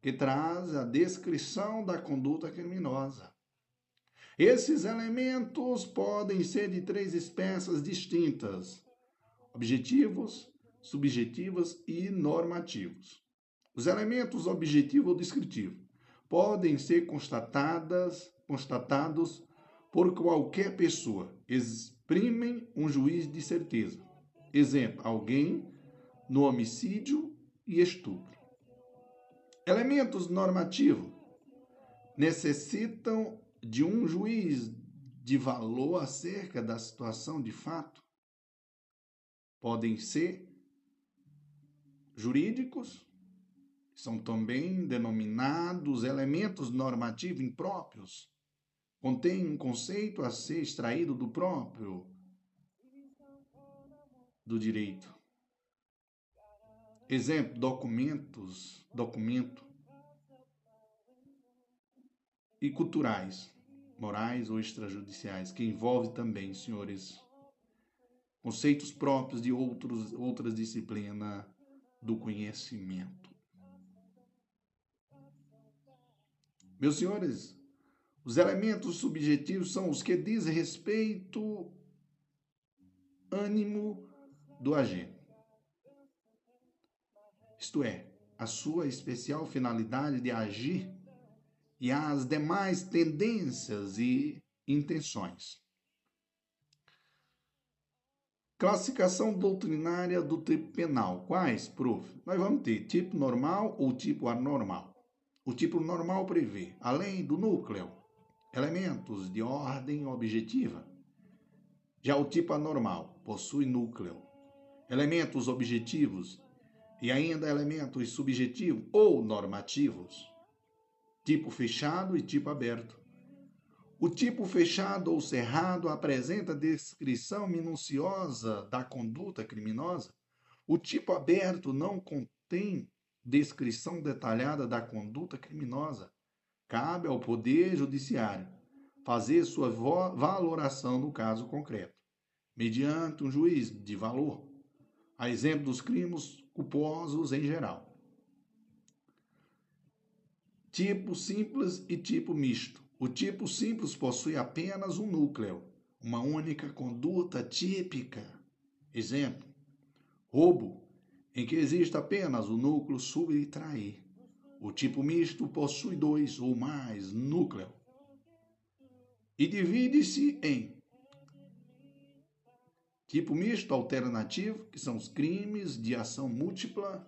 Speaker 1: que trazem a descrição da conduta criminosa. Esses elementos podem ser de três espécies distintas: objetivos, subjetivos e normativos. Os elementos objetivo ou descritivo podem ser constatadas, constatados por qualquer pessoa, exprimem um juiz de certeza. Exemplo, alguém no homicídio e estupro. Elementos normativos necessitam de um juiz de valor acerca da situação de fato podem ser jurídicos, são também denominados elementos normativos impróprios, contém um conceito a ser extraído do próprio do direito. Exemplo, documentos, documento e culturais, morais ou extrajudiciais, que envolve também, senhores, conceitos próprios de outros, outras disciplinas do conhecimento. Meus senhores, os elementos subjetivos são os que dizem respeito ânimo do agente. Isto é, a sua especial finalidade de agir e as demais tendências e intenções. Classificação doutrinária do tipo penal. Quais, prof? Nós vamos ter tipo normal ou tipo anormal. O tipo normal prevê, além do núcleo, elementos de ordem objetiva. Já o tipo anormal possui núcleo, elementos objetivos e ainda elementos subjetivos ou normativos tipo fechado e tipo aberto. O tipo fechado ou cerrado apresenta descrição minuciosa da conduta criminosa. O tipo aberto não contém descrição detalhada da conduta criminosa. Cabe ao Poder Judiciário fazer sua valoração no caso concreto, mediante um juiz de valor, a exemplo dos crimes culposos em geral tipo simples e tipo misto. O tipo simples possui apenas um núcleo, uma única conduta típica. Exemplo: roubo, em que existe apenas o núcleo subtrair. O tipo misto possui dois ou mais núcleos e divide-se em tipo misto alternativo, que são os crimes de ação múltipla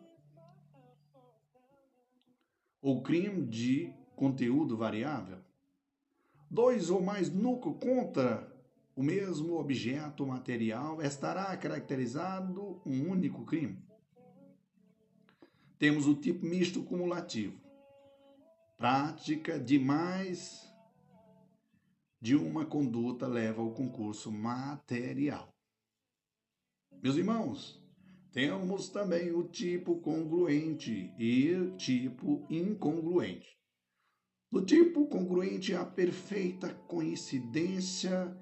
Speaker 1: ou crime de conteúdo variável. Dois ou mais núcleos contra o mesmo objeto material estará caracterizado um único crime. Temos o tipo misto cumulativo. Prática de mais de uma conduta leva ao concurso material. Meus irmãos, temos também o tipo congruente e tipo incongruente. No tipo congruente, a perfeita coincidência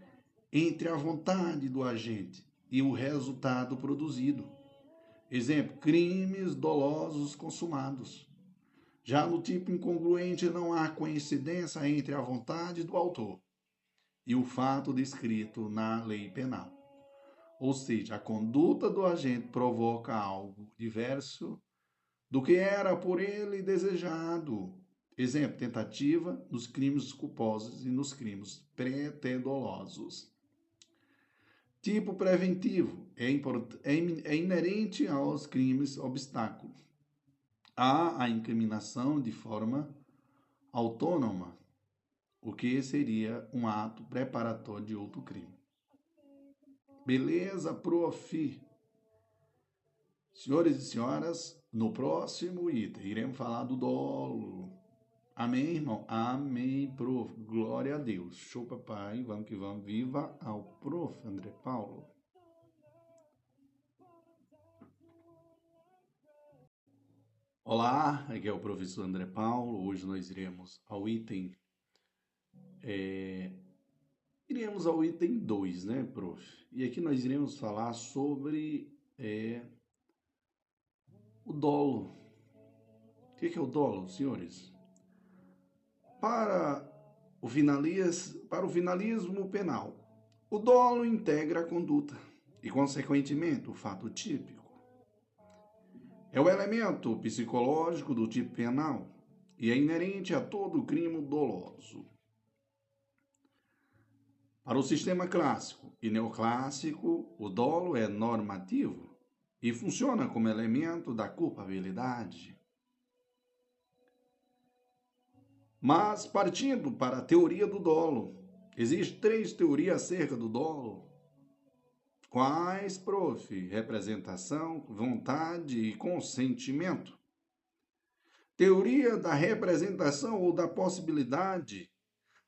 Speaker 1: entre a vontade do agente e o resultado produzido. Exemplo: crimes dolosos consumados. Já no tipo incongruente, não há coincidência entre a vontade do autor e o fato descrito na lei penal. Ou seja, a conduta do agente provoca algo diverso do que era por ele desejado. Exemplo, tentativa nos crimes culposos e nos crimes pretedolosos. Tipo preventivo é, é, é inerente aos crimes obstáculo. Há a incriminação de forma autônoma, o que seria um ato preparatório de outro crime. Beleza, prof. Senhores e senhoras, no próximo item iremos falar do dolo, Amém, irmão? Amém, prof. Glória a Deus. Show, papai. Vamos que vamos. Viva ao prof. André Paulo. Olá, aqui é o professor André Paulo. Hoje nós iremos ao item. É, iremos ao item 2, né, prof? E aqui nós iremos falar sobre é, o dolo. O que é o dolo, senhores? Para o, para o finalismo penal, o dolo integra a conduta e, consequentemente, o fato típico. É o elemento psicológico do tipo penal e é inerente a todo crime doloso. Para o sistema clássico e neoclássico, o dolo é normativo e funciona como elemento da culpabilidade. Mas, partindo para a teoria do dolo, existem três teorias acerca do dolo Quais, prof? Representação, vontade e consentimento. Teoria da representação ou da possibilidade.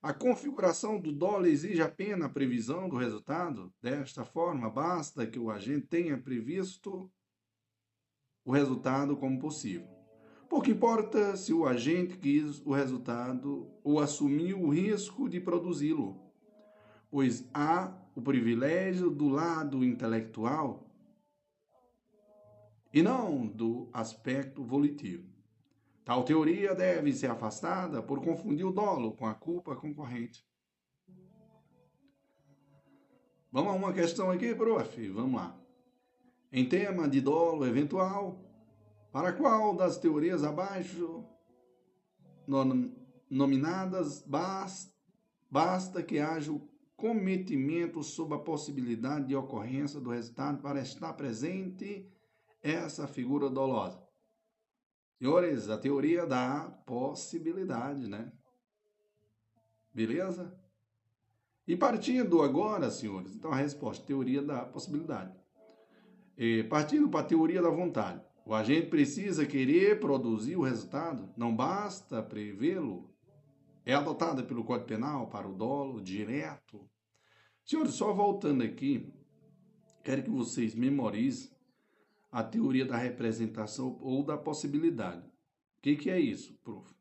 Speaker 1: A configuração do dolo exige apenas a previsão do resultado. Desta forma, basta que o agente tenha previsto o resultado como possível. Pouco importa se o agente quis o resultado ou assumiu o risco de produzi-lo, pois há o privilégio do lado intelectual e não do aspecto volitivo. Tal teoria deve ser afastada por confundir o dolo com a culpa concorrente. Vamos a uma questão aqui, prof. Vamos lá. Em tema de dolo eventual, para qual das teorias abaixo nominadas basta que haja o cometimento sob a possibilidade de ocorrência do resultado para estar presente essa figura dolosa. Senhores, a teoria da possibilidade, né? Beleza? E partindo agora, senhores, então a resposta, teoria da possibilidade. E partindo para a teoria da vontade. O agente precisa querer produzir o resultado, não basta prevê-lo. É adotada pelo Código Penal para o dolo direto Senhores, só voltando aqui, quero que vocês memorizem a teoria da representação ou da possibilidade. O que, que é isso, prof?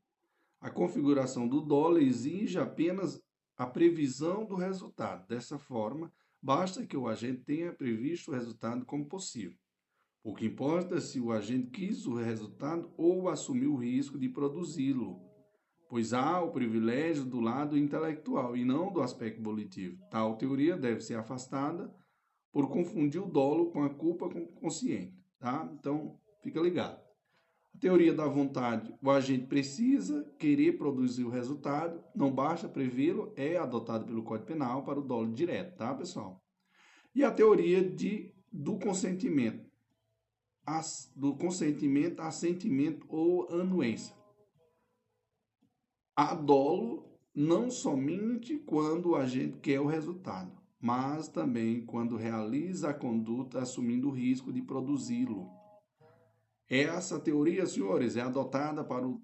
Speaker 1: A configuração do dólar exige apenas a previsão do resultado. Dessa forma, basta que o agente tenha previsto o resultado como possível. O que importa é se o agente quis o resultado ou assumiu o risco de produzi-lo pois há o privilégio do lado intelectual e não do aspecto volitivo. Tal teoria deve ser afastada por confundir o dolo com a culpa consciente, tá? Então, fica ligado. A teoria da vontade, o agente precisa querer produzir o resultado, não basta prevê-lo, é adotada pelo Código Penal para o dolo direto, tá, pessoal? E a teoria de, do consentimento, do consentimento, assentimento ou anuência há dolo não somente quando a gente quer o resultado, mas também quando realiza a conduta assumindo o risco de produzi-lo. Essa teoria, senhores, é adotada para o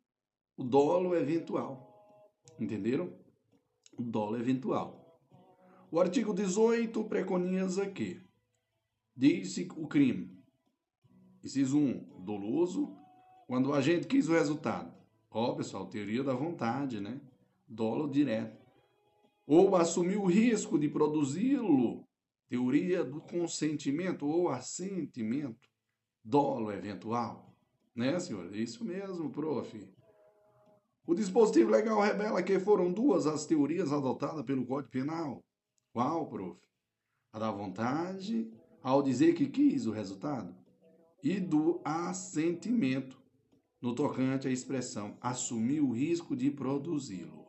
Speaker 1: dolo eventual. Entenderam? O dolo eventual. O artigo 18 preconiza que diz o crime. Inciso 1. Doloso, quando o agente quis o resultado. Ó, pessoal, teoria da vontade, né? Dolo direto. Ou assumir o risco de produzi-lo. Teoria do consentimento ou assentimento. Dolo eventual. Né, senhor? Isso mesmo, prof. O dispositivo legal revela que foram duas as teorias adotadas pelo Código Penal. Qual, prof? A da vontade, ao dizer que quis o resultado, e do assentimento, no tocante à expressão assumir o risco de produzi-lo.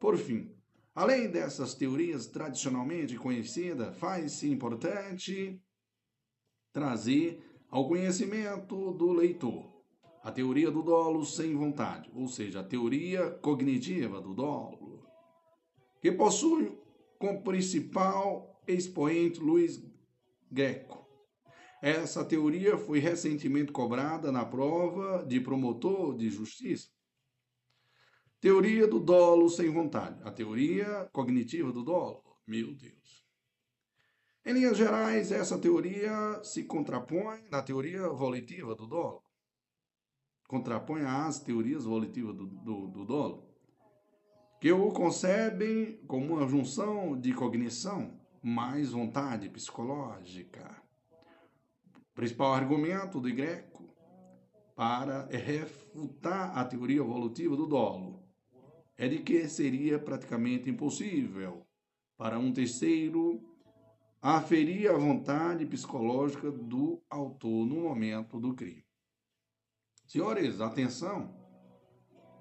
Speaker 1: Por fim, além dessas teorias tradicionalmente conhecidas, faz-se importante trazer ao conhecimento do leitor a teoria do dolo sem vontade, ou seja, a teoria cognitiva do dolo, que possui como principal expoente Luiz Greco, essa teoria foi recentemente cobrada na prova de promotor de justiça. Teoria do dolo sem vontade. A teoria cognitiva do dolo. Meu Deus. Em linhas gerais, essa teoria se contrapõe na teoria volitiva do dolo. Contrapõe às teorias volitivas do, do, do dolo, que o concebem como uma junção de cognição mais vontade psicológica. Principal argumento do Greco para refutar a teoria evolutiva do dolo é de que seria praticamente impossível para um terceiro aferir a vontade psicológica do autor no momento do crime. Senhores, atenção,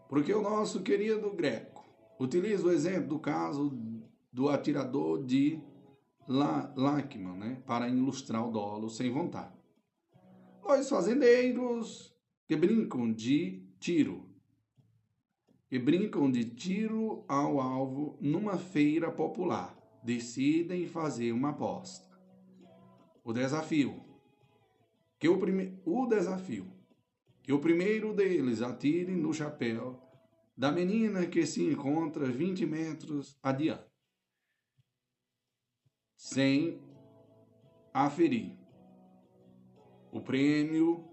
Speaker 1: porque o nosso querido Greco utiliza o exemplo do caso do atirador de Lachman, né, para ilustrar o dolo sem vontade. Dois fazendeiros que brincam de tiro, que brincam de tiro ao alvo numa feira popular, decidem fazer uma aposta. O desafio, que o, prime... o desafio, que o primeiro deles atire no chapéu da menina que se encontra 20 metros adiante. Sem aferir. O prêmio,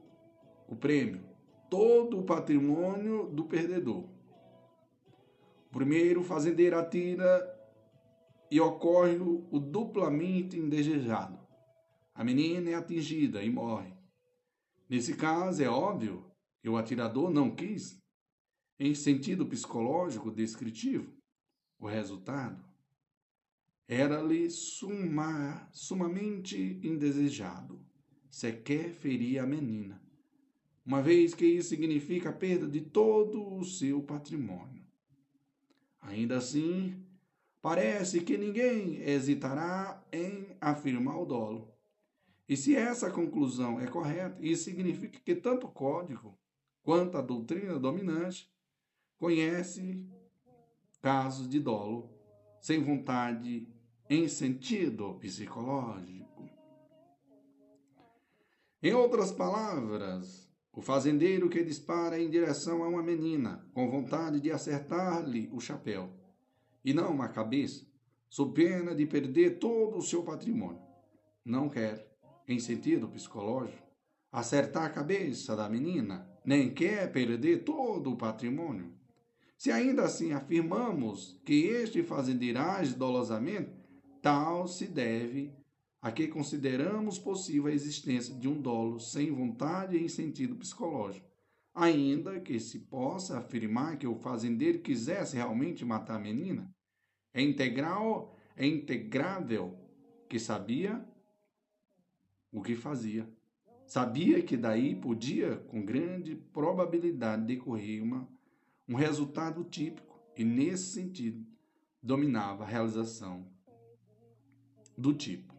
Speaker 1: o prêmio, todo o patrimônio do perdedor. O primeiro fazendeiro atira e ocorre o duplamente indesejado. A menina é atingida e morre. Nesse caso, é óbvio que o atirador não quis, em sentido psicológico descritivo, o resultado era-lhe suma, sumamente indesejado, sequer feria a menina, uma vez que isso significa a perda de todo o seu patrimônio. Ainda assim, parece que ninguém hesitará em afirmar o dolo. E se essa conclusão é correta, isso significa que tanto o código quanto a doutrina dominante conhece casos de dolo sem vontade em sentido psicológico. Em outras palavras, o fazendeiro que dispara em direção a uma menina, com vontade de acertar-lhe o chapéu, e não a cabeça, sob pena de perder todo o seu patrimônio, não quer, em sentido psicológico, acertar a cabeça da menina, nem quer perder todo o patrimônio. Se ainda assim afirmamos que este fazendeiro age dolosamente, Tal se deve a que consideramos possível a existência de um dolo sem vontade em sentido psicológico, ainda que se possa afirmar que o fazendeiro quisesse realmente matar a menina. É integral, é integrável que sabia o que fazia. Sabia que daí podia, com grande probabilidade, decorrer uma, um resultado típico e, nesse sentido, dominava a realização do tipo.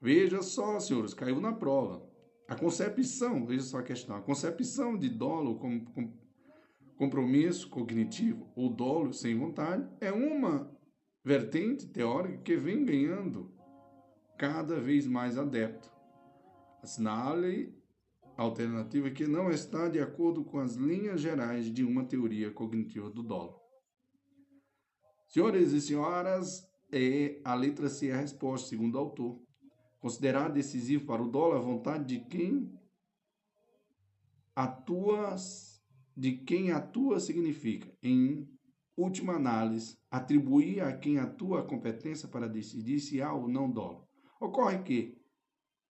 Speaker 1: Veja só, senhores, caiu na prova. A concepção, veja só a questão, a concepção de dolo como compromisso cognitivo ou dolo sem vontade é uma vertente teórica que vem ganhando cada vez mais adepto. Assinale alternativa que não está de acordo com as linhas gerais de uma teoria cognitiva do dolo. Senhores e senhoras, é a letra C a resposta, segundo o autor. Considerar decisivo para o dólar a vontade de quem atua, de quem atua significa, em última análise, atribuir a quem atua a competência para decidir se há ou não dólar. Ocorre que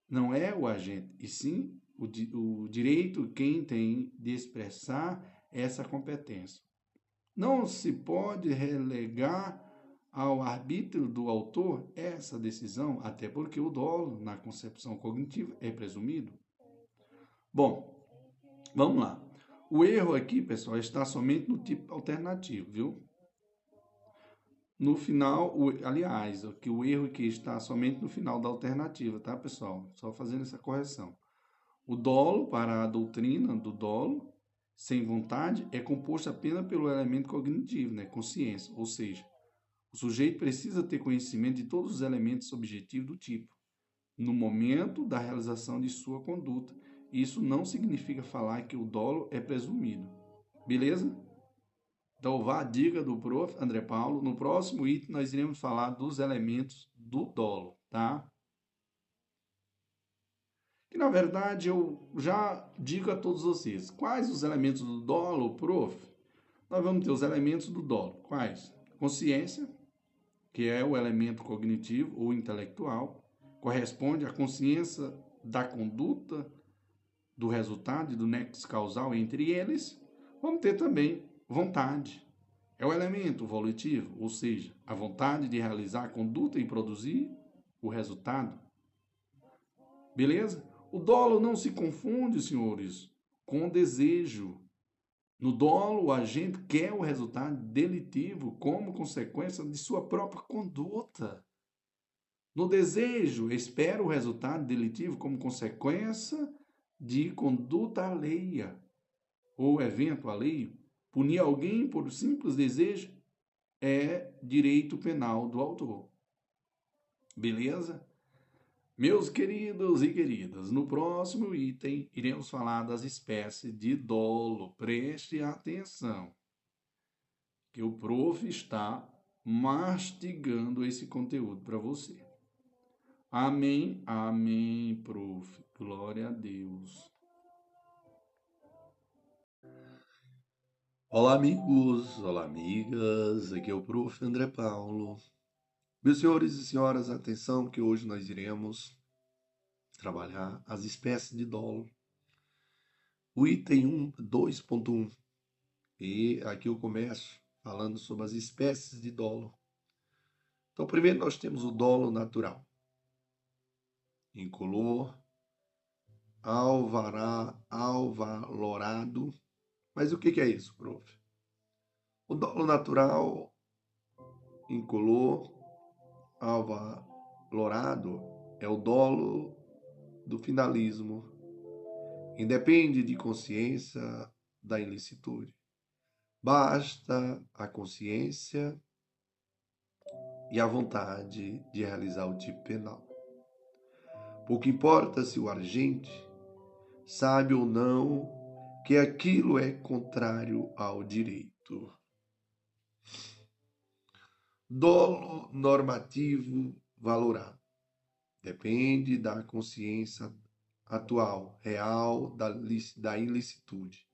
Speaker 1: não é o agente, e sim o, o direito quem tem de expressar essa competência. Não se pode relegar ao arbítrio do autor essa decisão, até porque o dolo, na concepção cognitiva, é presumido. Bom, vamos lá. O erro aqui, pessoal, está somente no tipo alternativo, viu? No final, o, aliás, que o erro aqui está somente no final da alternativa, tá, pessoal? Só fazendo essa correção. O dolo, para a doutrina do dolo, sem vontade, é composto apenas pelo elemento cognitivo, né, consciência, ou seja, o sujeito precisa ter conhecimento de todos os elementos objetivos do tipo, no momento da realização de sua conduta. Isso não significa falar que o dolo é presumido. Beleza? Então, vá a dica do prof. André Paulo. No próximo item, nós iremos falar dos elementos do dolo, tá? Que, na verdade, eu já digo a todos vocês. Quais os elementos do dolo, prof? Nós vamos ter os elementos do dolo. Quais? Consciência, que é o elemento cognitivo ou intelectual, corresponde à consciência da conduta, do resultado e do nexo causal entre eles. Vamos ter também vontade. É o elemento volitivo, ou seja, a vontade de realizar a conduta e produzir o resultado. Beleza? O dolo não se confunde, senhores, com o desejo. No dolo, o agente quer o resultado delitivo como consequência de sua própria conduta. No desejo, espera o resultado delitivo como consequência de conduta alheia ou evento alheio. Punir alguém por simples desejo é direito penal do autor. Beleza? Meus queridos e queridas, no próximo item iremos falar das espécies de dolo. Preste atenção, que o prof está mastigando esse conteúdo para você. Amém, amém, prof. Glória a Deus.
Speaker 4: Olá, amigos, olá, amigas. Aqui é o prof. André Paulo. Meus senhores e senhoras, atenção que hoje nós iremos trabalhar as espécies de dolo. O item 2.1. E aqui eu começo falando sobre as espécies de dolo. Então, primeiro nós temos o dolo natural. Incolor, alvará, alvalorado. Mas o que é isso, prof? O dolo natural, incolor, Alva Lorado é o dolo do finalismo. Independe de consciência da ilicitude. Basta a consciência e a vontade de realizar o tipo penal. Pouco importa se o agente sabe ou não que aquilo é contrário ao direito. Dolo normativo valorado. Depende da consciência atual, real, da, da ilicitude.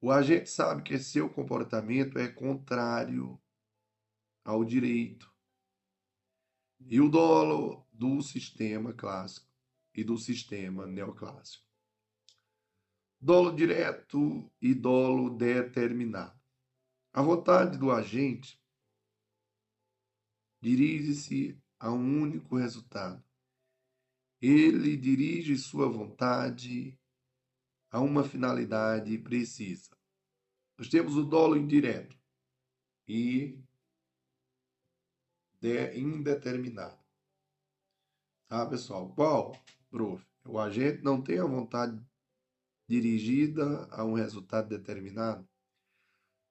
Speaker 4: O agente sabe que seu comportamento é contrário ao direito. E o dolo do sistema clássico e do sistema neoclássico. Dolo direto e dolo determinado. A vontade do agente dirige-se a um único resultado. Ele dirige sua vontade a uma finalidade precisa. Nós temos o dolo indireto e indeterminado. Tá, pessoal? Qual, prof? O agente não tem a vontade dirigida a um resultado determinado.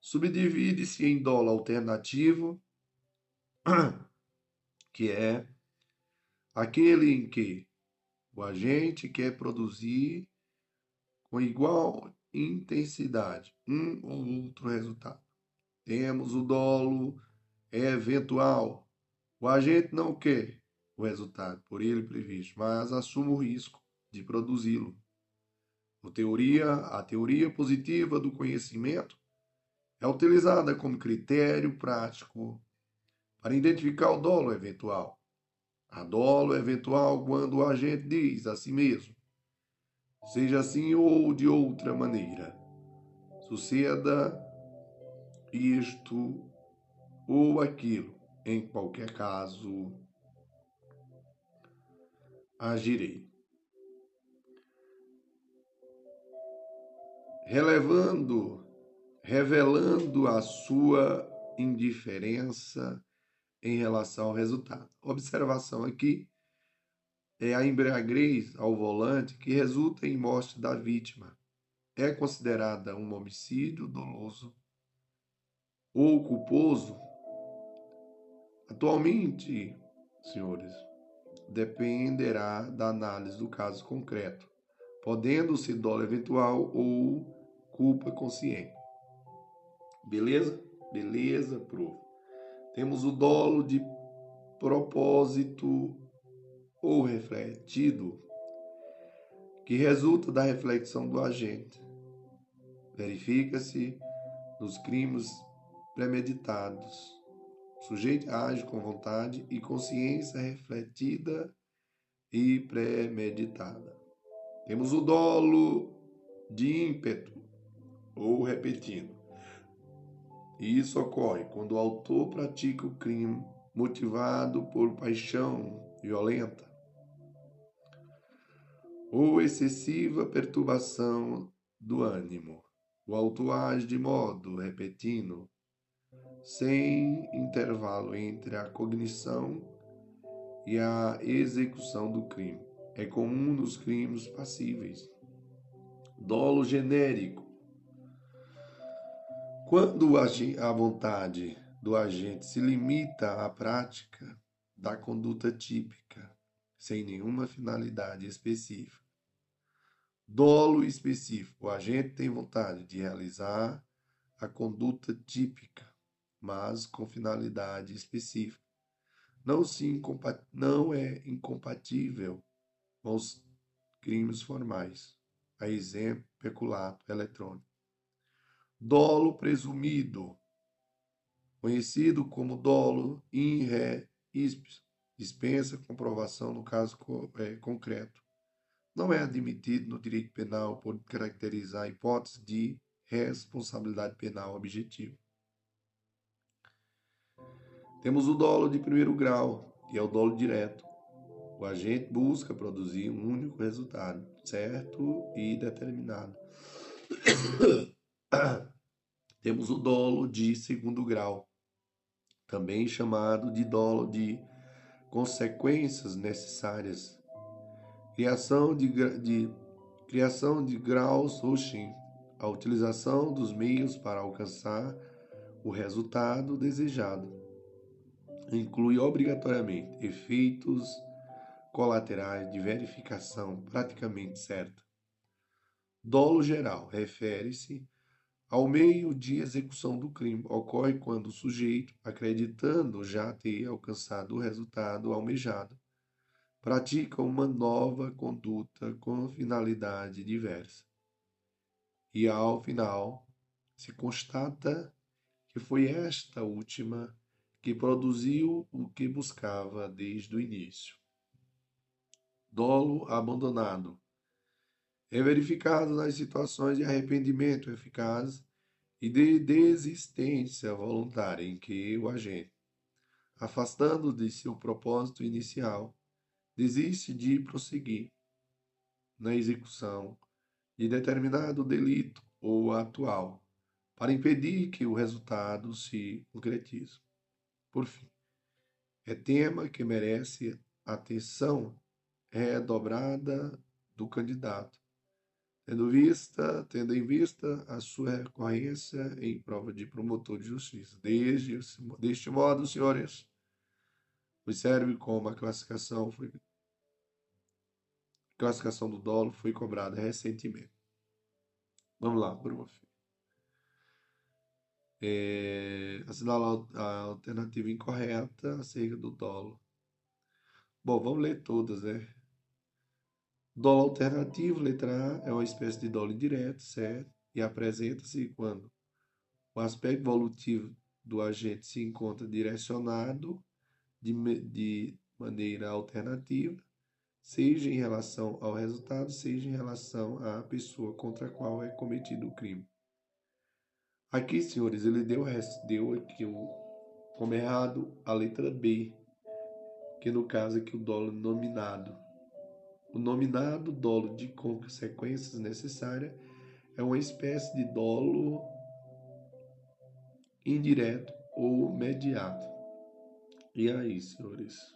Speaker 4: Subdivide-se em dolo alternativo que é aquele em que o agente quer produzir com igual intensidade um ou outro resultado. Temos o dolo eventual. O agente não quer o resultado por ele previsto, mas assume o risco de produzi-lo. A teoria, a teoria positiva do conhecimento é utilizada como critério prático para identificar o dolo eventual. A dolo eventual quando o agente diz a si mesmo, seja assim ou de outra maneira, suceda isto ou aquilo, em qualquer caso, agirei. Relevando, revelando a sua indiferença em relação ao resultado. Observação aqui é a embriaguez ao volante que resulta em morte da vítima. É considerada um homicídio doloso ou culposo? Atualmente, senhores, dependerá da análise do caso concreto, podendo ser dolo eventual ou culpa consciente. Beleza? Beleza, prof. Temos o dolo de propósito ou refletido, que resulta da reflexão do agente. Verifica-se nos crimes premeditados. O sujeito age com vontade e consciência refletida e premeditada. Temos o dolo de ímpeto ou repetindo. Isso ocorre quando o autor pratica o crime motivado por paixão violenta ou excessiva perturbação do ânimo. O autor age de modo repetindo, sem intervalo entre a cognição e a execução do crime. É comum nos crimes passíveis. Dolo genérico. Quando a vontade do agente se limita à prática da conduta típica, sem nenhuma finalidade específica, Dolo específico. O agente tem vontade de realizar a conduta típica, mas com finalidade específica. Não, se não é incompatível com os crimes formais. A exemplo, peculato eletrônico. Dolo presumido, conhecido como dolo in re ispis, dispensa comprovação no caso é, concreto não é admitido no direito penal por caracterizar a hipótese de responsabilidade penal objetiva. Temos o dolo de primeiro grau, que é o dolo direto. O agente busca produzir um único resultado, certo e determinado. Temos o dolo de segundo grau, também chamado de dolo de consequências necessárias criação de, de, criação de graus Hushin, a utilização dos meios para alcançar o resultado desejado. Inclui obrigatoriamente efeitos colaterais de verificação praticamente certa. Dolo geral refere-se ao meio de execução do crime. Ocorre quando o sujeito, acreditando já ter alcançado o resultado almejado, pratica uma nova conduta com finalidade diversa. E ao final se constata que foi esta última que produziu o que buscava desde o início. Dolo abandonado é verificado nas situações de arrependimento eficaz e de desistência voluntária em que o agente, afastando de seu propósito inicial, desiste de prosseguir na execução de determinado delito ou atual para impedir que o resultado se concretize. Por fim, é tema que merece atenção redobrada do candidato, tendo vista, tendo em vista a sua recorrência em prova de promotor de justiça. Desde, deste modo, senhores, observe como a classificação foi classificação do dolo foi cobrada recentemente. Vamos lá, Bruno. É, assinala a alternativa incorreta acerca do dolo. Bom, vamos ler todas, né? Dolo alternativo, letra A, é uma espécie de dolo indireto, certo? E apresenta-se quando o aspecto evolutivo do agente se encontra direcionado de, de maneira alternativa seja em relação ao resultado, seja em relação à pessoa contra a qual é cometido o crime. Aqui, senhores, ele deu, deu aqui o, como errado a letra B, que no caso aqui o dolo nominado. O nominado dolo de consequências necessárias é uma espécie de dolo indireto ou mediato. E aí, senhores?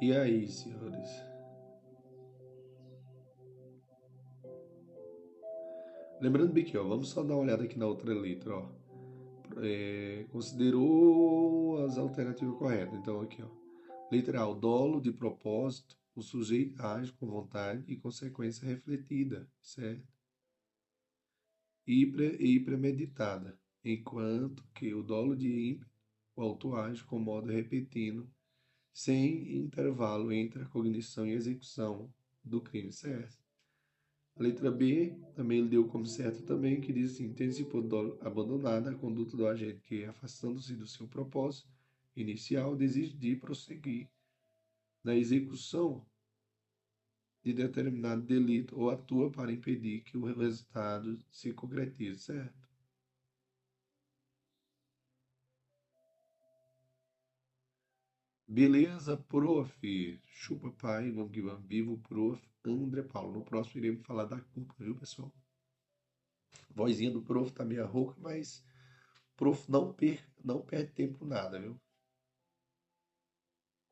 Speaker 4: E aí, senhores? Lembrando bem que, ó, vamos só dar uma olhada aqui na outra letra, ó. é, considerou as alternativas corretas. Então, aqui, ó. Letra A, o dolo de propósito, o sujeito age com vontade e consequência refletida, certo? E, pre, e premeditada, enquanto que o dolo de ímpeto, o auto age com modo repetindo, sem intervalo entre a cognição e execução do crime, certo? A letra B também ele deu como certo também, que diz assim, tendo se abandonada a conduta do agente que, afastando-se do seu propósito inicial, desiste de prosseguir na execução de determinado delito ou atua para impedir que o resultado se concretize, certo? Beleza, prof. Chupa pai, vamos que vamos. Vivo, prof. André Paulo. No próximo iremos falar da culpa, viu, pessoal? A vozinha do prof tá meio rouca, mas prof não, per, não perde tempo nada, viu?